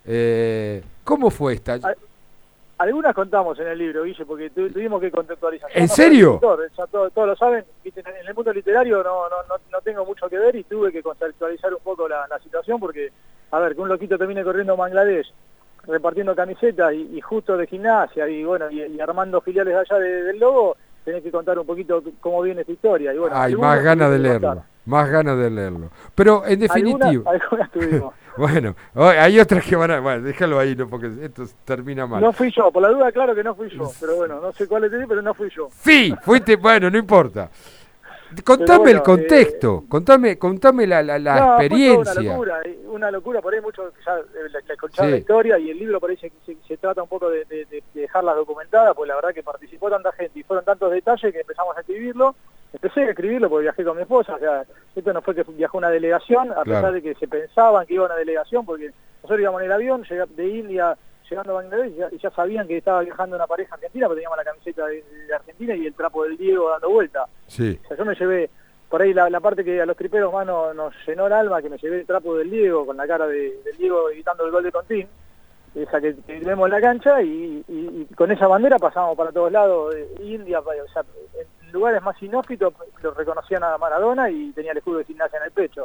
Eh, ¿Cómo fue esta?
Algunas contamos en el libro, Guille, porque tu- tuvimos que contextualizar.
¿En
no
serio?
escritor, ya todo- todos lo saben. viste, En el mundo literario no, no, no, no tengo mucho que ver y tuve que contextualizar un poco la, la situación porque, a ver, que un loquito termine corriendo a Bangladesh repartiendo camisetas y, y justo de gimnasia y bueno y, y armando filiales allá de- del Lobo, tenés que contar un poquito cómo viene esta historia. Y bueno,
Hay más ganas de leerlo.
contar.
Más ganas de leerlo. Pero en definitiva.
Algunas, algunas tuvimos.
Bueno, hay otras que van a. Bueno, déjalo ahí, ¿no? porque esto termina mal.
No fui yo, por la duda, claro que no fui yo, pero bueno, no sé cuál es, pero no fui yo.
Sí, fuiste. Bueno, no importa. Contame
bueno,
el contexto, contame, contame la, la, la
No,
experiencia.
Una locura, eh, una locura, por ahí mucho ya eh, la,
Sí.
la historia y el libro parece que se, se trata un poco de, de, de- de dejarla documentada, pues la verdad que participó tanta gente y fueron tantos detalles que empezamos a escribirlo. Empecé a escribirlo porque viajé con mi esposa, o sea, esto no fue que viajó una delegación, a
Claro.
pesar de que se pensaban que iba una delegación, porque nosotros íbamos en el avión de India llegando a Bangladesh y ya, ya sabían que estaba viajando una pareja argentina, pero teníamos la camiseta de, de Argentina y el trapo del Diego dando vuelta.
Sí.
O sea, yo me llevé, por ahí la, la parte que a los triperos más nos, nos llenó el alma, que me llevé el trapo del Diego, con la cara de, del Diego gritando el gol de Contín, esa que, que vemos en la cancha, y, y- y con esa bandera pasamos para todos lados, de India, o sea, en lugares más inhóspitos lo reconocían a Maradona y tenía el escudo de gimnasia en el pecho.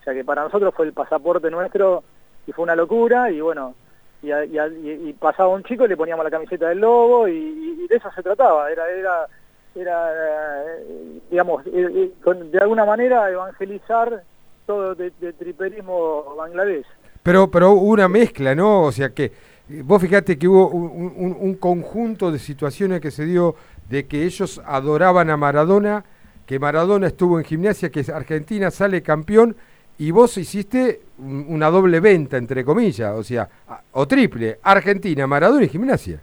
O sea que para nosotros fue el pasaporte nuestro y fue una locura, y bueno, y, a- y a- y- pasaba un chico y le poníamos la camiseta del lobo, y, de eso se trataba, era... era era, eh, digamos, eh, eh, de alguna manera evangelizar todo de, triperismo Bangladesh.
Pero, pero hubo una mezcla, ¿no? O sea que vos fíjate que hubo un conjunto de situaciones que se dio de que ellos adoraban a Maradona, que Maradona estuvo en gimnasia, que Argentina sale campeón y vos hiciste un- una doble venta, entre comillas, o sea, o triple, Argentina, Maradona y gimnasia.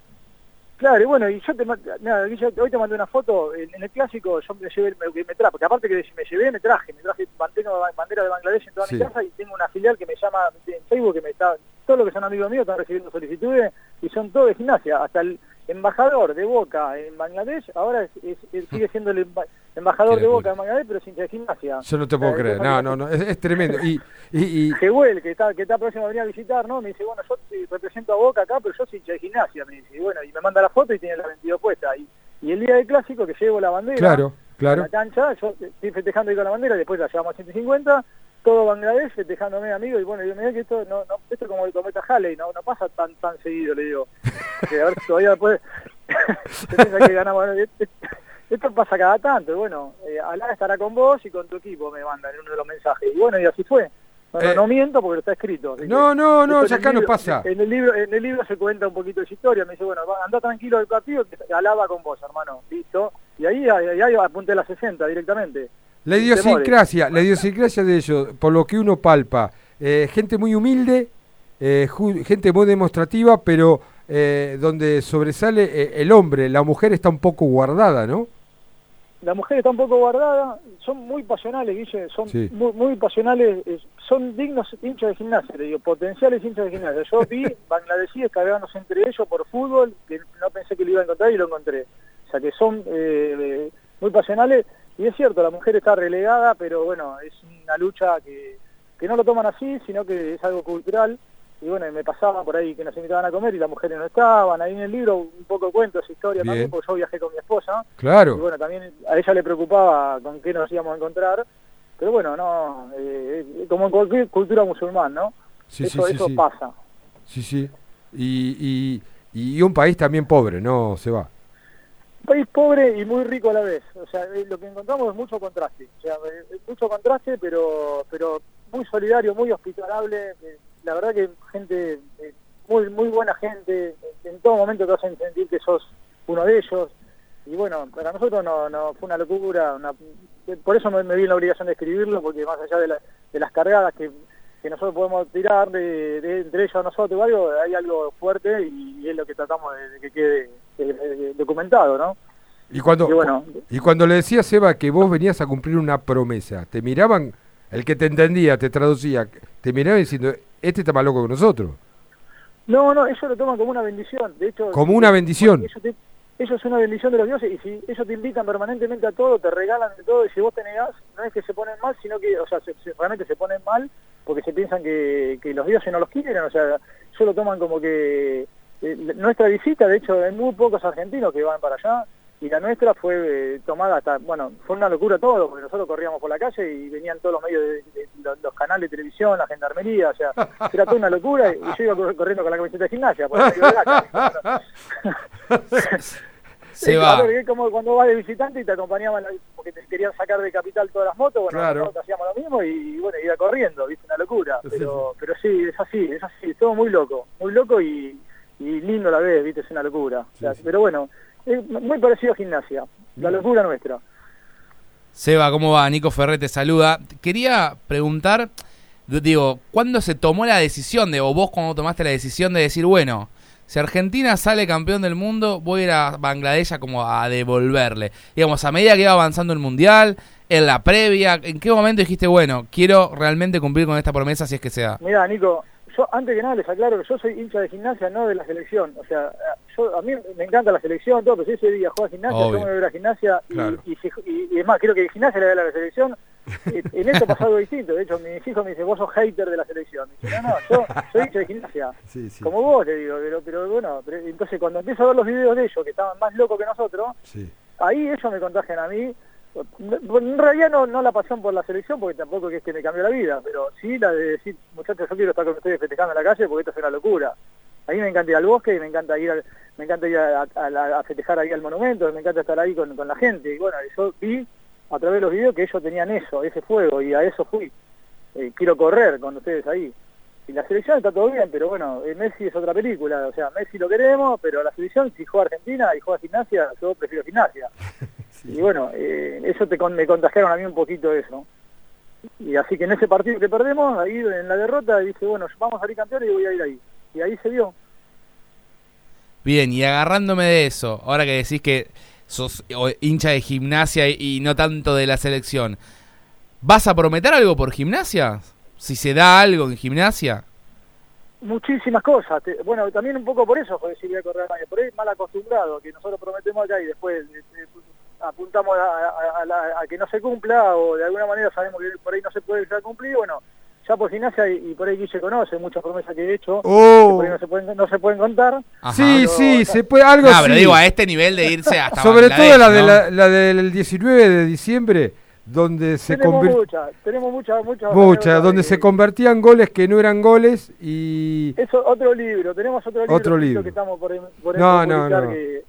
Claro, y bueno, y yo te, nada, hoy te mandé una foto, en, en el clásico yo me llevé, me, me traje, porque aparte que me llevé, me traje, me traje bandera, bandera de Bangladesh en toda
Sí.
mi casa y tengo una filial que me llama en Facebook, que me está, todos los que son amigos míos están recibiendo solicitudes y son todos de gimnasia, hasta el embajador de Boca en Bangladesh, ahora es- es- es- sigue siendo el emba- embajador de Boca en Bangladesh, pero sin de gimnasia.
Yo no te puedo
Eh,
creer, no, no, no, es, tremendo. Y, y, y-
Jehuel, que está, que está próximo a venir a visitar, ¿no? Me dice, bueno, yo represento a Boca acá, pero yo soy hincha de gimnasia, me dice. Y bueno, y me manda la foto y tiene la 22 puesta. Y, y el día del clásico, que llevo la bandera
Claro, claro.
a la cancha, yo estoy festejando ahí con la bandera, después la llevamos a 150, todo Bangladesh festejándome, amigo, y bueno, yo me que esto, no, no, esto es como el cometa Halley, no, no pasa tan tan seguido, le digo. Que a ver si todavía después que ganamos. Bueno, esto- Esto pasa cada tanto, y bueno, eh, Alá estará con vos y con tu equipo, me mandan en uno de los mensajes. Y bueno, y así fue. No, no,
Eh,
no miento porque lo está escrito.
No, no, no, ya acá no pasa.
En el libro en el libro se cuenta un poquito de esa historia. Me dice, bueno, anda tranquilo del partido, que Alá va con vos, hermano. Listo. Y ahí, ahí, ahí apunté a las 60 directamente.
La idiosincrasia, la idiosincrasia de ellos, por lo que uno palpa, eh, gente muy humilde, eh, ju- gente muy demostrativa, pero eh, donde sobresale eh, el hombre, la mujer está un poco guardada, ¿no?
La mujer está un poco guardada, son muy pasionales, Guille, son
Sí.
muy, muy pasionales, son dignos hinchas de gimnasia, te digo, potenciales hinchas de gimnasia. Yo vi bangladesíes cargándose entre ellos por fútbol, que no pensé que lo iba a encontrar y lo encontré. O sea que son muy pasionales, y es cierto, la mujer está relegada, pero bueno, es una lucha que, que no lo toman así, sino que es algo cultural. Y bueno, me pasaba por ahí que nos invitaban a comer y las mujeres no estaban. Ahí en el libro un poco cuento esa historia
Bien.
también, porque yo viajé con mi esposa.
Claro.
Y bueno, también a ella le preocupaba con qué nos íbamos a encontrar. Pero bueno, no, eh, como en cualquier cultura musulmán, ¿no?
Sí,
eso
sí, sí,
eso
sí.
pasa.
Sí, sí. Y, y, y un país también pobre, ¿no? Se va.
País pobre y muy rico a la vez. O sea, eh, lo que encontramos es mucho contraste. O sea, eh, mucho contraste, pero pero muy solidario, muy hospitalable. eh, la verdad que gente, eh, muy muy buena gente. En todo momento te hacen sentir que sos uno de ellos. Y bueno, para nosotros no, fue una locura. por eso me, me vi en la obligación de escribirlo, porque más allá de, la- de las cargadas que, que nosotros podemos tirar de, entre ellos nosotros o algo, hay algo fuerte y, es lo que tratamos de que quede eh, documentado, ¿no?
Y cuando,
Y bueno.
y cuando le decías, Eva, que vos venías a cumplir una promesa, te miraban, el que te entendía, te traducía, te miraban diciendo, este está más loco que nosotros.
No, no, ellos lo toman como una bendición. De hecho,
Como una bendición.
Ellos, te- ellos es una bendición de los dioses y si ellos te invitan permanentemente a todo, te regalan de todo y si vos te negás, no es que se ponen mal, sino que, o sea, se- se- realmente se ponen mal porque se piensan que, que los dioses no los quieren. O sea, ellos lo toman como que eh, nuestra visita, de hecho, hay muy pocos argentinos que van para allá, y la nuestra fue eh, tomada hasta, bueno, fue una locura todo, porque nosotros corríamos por la calle y venían todos los medios de, de- los, los canales de televisión, la gendarmería, o sea, era toda una locura, y yo iba cor- corriendo con la camiseta de gimnasia, por la calle.
Se va.
claro, que es como cuando vas de visitante y te acompañaban ahí porque te querían sacar de capital todas las motos, bueno,
Claro.
nosotros hacíamos lo mismo y, bueno, iba corriendo, viste, una locura. Pero, pero sí, es así, es así, todo muy loco, muy loco y, y lindo a la vez, viste, es una locura. O sea, Pero bueno, es muy parecido a gimnasia, la locura nuestra.
Seba, ¿cómo va? Nico Ferré te saluda. Quería preguntar, digo, ¿cuándo se tomó la decisión de, o vos cuando tomaste la decisión de decir, bueno, si Argentina sale campeón del mundo, voy a ir a Bangladesh a como a devolverle? Digamos, a medida que iba avanzando el Mundial, en la previa, ¿en qué momento dijiste, bueno, quiero realmente cumplir con esta promesa si es que se da?
Mira, Nico, yo antes que nada les aclaro que yo soy hincha de gimnasia, no de la selección. O sea, yo a mí me encanta la selección, todo, pero si ese día juega gimnasia,
Obvio.
yo me voy a ver a gimnasia y,
Claro.
y, si- y- y es más, quiero que gimnasia le dé a la selección. Eh, En esto pasa algo distinto. De hecho, mis hijos me dicen, vos sos hater de la selección. Y dice, no, no, yo soy hincha de gimnasia.
Sí, sí.
Como vos, le digo. Pero, pero bueno, pero- entonces cuando empiezo a ver los videos de ellos, que estaban más locos que nosotros,
Sí.
ahí ellos me contagian a mí. En realidad no, no la pasión por la selección, porque tampoco es que me cambió la vida, pero sí la de decir, muchachos, yo quiero estar con ustedes festejando en la calle porque esto es una locura. A mí me encanta ir al bosque y me encanta ir, al- me encanta ir a festejar ahí al monumento, me encanta estar ahí con, con la gente. Y bueno, yo vi a través de los videos que ellos tenían eso, ese fuego, y a eso fui. Eh, quiero correr con ustedes ahí. Y la selección está todo bien, pero bueno, eh, Messi es otra película. O sea, Messi lo queremos, pero la selección, si juega Argentina y juega gimnasia, yo prefiero gimnasia. Y bueno, eh, eso te con- me contagiaron a mí un poquito eso. Y así que en ese partido que perdemos, ahí en la derrota, dije, bueno, vamos a salir campeones y voy a ir ahí. Y ahí se vio.
Bien, y agarrándome de eso, ahora que decís que sos hincha de gimnasia y, no tanto de la selección, ¿vas a prometer algo por gimnasia? Si se da algo en gimnasia.
Muchísimas cosas. Bueno, también un poco por eso, joder, si voy a correr. Por ahí mal acostumbrado, que nosotros prometemos acá y después eh, eh, apuntamos a, a- a la- a que no se cumpla o de alguna manera sabemos que por ahí no se puede llegar a cumplir. Bueno, ya por gimnasia y, y por ahí Guille conoce muchas promesas que he hecho,
Oh.
que por ahí no se pueden, no se pueden contar.
Sí,
Pero-
sí, se puede algo
No,
así.
pero digo, a este nivel de irse hasta
Sobre todo la, de
¿no?
la, la del 19 de diciembre, donde se
muchas, tenemos muchas, muchas.
Muchas,
anécdotas
donde
de-
se convertían goles que no eran goles y...
Eso, otro libro, tenemos otro libro.
Otro
Tito,
libro.
Que estamos por, por
no.
que-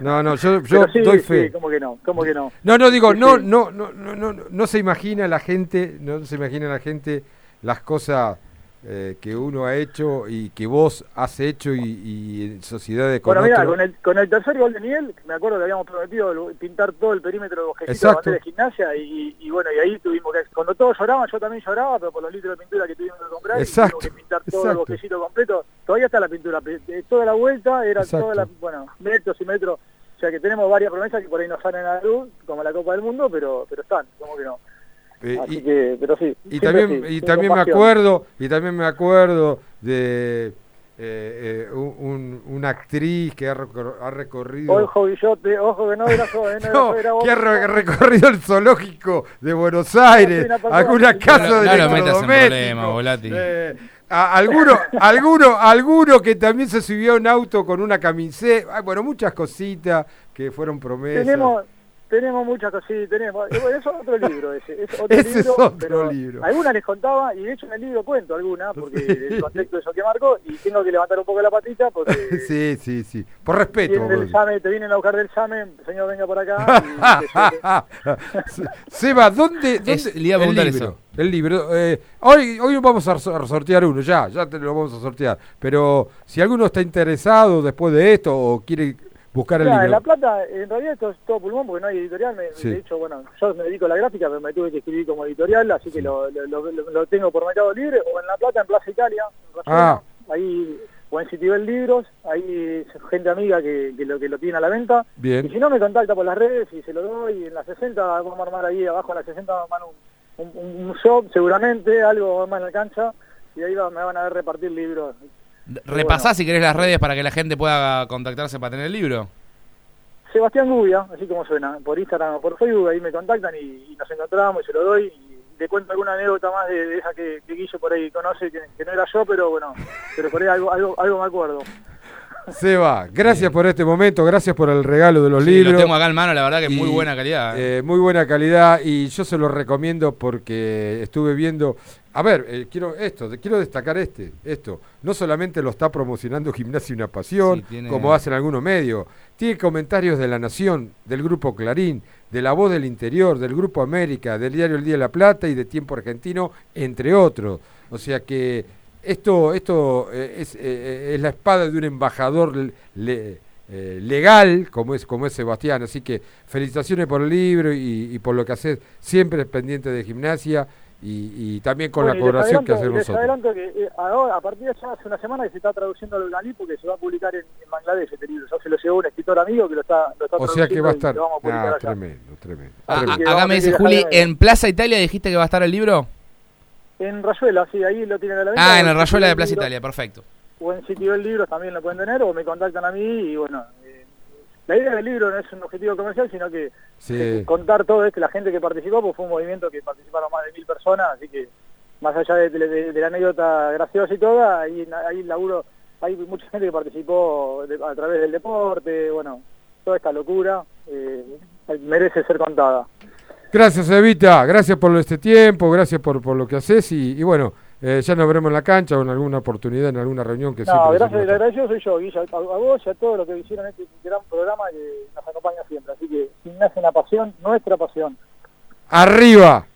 No, no, yo, yo
sí,
doy
sí,
fe.
¿cómo que no? ¿Cómo que no?
No, no, digo, no, no, no, no, no, no se imagina la gente, no se imagina la gente las cosas eh, que uno ha hecho y que vos has hecho y, y en sociedades con
Bueno,
otro.
con el, con el tercer gol de Miguel, me acuerdo que habíamos prometido pintar todo el perímetro de bosquecito de
Exacto.
bandera de gimnasia y, y bueno, y ahí tuvimos que, cuando todos lloraban, yo también lloraba, pero por los litros de pintura que tuvimos que comprar, y
Exacto,
tuvimos que pintar todo el bosquecito completo, todavía está la pintura, toda la vuelta era
Exacto.
toda la, bueno, metros y metros, o sea que tenemos varias promesas que por ahí no salen a la luz, como la Copa del Mundo, pero pero están, como que no.
Eh,
Así
y-
que, pero sí.
Y también,
sí,
y también me acuerdo, y también me acuerdo de eh, eh, un- un- una actriz que ha, recor- ha recorrido
Ojo, Guillote, ojo que no era yo, eh, no, era
No,
yo, era vos.
que ha re- recorrido el zoológico de Buenos Aires, alguna casa
no
de electrodomésticos. Eh, a- alguno, alguno, alguno que también se subió a un auto con una camiseta, bueno, muchas cositas que fueron promesas.
Tenemos, tenemos muchas cosas, sí, tenemos. bueno, Eso es otro libro ese. Es otro
Ese es
libro,
otro
pero
libro.
Algunas les contaba, y de hecho en el libro cuento algunas, porque el contexto de eso que marcó, y tengo que levantar un poco la patita, porque
Sí, sí, sí. Por respeto.
vienen del. SAME, te vienen a buscar del SAME, señor venga por acá.
Se- Seba, ¿dónde,
Es-
el libro?
eso.
El libro. eh, hoy, hoy vamos a sortear uno, ya, ya te lo vamos a sortear. Pero si alguno está interesado después de esto o quiere buscar el
en
libro.
La Plata, en realidad esto es todo pulmón porque no hay editorial. me-
Sí.
De hecho, bueno, yo me dedico a la gráfica, pero me tuve que escribir como editorial, así que lo, lo, lo- lo tengo por Mercado Libre, o en La Plata, en Plaza Italia, en
Ah.
ahí, o en Citibel Libros, ahí gente amiga que, que lo que lo tiene a la venta.
Bien.
Y si no, me contacta por las redes y se lo doy, en la 60 vamos a armar ahí abajo en la 60 vamos a armar un, un, un shop, seguramente, algo más en la cancha, y ahí va- me van a ver repartir libros.
Repasá si querés las redes para que la gente pueda contactarse para tener el libro.
Sebastián Gubia, así como suena, por Instagram o por Facebook, ahí me contactan y, y nos encontramos y se lo doy y le cuento alguna anécdota más de, de esa que, que Guillo por ahí conoce, que, que no era yo, pero bueno, pero por ahí algo, algo, algo me acuerdo.
Seba, gracias por este momento, gracias por el regalo de los
Sí,
libros.
Lo tengo acá en mano, la verdad que es muy buena calidad. ¿eh?
eh, muy buena calidad y yo se lo recomiendo porque estuve viendo. A ver, eh, quiero esto, quiero destacar este, esto. No solamente lo está promocionando Gimnasia Una Pasión,
Sí, tiene-
como hacen algunos medios. Tiene comentarios de La Nación, del Grupo Clarín, de La Voz del Interior, del Grupo América, del diario El Día de la Plata y de Tiempo Argentino, entre otros. O sea que esto, esto eh, es, eh, es la espada de un embajador le- le- eh, legal como es, como es Sebastián. Así que felicitaciones por el libro y, y por lo que haces siempre pendiente de gimnasia y, y también con
Bueno,
la
les
colaboración que
adelanto-
hacemos nosotros.
adelanto que eh, ahora, a partir de ya hace una semana que se está traduciendo al galí porque se va a publicar en, en Bangladesh este libro. Ya se lo llevó un escritor amigo que lo está, lo está
O sea que va a
traduciendo y
estar ah, tremendo, tremendo.
Ah,
Así
ah, acá me dice Juli, ¿en Plaza Italia dijiste que va a estar el libro?
En Rayuela, sí, ahí lo tienen a la venta.
Ah, en el Rayuela de Plaza
Libro-
Italia, perfecto.
O en Sitio del Libro también lo pueden tener, o me contactan a mí y bueno. La idea del libro no es un objetivo comercial, sino que
Sí.
eh, contar todo esto, la gente que participó, pues fue un movimiento que participaron más de mil personas, así que más allá de, de- de la anécdota graciosa y toda, ahí, ahí laburo, hay mucha gente que participó de- a través del deporte, bueno, toda esta locura eh, merece ser contada.
Gracias, Evita. Gracias por este tiempo, gracias por, por lo que haces y, y bueno, eh, ya nos veremos en la cancha o en alguna oportunidad, en alguna reunión que
No,
siempre
gracias, el agradecido soy yo, Guilla, a, a vos y a todos los que hicieron este gran programa que nos acompaña siempre. Así que gimnasia una pasión, nuestra pasión.
Arriba.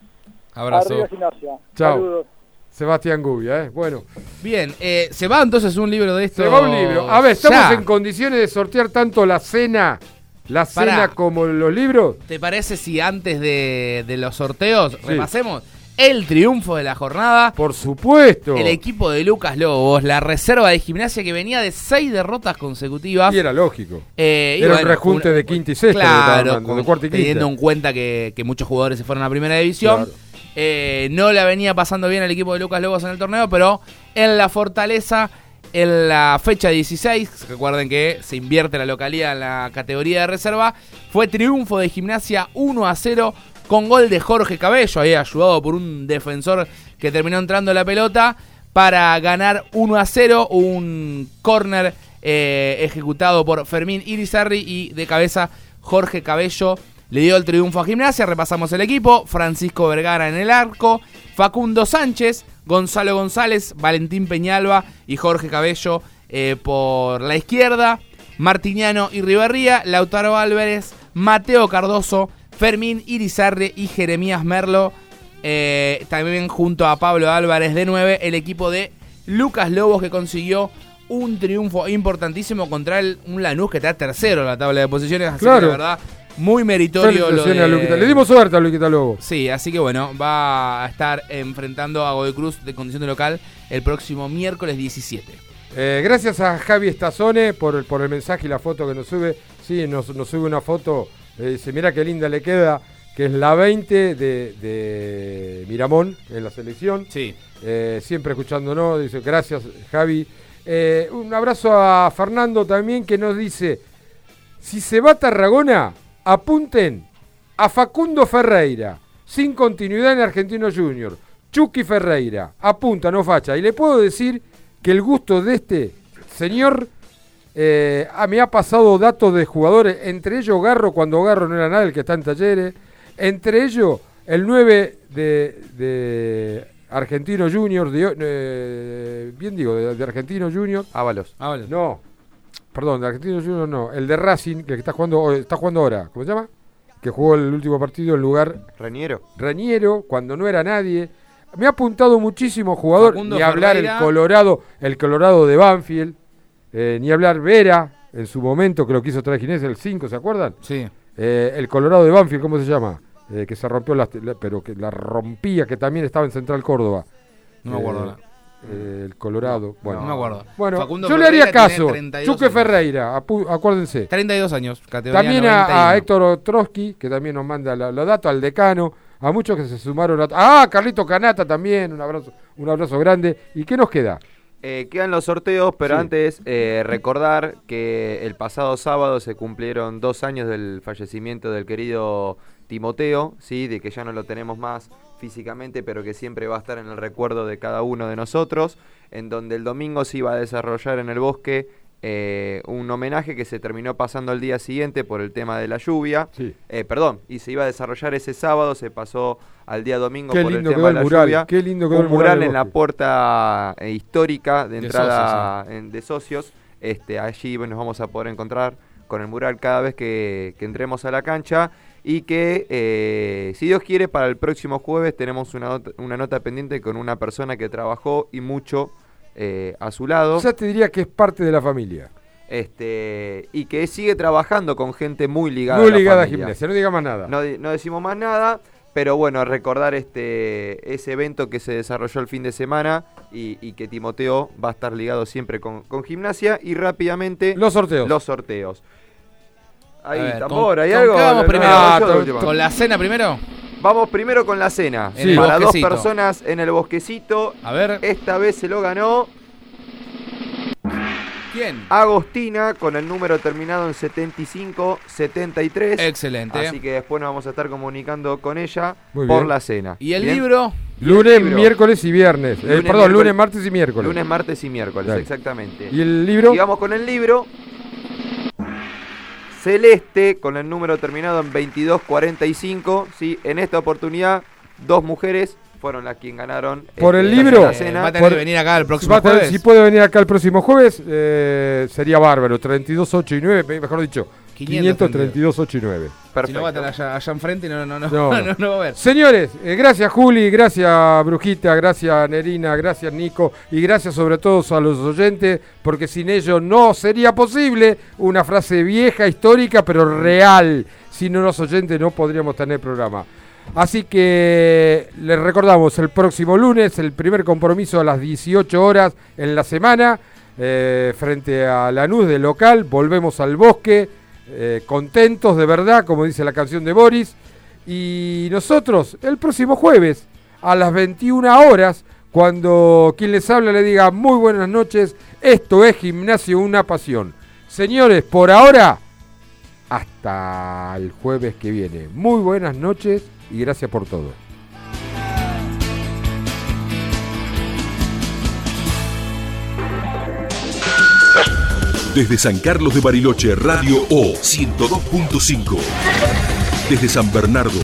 Arriba gimnasia.
Chao.
Saludos.
Sebastián Gubia, ¿eh? Bueno.
Bien, eh, se va entonces un libro de esto.
Se va un libro. A ver, ¿estamos
Ya.
en condiciones de sortear tanto la cena, la
Pará.
cena como los libros?
¿Te parece si antes de, de los sorteos repasemos el triunfo de la jornada?
Por supuesto.
El equipo de Lucas Lobos, la reserva de gimnasia que venía de seis derrotas consecutivas.
Y era lógico.
Eh,
Era un rejunte
un-
de quinta y sexta,
Claro,
de cuarta y quinta.
teniendo en cuenta que, que muchos jugadores se fueron a primera división.
Claro.
Eh, no la venía pasando bien el equipo de Lucas Lobos en el torneo, pero en la Fortaleza, en la fecha 16, recuerden que se invierte la localidad en la categoría de reserva, fue triunfo de gimnasia 1 a 0 con gol de Jorge Cabello, ahí ayudado por un defensor que terminó entrando la pelota para ganar 1 a 0, un córner eh, ejecutado por Fermín Irizarri y de cabeza Jorge Cabello. Le dio el triunfo a Gimnasia. Repasamos el equipo: Francisco Vergara en el arco, Facundo Sánchez, Gonzalo González, Valentín Peñalba y Jorge Cabello eh, por la izquierda, Martiniano y Riverría, Lautaro Álvarez, Mateo Cardoso, Fermín Irizarre y Jeremías Merlo. eh, también junto a Pablo Álvarez de 9, el equipo de Lucas Lobos que consiguió un triunfo importantísimo contra el, un Lanús que está tercero en la tabla de posiciones. Así
Claro.
que la verdad, muy meritorio lo
a
de...
Le dimos suerte a Luquita Lobo.
Sí, así que bueno, va a estar enfrentando a Godoy Cruz de condición de local el próximo miércoles 17.
Eh, gracias a Javi Estazone por, el- por el mensaje y la foto que nos sube. Sí, nos, nos sube una foto. Dice, mira qué linda le queda. Que es la 20 de, de Miramón en la selección.
Sí.
Eh, siempre escuchándonos. Dice, gracias Javi. Eh, un abrazo a Fernando también que nos dice, si se va a Tarragona, apunten a Facundo Ferreira, sin continuidad en Argentino Junior. Chucky Ferreira, apunta, no facha. Y le puedo decir que el gusto de este señor eh, ah, me ha pasado datos de jugadores, entre ellos Garro, cuando Garro no era nada, el que está en talleres, entre ellos el 9 de, de Argentino Junior, de- eh, bien digo, de, de Argentino Junior.
Ábalos.
No, perdón, de Argentino Junior no, el de Racing, que está jugando, está jugando ahora, ¿cómo se llama? Que jugó el último partido en lugar
Reñero.
Reñero, cuando no era nadie. Me ha apuntado muchísimo jugador,
Facundo
ni hablar
Ferreira.
el Colorado, el Colorado de Banfield, eh, ni hablar Vera, en su momento que lo quiso traer Ginés, el 5, ¿se acuerdan?
Sí.
Eh, el Colorado de Banfield, ¿cómo se llama? Eh, que se rompió, la, la- pero que la rompía, que también estaba en Central Córdoba.
No me acuerdo
eh, el Colorado. bueno,
no me acuerdo.
Bueno,
Facundo
yo le haría caso.
32
Chuque
años.
Ferreira, acuérdense.
32 años, categoría
También a,
91.
a Héctor Trotsky, que también nos manda la- los datos, al decano, a muchos que se sumaron. A, ah, Carlito Canata también, un abrazo, un abrazo grande. ¿Y qué nos queda?
Eh, quedan los sorteos, pero
Sí.
antes eh, recordar que el pasado sábado se cumplieron dos años del fallecimiento del querido Timoteo, sí, de que ya no lo tenemos más físicamente, pero que siempre va a estar en el recuerdo de cada uno de nosotros, en donde el domingo se iba a desarrollar en el bosque eh, un homenaje que se terminó pasando al día siguiente por el tema de la lluvia. Eh, perdón, y se iba a desarrollar ese sábado, se pasó al día domingo
Qué
por
lindo
el tema de la
mural,
lluvia.
qué lindo quedó
un
el mural
en la puerta eh, histórica de
De
entrada
socios,
en- de socios. Este, allí bueno, nos vamos a poder encontrar con el mural cada vez que, que entremos a la cancha y que eh, si Dios quiere para el próximo jueves tenemos una nota, una nota pendiente con una persona que trabajó y mucho eh, a su lado
Ya te diría que es parte de la familia.
este y que sigue trabajando con gente muy ligada
Muy
a la
ligada a
familia.
gimnasia, no diga más nada.
No, no decimos más nada, pero bueno, recordar este ese evento que se desarrolló el fin de semana y, y que Timoteo va a estar ligado siempre con, con gimnasia y rápidamente
Los sorteos.
Los sorteos. Ahí, tambor,
¿con-
¿hay
con
algo?
qué vamos
No,
primero?
no,
Ah, con-. ¿Con la cena primero?
Vamos primero con la cena.
En el
Para dos personas en el bosquecito.
A ver.
Esta vez se lo ganó
¿Quién?
Agostina con el número terminado en 7573.
Excelente.
Así que después nos vamos a estar comunicando con ella
Muy
por
bien.
la cena.
¿Y el
¿Bien?
libro?
Lunes,
libro.
miércoles y viernes. Eh, perdón,
miércoles-
lunes, martes y miércoles.
Lunes, martes y miércoles,
Dale.
exactamente.
¿Y el libro?
Y vamos con el libro. Celeste, con el número terminado en 2245. Sí, en esta oportunidad, dos mujeres fueron las quien ganaron.
Por el
este,
libro.
la cena.
Va a tener que venir acá el próximo
tener-
jueves.
Si puede venir acá el próximo jueves, eh, sería bárbaro. 32, 8 y 9, mejor dicho. 500, 32, 8 y 9.
Si no va a estar allá, allá enfrente y no, no, no,
No.
no, no va a ver.
Señores, eh, gracias Juli, gracias Brujita, gracias Nerina, gracias Nico y gracias sobre todo a los oyentes, porque sin ellos no sería posible una frase vieja, histórica, pero real. Sin los oyentes no podríamos tener programa. Así que les recordamos el próximo lunes, el primer compromiso a las 18 horas en la semana, eh, frente a Lanús de local, volvemos al bosque, eh, contentos de verdad, como dice la canción de Boris. Y nosotros el próximo jueves a las 21 horas, cuando quien les habla le diga muy buenas noches, esto es Gimnasio Una Pasión. Señores, por ahora, hasta el jueves que viene. Muy buenas noches y gracias por todo.
Desde San Carlos de Bariloche, Radio O 102.5. Desde San Bernardo,